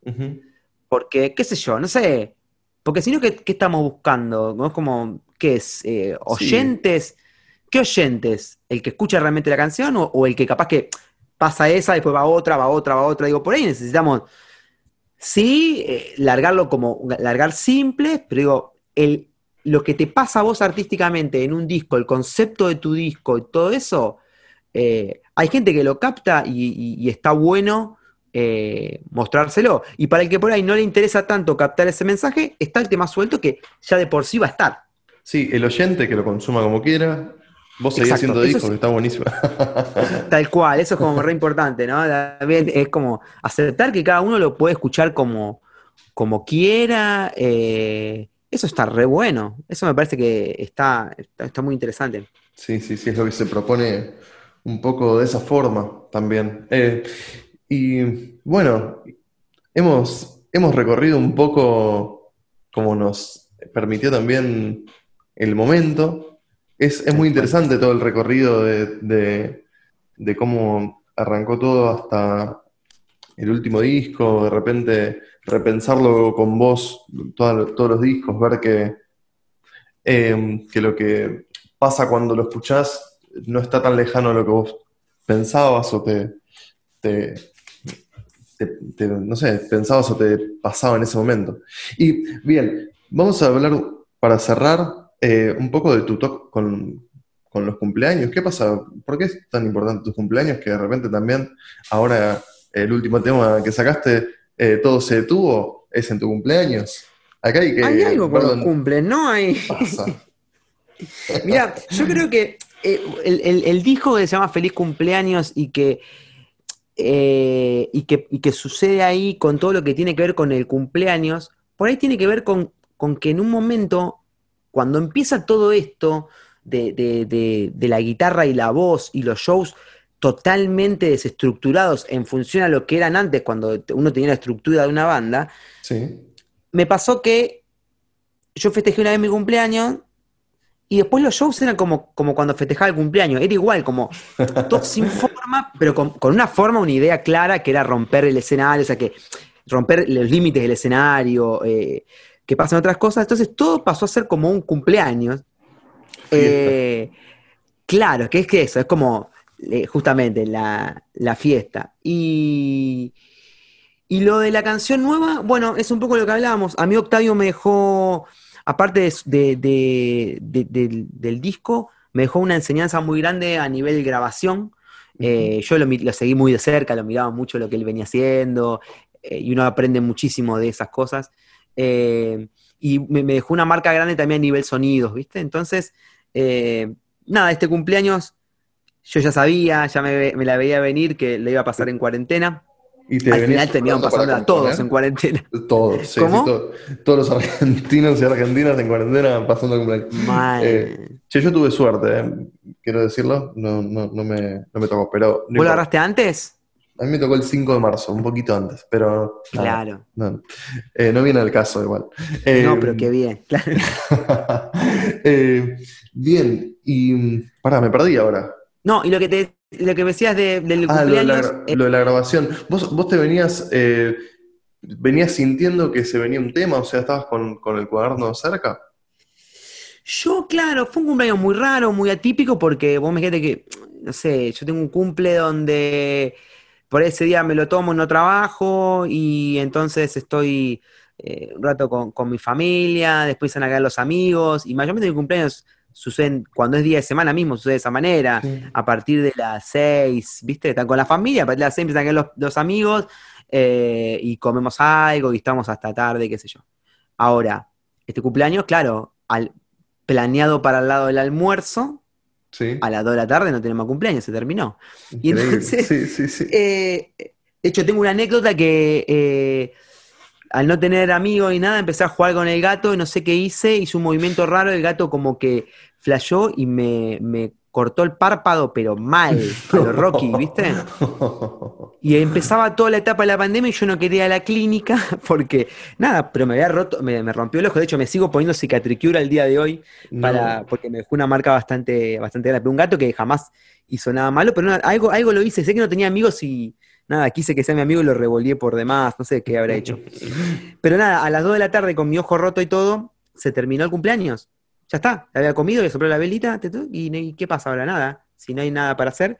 Porque, qué sé yo, no sé, porque si no, ¿qué, qué estamos buscando? ¿No? Es como, ¿qué es? Eh, ¿Oyentes? ¿Qué oyentes? ¿El que escucha realmente la canción o, o el que capaz que pasa esa, después va otra, va otra, va otra? Digo, por ahí necesitamos, sí, eh, largarlo como, largar simple, pero digo, el, lo que te pasa a vos artísticamente en un disco, el concepto de tu disco y todo eso, eh, hay gente que lo capta y, y- y está bueno eh, mostrárselo. Y para el que por ahí no le interesa tanto captar ese mensaje, está el tema suelto que ya de por sí va a estar. Sí, el oyente que lo consuma como quiera. Vos seguís haciendo discos, sí. que está buenísimo. *laughs* Tal cual, eso es como re importante, ¿no? También es como aceptar que cada uno lo puede escuchar como, como quiera. eh, eso está re bueno. Eso me parece que está, está, está muy interesante. Sí, sí, sí, es lo que se propone un poco de esa forma también. Eh, y bueno, hemos, hemos recorrido un poco como nos permitió también el momento. Es, es muy interesante todo el recorrido de, de- de cómo arrancó todo hasta el último disco, de repente repensarlo con vos, todos los discos, ver que, eh, que lo que pasa cuando lo escuchás no está tan lejano a lo que vos pensabas o te- te- no sé, pensabas o te pasaba en ese momento. Y bien, vamos a hablar para cerrar eh, un poco de tu talk con, con los cumpleaños. ¿Qué pasa? ¿Por qué es tan importante tus cumpleaños que de repente también ahora el último tema que sacaste, eh, todo se detuvo, es en tu cumpleaños? Acá hay que... Hay algo con los cumples, ¿no? Hay... *laughs* Mira, yo creo que eh, el, el- el disco que se llama Feliz Cumpleaños y que, eh, y que, y que sucede ahí con todo lo que tiene que ver con el cumpleaños, por ahí tiene que ver con, con que en un momento, cuando empieza todo esto de, de- de- de la guitarra y la voz y los shows totalmente desestructurados en función a lo que eran antes, cuando uno tenía la estructura de una banda, Sí. me pasó que yo festejé una vez mi cumpleaños y después los shows eran como, como cuando festejaba el cumpleaños. Era igual, como *laughs* todo sin forma, pero con, con una forma, una idea clara que era romper el escenario, o sea, que romper los límites del escenario, eh, que pasan otras cosas. Entonces todo pasó a ser como un cumpleaños. Eh, claro, que es que eso, es como eh, justamente la, la fiesta. Y, y lo de la canción nueva, bueno, es un poco lo que hablábamos. A mí Octavio me dejó, aparte de- de- de- de- del, disco, me dejó una enseñanza muy grande a nivel grabación. Eh, yo lo, lo seguí muy de cerca, lo miraba mucho lo que él venía haciendo, eh, y uno aprende muchísimo de esas cosas. Eh, y me, me dejó una marca grande también a nivel sonidos, ¿viste? Entonces, nada, este cumpleaños yo ya sabía, ya me, la veía venir que le iba a pasar en cuarentena. Y te Al final terminaron para pasándola todos en cuarentena. Todos, *laughs* sí, sí, todo- todos los argentinos y argentinas en cuarentena pasando cumpleaños. Mal. Eh, che, yo tuve suerte, eh, quiero decirlo, no, no, no, me, no me tocó, pero ¿Vos lo agarraste antes? a mí me tocó el 5 de marzo, un poquito antes, pero nada, Claro. no, Eh, no viene al caso igual. No, pero qué bien. Claro. *laughs* Eh, bien, Y, pará, me perdí ahora. No, y lo que te lo que me decías de- del Ah, lo de, la, cumpleaños. eh, lo de la grabación. ¿Vos, vos te venías, eh, venías sintiendo que se venía un tema? O sea, ¿estabas con, con el cuaderno cerca? Yo, claro, fue un cumpleaños muy raro, muy atípico, porque vos me dijiste que, no sé, yo tengo un cumple donde por ese día me lo tomo, no trabajo, y entonces estoy eh, un rato con, con mi familia, después van a quedar los amigos, y mayormente mi cumpleaños suceden, cuando es día de semana mismo, sucede de esa manera, a partir de las seis, ¿viste? Están con la familia, a partir de las seis empiezan a quedar los, los amigos, eh, y comemos algo, y estamos hasta tarde, qué sé yo. Ahora, este cumpleaños, claro, al, planeado para el lado del almuerzo, Sí. a las 2 de la tarde no tenemos cumpleaños, se terminó. Y entonces- sí. Eh, de hecho, tengo una anécdota que eh, al no tener amigos y nada, empecé a jugar con el gato y no sé qué hice, hice un movimiento raro, el gato como que flashó y me, me cortó el párpado, pero mal, lo Rocky, *laughs* ¿viste? Y empezaba toda la etapa de la pandemia y yo no quería ir a la clínica *laughs* porque, nada, pero me había roto, me, me rompió el ojo. De hecho, me sigo poniendo cicatricura el día de hoy para, No. porque me dejó una marca bastante, bastante grande. Pero un gato que jamás hizo nada malo, pero no, algo, algo lo hice. Sé que no tenía amigos y nada, quise que sea mi amigo y lo revolví por demás. No sé qué habrá hecho. Pero nada, a las 2 de la tarde con mi ojo roto y todo, se terminó el cumpleaños. Ya está, había comido, le sopló la velita, y ¿qué pasa ahora? Nada, si no hay nada para hacer.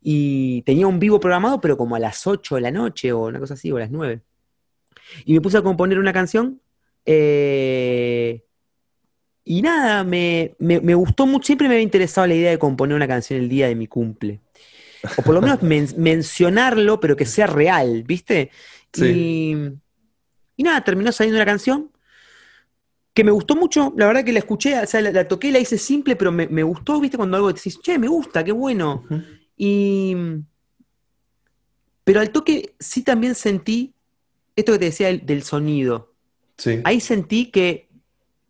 Y tenía un vivo programado, pero como a las 8 de la noche o una cosa así, o a las 9. Y me puse a componer una canción. eh, y nada, me, me- me gustó mucho, siempre me había interesado la idea de componer una canción el día de mi cumple. O por lo menos *laughs* men- mencionarlo, pero que sea real, ¿viste? Sí. Y, y nada, terminó saliendo una canción que me gustó mucho, la verdad que la escuché, o sea, la, la toqué, la hice simple, pero me, me gustó, ¿viste? Cuando algo decís, che, me gusta, qué bueno. Y. Pero al toque sí también sentí esto que te decía del, del sonido. Sí, Ahí sentí que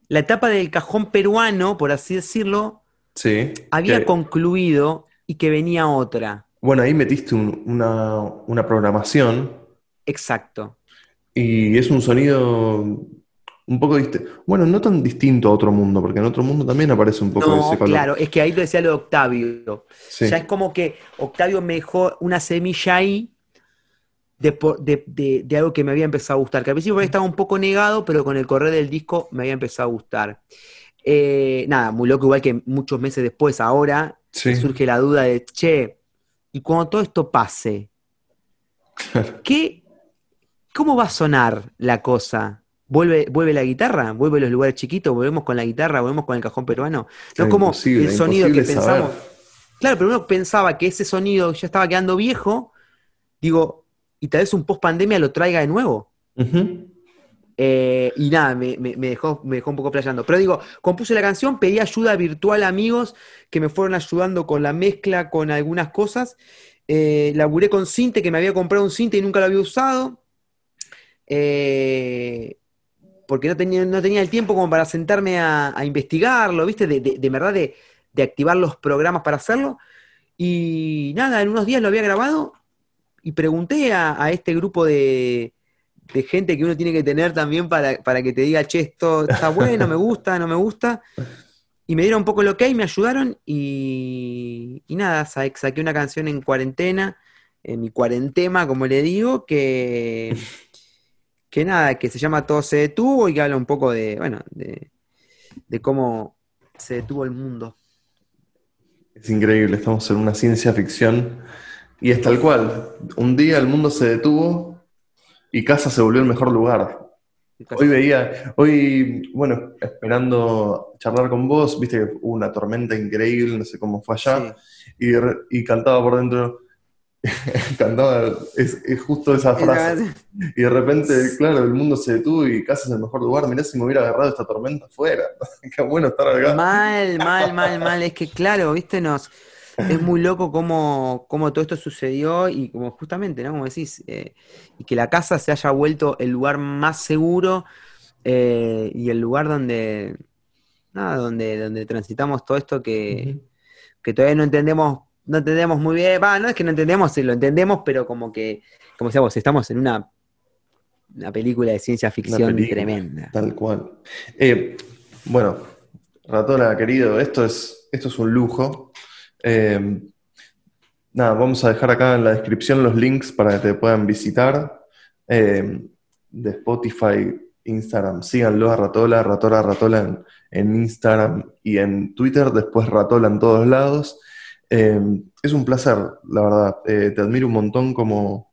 la etapa del cajón peruano, por así decirlo, sí. había Que- concluido y que venía otra. Bueno, ahí metiste un- una, una programación Exacto. y es un sonido un poco distinto. Bueno, no tan distinto a otro mundo, porque en otro mundo también aparece un poco No, ese color. claro, es que ahí te decía lo de Octavio. Sí. Ya es como que Octavio me dejó una semilla ahí de, de- de- de algo que me había empezado a gustar. Que al principio estado un poco negado, pero con el correr del disco me había empezado a gustar. Eh, nada, muy loco, igual que muchos meses después, ahora Sí. surge la duda de, che, y cuando todo esto pase, ¿qué, ¿cómo va a sonar la cosa? ¿Vuelve, ¿Vuelve la guitarra? ¿Vuelve los lugares chiquitos? ¿Volvemos con la guitarra? ¿Volvemos con el cajón peruano? No Claro, como el sonido que saber. pensamos. Claro, pero uno pensaba que ese sonido ya estaba quedando viejo, digo, y tal vez un post pandemia lo traiga de nuevo. Eh, y nada, me, me- dejó, me dejó un poco playando. Pero digo, compuse la canción, pedí ayuda virtual a amigos que me fueron ayudando con la mezcla, con algunas cosas. Eh, laburé con Cinte, que me había comprado un Cinte y nunca lo había usado. Eh, porque no tenía, no tenía el tiempo como para sentarme a, a investigarlo, ¿viste? De, de- de verdad, de, de activar los programas para hacerlo. Y nada, en unos días lo había grabado y pregunté a, a este grupo de, de gente que uno tiene que tener también para, para que te diga, che, esto está bueno, me gusta, no me gusta. Y me dieron un poco el ok, me ayudaron y, y nada, sa- saqué una canción en cuarentena, en mi cuarentema, como le digo, que, que nada, que se llama Todo se detuvo y que habla un poco de, bueno, de, de cómo se detuvo el mundo. Es increíble, estamos en una ciencia ficción y es tal cual. Un día el mundo se detuvo y casa se volvió el mejor lugar. Hoy veía, hoy, bueno, esperando charlar con vos, viste que hubo una tormenta increíble, no sé cómo fue allá, y, re- y cantaba por dentro, *laughs* cantaba, es, es justo esa frase. Y de repente, claro, el mundo se detuvo y casa es el mejor lugar. Mirá si me hubiera agarrado esta tormenta afuera. *laughs* Qué bueno estar acá. Mal, mal, mal, mal. Es que claro, viste, nos es muy loco cómo, cómo todo esto sucedió y como justamente, ¿no? Como decís, eh, y que la casa se haya vuelto el lugar más seguro eh, y el lugar donde, nada, donde, donde transitamos todo esto que, que todavía no entendemos, no entendemos muy bien. Va, no es que no entendemos, lo entendemos, pero como que, como decíamos, estamos en una, una película de ciencia ficción película. tremenda. Tal cual. Eh, bueno, Ratola, querido, esto es, esto es un lujo. Eh, nada, vamos a dejar acá en la descripción los links para que te puedan visitar. Eh, de Spotify, Instagram, síganlo a Ratola, Ratola, Ratola en, en Instagram y en Twitter, después Ratola en todos lados. Eh, es un placer, la verdad. te admiro un montón como,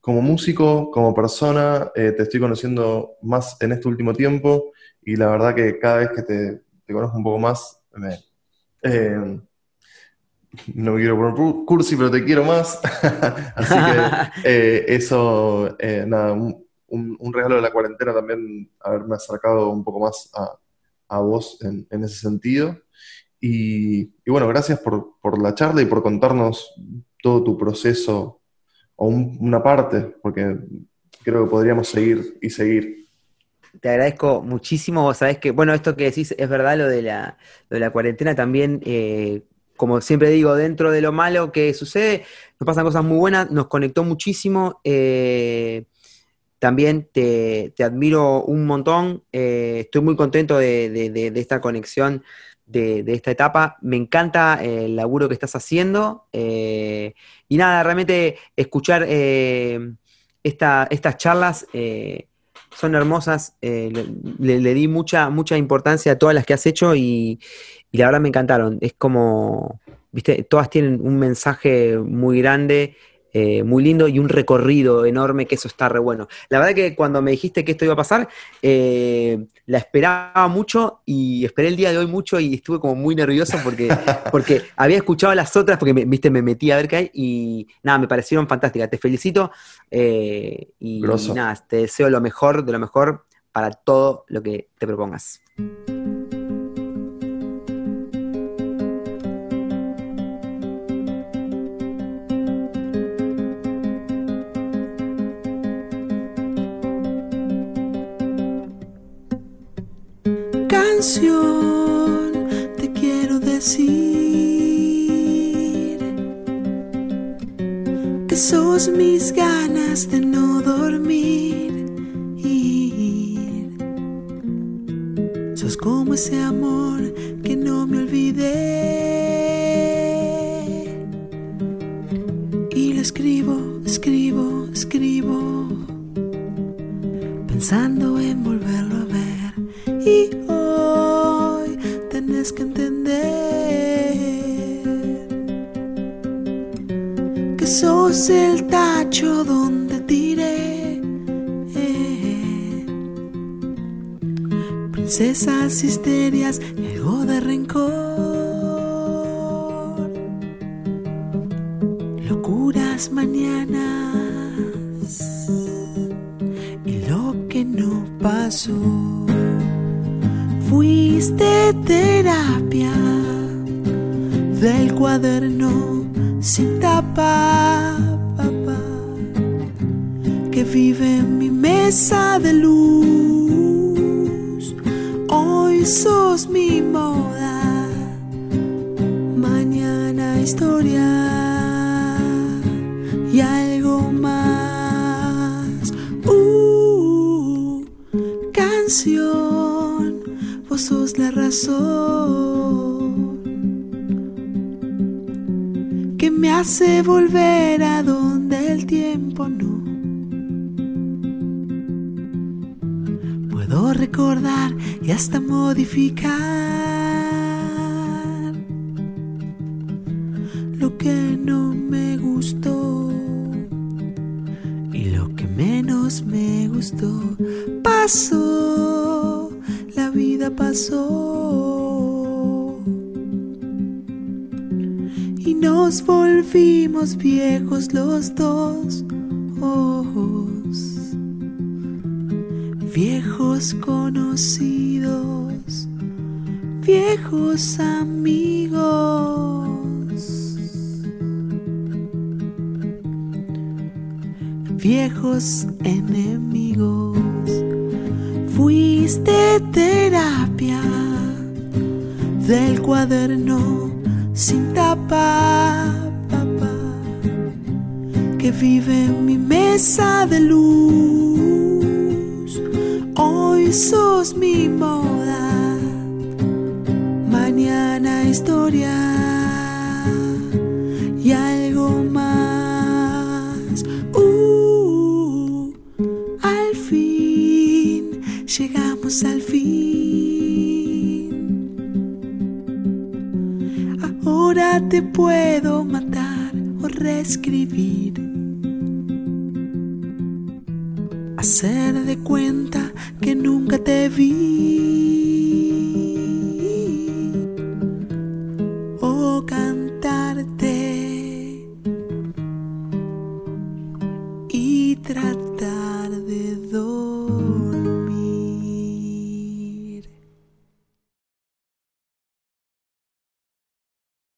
como músico, como persona. te estoy conociendo más en este último tiempo y la verdad que cada vez que te, conozco un poco más, me, eh, no me quiero poner cursi, pero te quiero más. *laughs* Así que *laughs* eh, eso, eh, nada, un, regalo de la cuarentena también haberme acercado un poco más a, vos en, ese sentido. Y, bueno, gracias por, la charla y por contarnos todo tu proceso, o una parte, porque creo que podríamos seguir y seguir te agradezco muchísimo. Sabes que, bueno, esto que decís es verdad, lo de la, de la cuarentena también, eh, como siempre digo, dentro de lo malo que sucede, nos pasan cosas muy buenas, nos conectó muchísimo. Eh, también te, admiro un montón. Eh, estoy muy contento de, esta conexión. De, esta etapa. Me encanta el laburo que estás haciendo. y nada, realmente escuchar estas charlas son hermosas. Eh, le, di mucha, mucha importancia a todas las que has hecho y, la verdad me encantaron. Es como, viste, todas tienen un mensaje muy grande. Eh, muy lindo y un recorrido enorme, que eso está re bueno. La verdad que cuando me dijiste que esto iba a pasar, eh, la esperaba mucho y esperé el día de hoy mucho y estuve como muy nervioso porque, *laughs* porque había escuchado las otras, porque me, viste, me metí a ver qué hay y nada, me parecieron fantásticas. Te felicito eh, y, nada, te deseo lo mejor de lo mejor para todo lo que te propongas. Te quiero decir que sos mis ganas de no dormir. Sos como ese amor que no me olvidé. Y lo escribo, escribo, escribo, pensando en sos el tacho donde tiré princesas histerias